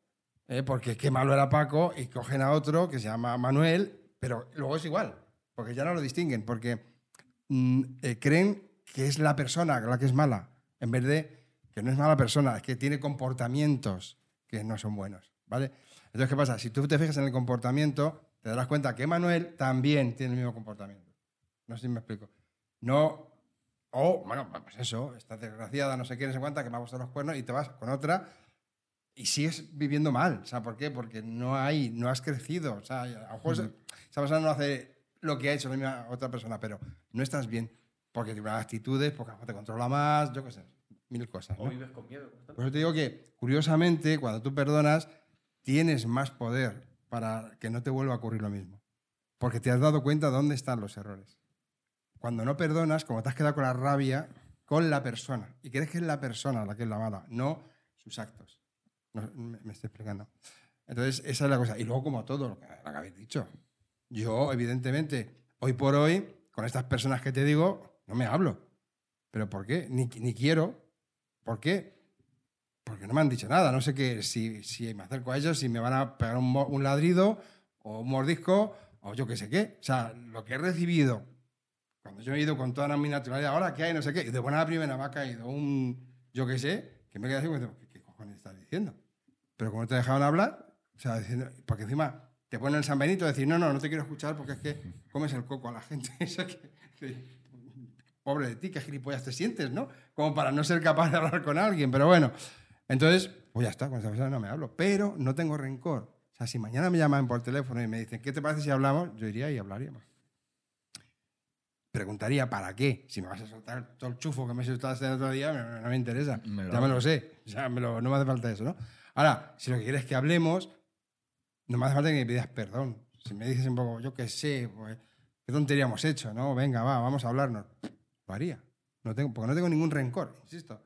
eh, porque qué malo era Paco, y cogen a otro que se llama Manuel, pero luego es igual, porque ya no lo distinguen, porque eh, creen que es la persona la que es mala, en vez de que no es mala persona, es que tiene comportamientos que no son buenos, ¿vale? Entonces, ¿qué pasa? Si tú te fijas en el comportamiento, te darás cuenta que Manuel también tiene el mismo comportamiento. No sé si me explico. No, o, bueno, pues eso, estás desgraciada, no sé qué, no sé cuánta, que me ha puesto los cuernos y te vas con otra y sigues viviendo mal. O sea, ¿por qué? Porque no hay, no has crecido. O sea, a lo mejor esa- esa persona no hace lo que ha hecho la misma otra persona, pero no estás bien porque tiene unas actitudes, porque te controla más, yo qué sé, mil cosas. ¿no? O vives con miedo. Por eso te digo que, curiosamente, cuando tú perdonas, tienes más poder para que no te vuelva a ocurrir lo mismo. Porque te has dado cuenta dónde están los errores. Cuando no perdonas, como te has quedado con la rabia, con la persona. Y crees que es la persona la que es la mala, no sus actos. No, me, me estoy explicando. Entonces, esa es la cosa. Y luego, como todo lo que, lo que habéis dicho, yo, evidentemente, hoy por hoy, con estas personas que te digo, no me hablo. ¿Pero por qué? Ni, ni quiero. ¿Por qué? Porque no me han dicho nada. No sé qué, si, si me acerco a ellos, si me van a pegar un, ladrido o un mordisco o yo qué sé qué. O sea, lo que he recibido cuando yo he ido con toda mi naturalidad, ahora qué hay, no sé qué, y de buena primera me ha caído un yo qué sé, que me quedado así, ¿qué, qué cojones estás diciendo? Pero como no te dejaban hablar, o sea, diciendo, porque encima te ponen el San Benito y decir, no, no, no te quiero escuchar porque es que comes el coco a la gente. Eso que- que- pobre de ti, qué gilipollas te sientes, ¿no? Como para no ser capaz de hablar con alguien, pero bueno. Entonces, pues ya está, con esa persona no me hablo, pero no tengo rencor. O sea, si mañana me llaman por teléfono y me dicen, ¿qué te parece si hablamos? Yo iría y hablaríamos. Preguntaría, ¿para qué? Si me vas a soltar todo el chufo que me soltaste el otro día, no, me interesa. Me lo ya me lo sé. O sea, me lo- no me hace falta eso, ¿no? Ahora, si lo que quieres es que hablemos, no me hace falta que me pidas perdón. Si me dices un poco, yo qué sé, pues, qué tontería hemos hecho, ¿no? Venga, va, vamos a hablarnos. Lo haría. No tengo, porque no tengo ningún rencor, insisto.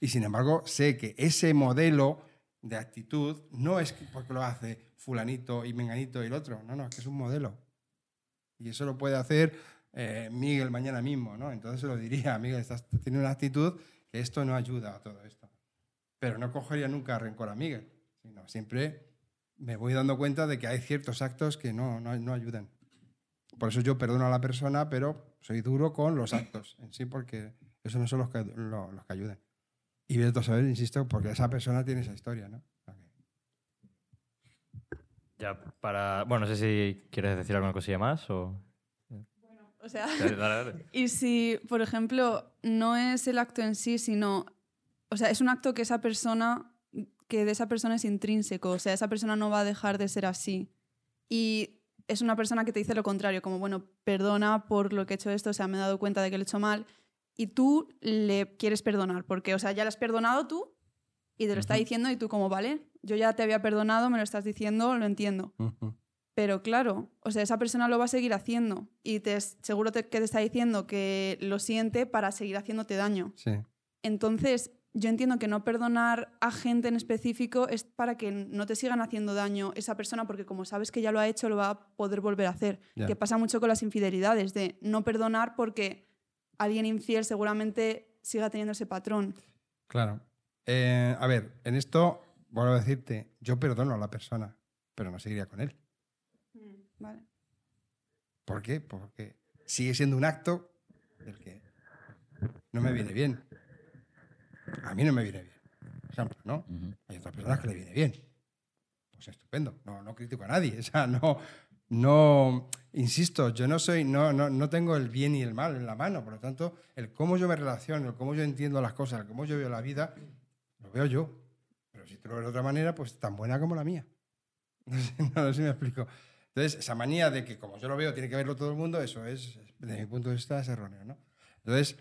Y sin embargo, sé que ese modelo de actitud no es que porque lo hace fulanito y menganito y el otro. No, no, es que es un modelo. Y eso lo puede hacer eh, Miguel mañana mismo, ¿no? Entonces se lo diría, Miguel, estás teniendo una actitud que esto no ayuda a todo esto. Pero no cogería nunca rencor a Miguel, sino siempre me voy dando cuenta de que hay ciertos actos que no, no, no ayudan. Por eso yo perdono a la persona, pero soy duro con los actos en sí, porque esos no son los que, lo- los que ayudan. Y vete a saber, insisto, porque esa persona tiene esa historia, ¿no? Ya para. Bueno, no sé si quieres decir alguna cosilla más o. O sea, Dale, dale, dale. y si, por ejemplo, no es el acto en sí, sino, o sea, es un acto que esa persona, que de esa persona es intrínseco, o sea, esa persona no va a dejar de ser así. Y es una persona que te dice lo contrario, como, bueno, perdona por lo que he hecho esto, o sea, me he dado cuenta de que lo he hecho mal, y tú le quieres perdonar, porque, o sea, ya lo has perdonado tú y te lo está diciendo y tú como, vale, yo ya te había perdonado, me lo estás diciendo, lo entiendo. Pero claro, o sea, esa persona lo va a seguir haciendo y te, seguro te- que te está diciendo que lo siente para seguir haciéndote daño. Sí. Entonces, yo entiendo que no perdonar a gente en específico es para que no te sigan haciendo daño esa persona, porque como sabes que ya lo ha hecho, lo va a poder volver a hacer. Que pasa mucho con las infidelidades, de no perdonar porque alguien infiel seguramente siga teniendo ese patrón. Claro. Eh, a ver, en esto, vuelvo a decirte, yo perdono a la persona, pero no seguiría con él. Vale. ¿Por qué? Porque sigue siendo un acto del que no me viene bien. A mí no me viene bien. Por ejemplo, ¿no? Hay otras personas que le viene bien. Pues estupendo. No, no critico a nadie. O sea, no. no, insisto, yo no soy, no, no, no tengo el bien y el mal en la mano, por lo tanto, el cómo yo me relaciono, el cómo yo entiendo las cosas, el cómo yo veo la vida, lo veo yo. Pero si tú lo ves de otra manera, pues tan buena como la mía. No sé, no sé si me explico. Entonces, esa manía de que como yo lo veo, tiene que verlo todo el mundo, eso es, desde mi punto de vista, es erróneo, ¿no? Entonces,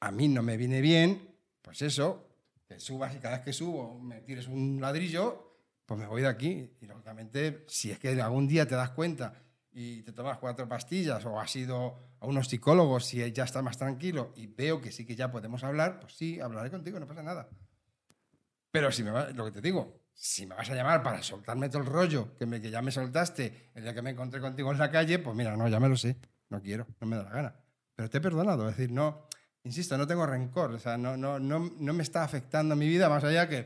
a mí no me viene bien, pues eso, que subas y cada vez que subo me tires un ladrillo, pues me voy de aquí. Y lógicamente, si es que algún día te das cuenta y te tomas cuatro pastillas o has ido a unos psicólogos y ya estás más tranquilo y veo que sí que ya podemos hablar, pues sí, hablaré contigo, no pasa nada. Pero si me va- lo que te digo, si me vas a llamar para soltarme todo el rollo que, me, que ya me soltaste el día que me encontré contigo en la calle, pues mira, no, ya me lo sé, no quiero, no me da la gana. Pero te he perdonado, es decir, no, insisto, no tengo rencor, o sea, no, me está afectando mi vida más allá que,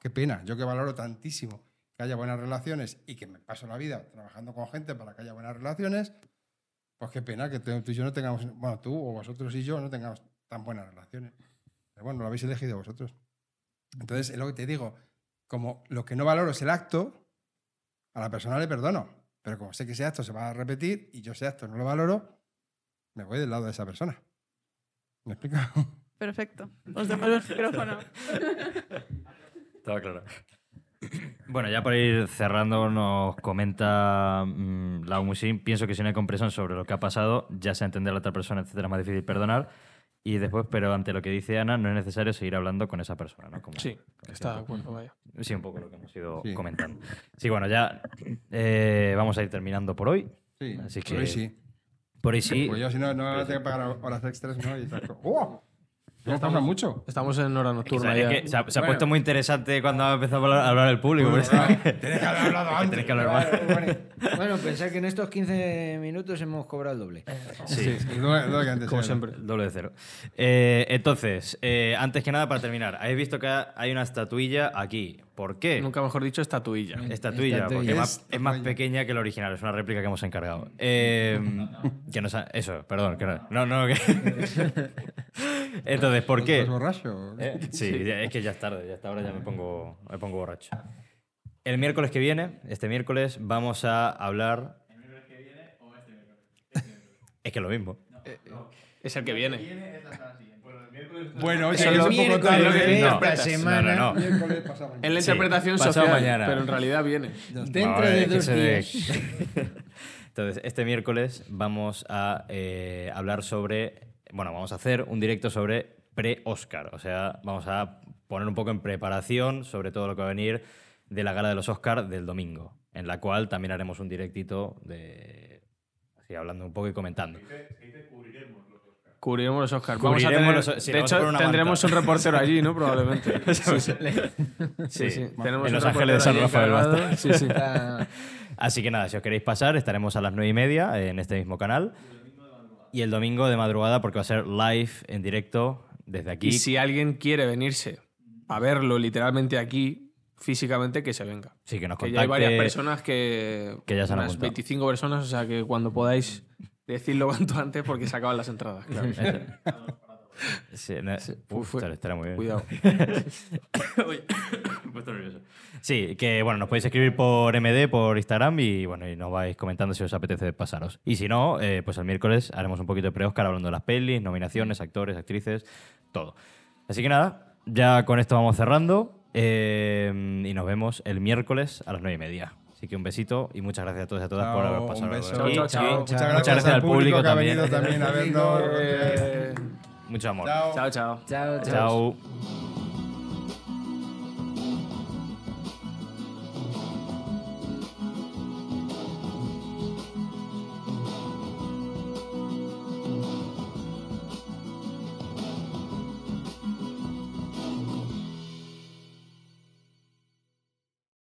qué pena, yo que valoro tantísimo que haya buenas relaciones y que me paso la vida trabajando con gente para que haya buenas relaciones, pues qué pena que tú y yo no tengamos, bueno, tú o vosotros y yo no tengamos tan buenas relaciones. Pero bueno, lo habéis elegido vosotros. Entonces, es lo que te digo, como lo que no valoro es el acto, a la persona le perdono. Pero como sé que ese acto se va a repetir y yo ese acto no lo valoro, me voy del lado de esa persona. ¿Me explico? Perfecto. Os dejo el micrófono. Estaba claro. Bueno, ya por ir cerrando, nos comenta mm, Lau Musin, pienso que si no hay comprensión sobre lo que ha pasado, ya sea entender a la otra persona, etcétera, es más difícil perdonar. Y después, pero ante lo que dice Ana, no es necesario seguir hablando con esa persona, ¿no? Como- Sí, como está de acuerdo, vaya. Sí, un poco lo que hemos ido Sí. comentando. Sí, bueno, ya eh, vamos a ir terminando por hoy. Sí, Así por que- hoy sí. Por hoy sí. Pues yo si no, no tengo que pagar horas extras, ¿no? Y esas cosas. ¡Oh! No pasa mucho. Estamos en hora nocturna ya. que se ha, se ha Bueno. puesto muy interesante cuando ha empezado a hablar, a hablar el público. eso- Tienes que haber hablado antes. Tienes que hablar más. Bueno, pensar que en estos 15 minutos hemos cobrado el doble. Sí. Que antes Como siempre. El doble de cero. Eh, entonces, eh, antes que nada, para terminar, habéis visto que hay una estatuilla aquí. ¿Por qué? Nunca mejor dicho, estatuilla. Estatuilla, Estatuilla. porque Es más- es más estatuilla. pequeña que la original, es una réplica que hemos encargado. Eh, que nos ha- eso, perdón, que no, no, no, que- Entonces, ¿por qué? ¿Estás borracho? Eh, Sí, es que ya es tarde, ya hasta ahora ya me pongo, me pongo borracho. El miércoles que viene, este miércoles, vamos a hablar. Es que es lo mismo. Es el que viene. Bueno, Eso que es es lo- un poco miércoles tarde. de No, esta interpretas. semana, No, no, no. Miércoles pasado. En la Sí, interpretación pasado social, mañana. pero en realidad viene. Dentro No, de es que dos días. Entonces, este miércoles vamos a eh, hablar sobre. Bueno, vamos a hacer un directo sobre pre-Oscar. O sea, vamos a poner un poco en preparación sobre todo lo que va a venir de la gala de los Oscar del domingo, en la cual también haremos un directito de. Así, hablando un poco y comentando. Cubriremos los Oscars. Vamos a Cubriremos tener- los- sí, de vamos a hecho, tendremos manta. un reportero allí, ¿no? Probablemente. Sí, sí. Sí, sí. Tenemos en Los Ángeles de San Rafael. Sí, sí. Así que nada, si os queréis pasar, estaremos a las nueve y media en este mismo canal. Y el domingo de madrugada, porque va a ser live en directo desde aquí. Y si alguien quiere venirse a verlo literalmente aquí, físicamente, que se venga. Sí, que nos Que ya hay contacte. varias personas que. que ya se han unas apuntado. 25 personas, o sea que cuando podáis decirlo cuanto antes porque se acaban las entradas. Claro. Sí, no- Uf, fue- estará- estará muy bien. Cuidado. Sí, que bueno, nos podéis escribir por MD, por Instagram y bueno, y nos vais comentando si os apetece pasaros. Y si no, eh, pues el miércoles haremos un poquito de pre-Oscar hablando de las pelis, nominaciones, actores, actrices, todo. Así que nada, ya con esto vamos cerrando eh, y nos vemos el miércoles a las nueve y media. Así que un besito y muchas gracias a todos y a todas por haber un pasado. beso. por aquí. Chao. Muchas gracias, Muchas al público que ha también. venido también a vernos. Eh, Mucho amor. Chao. chao, chao. Chao, chao. Chao.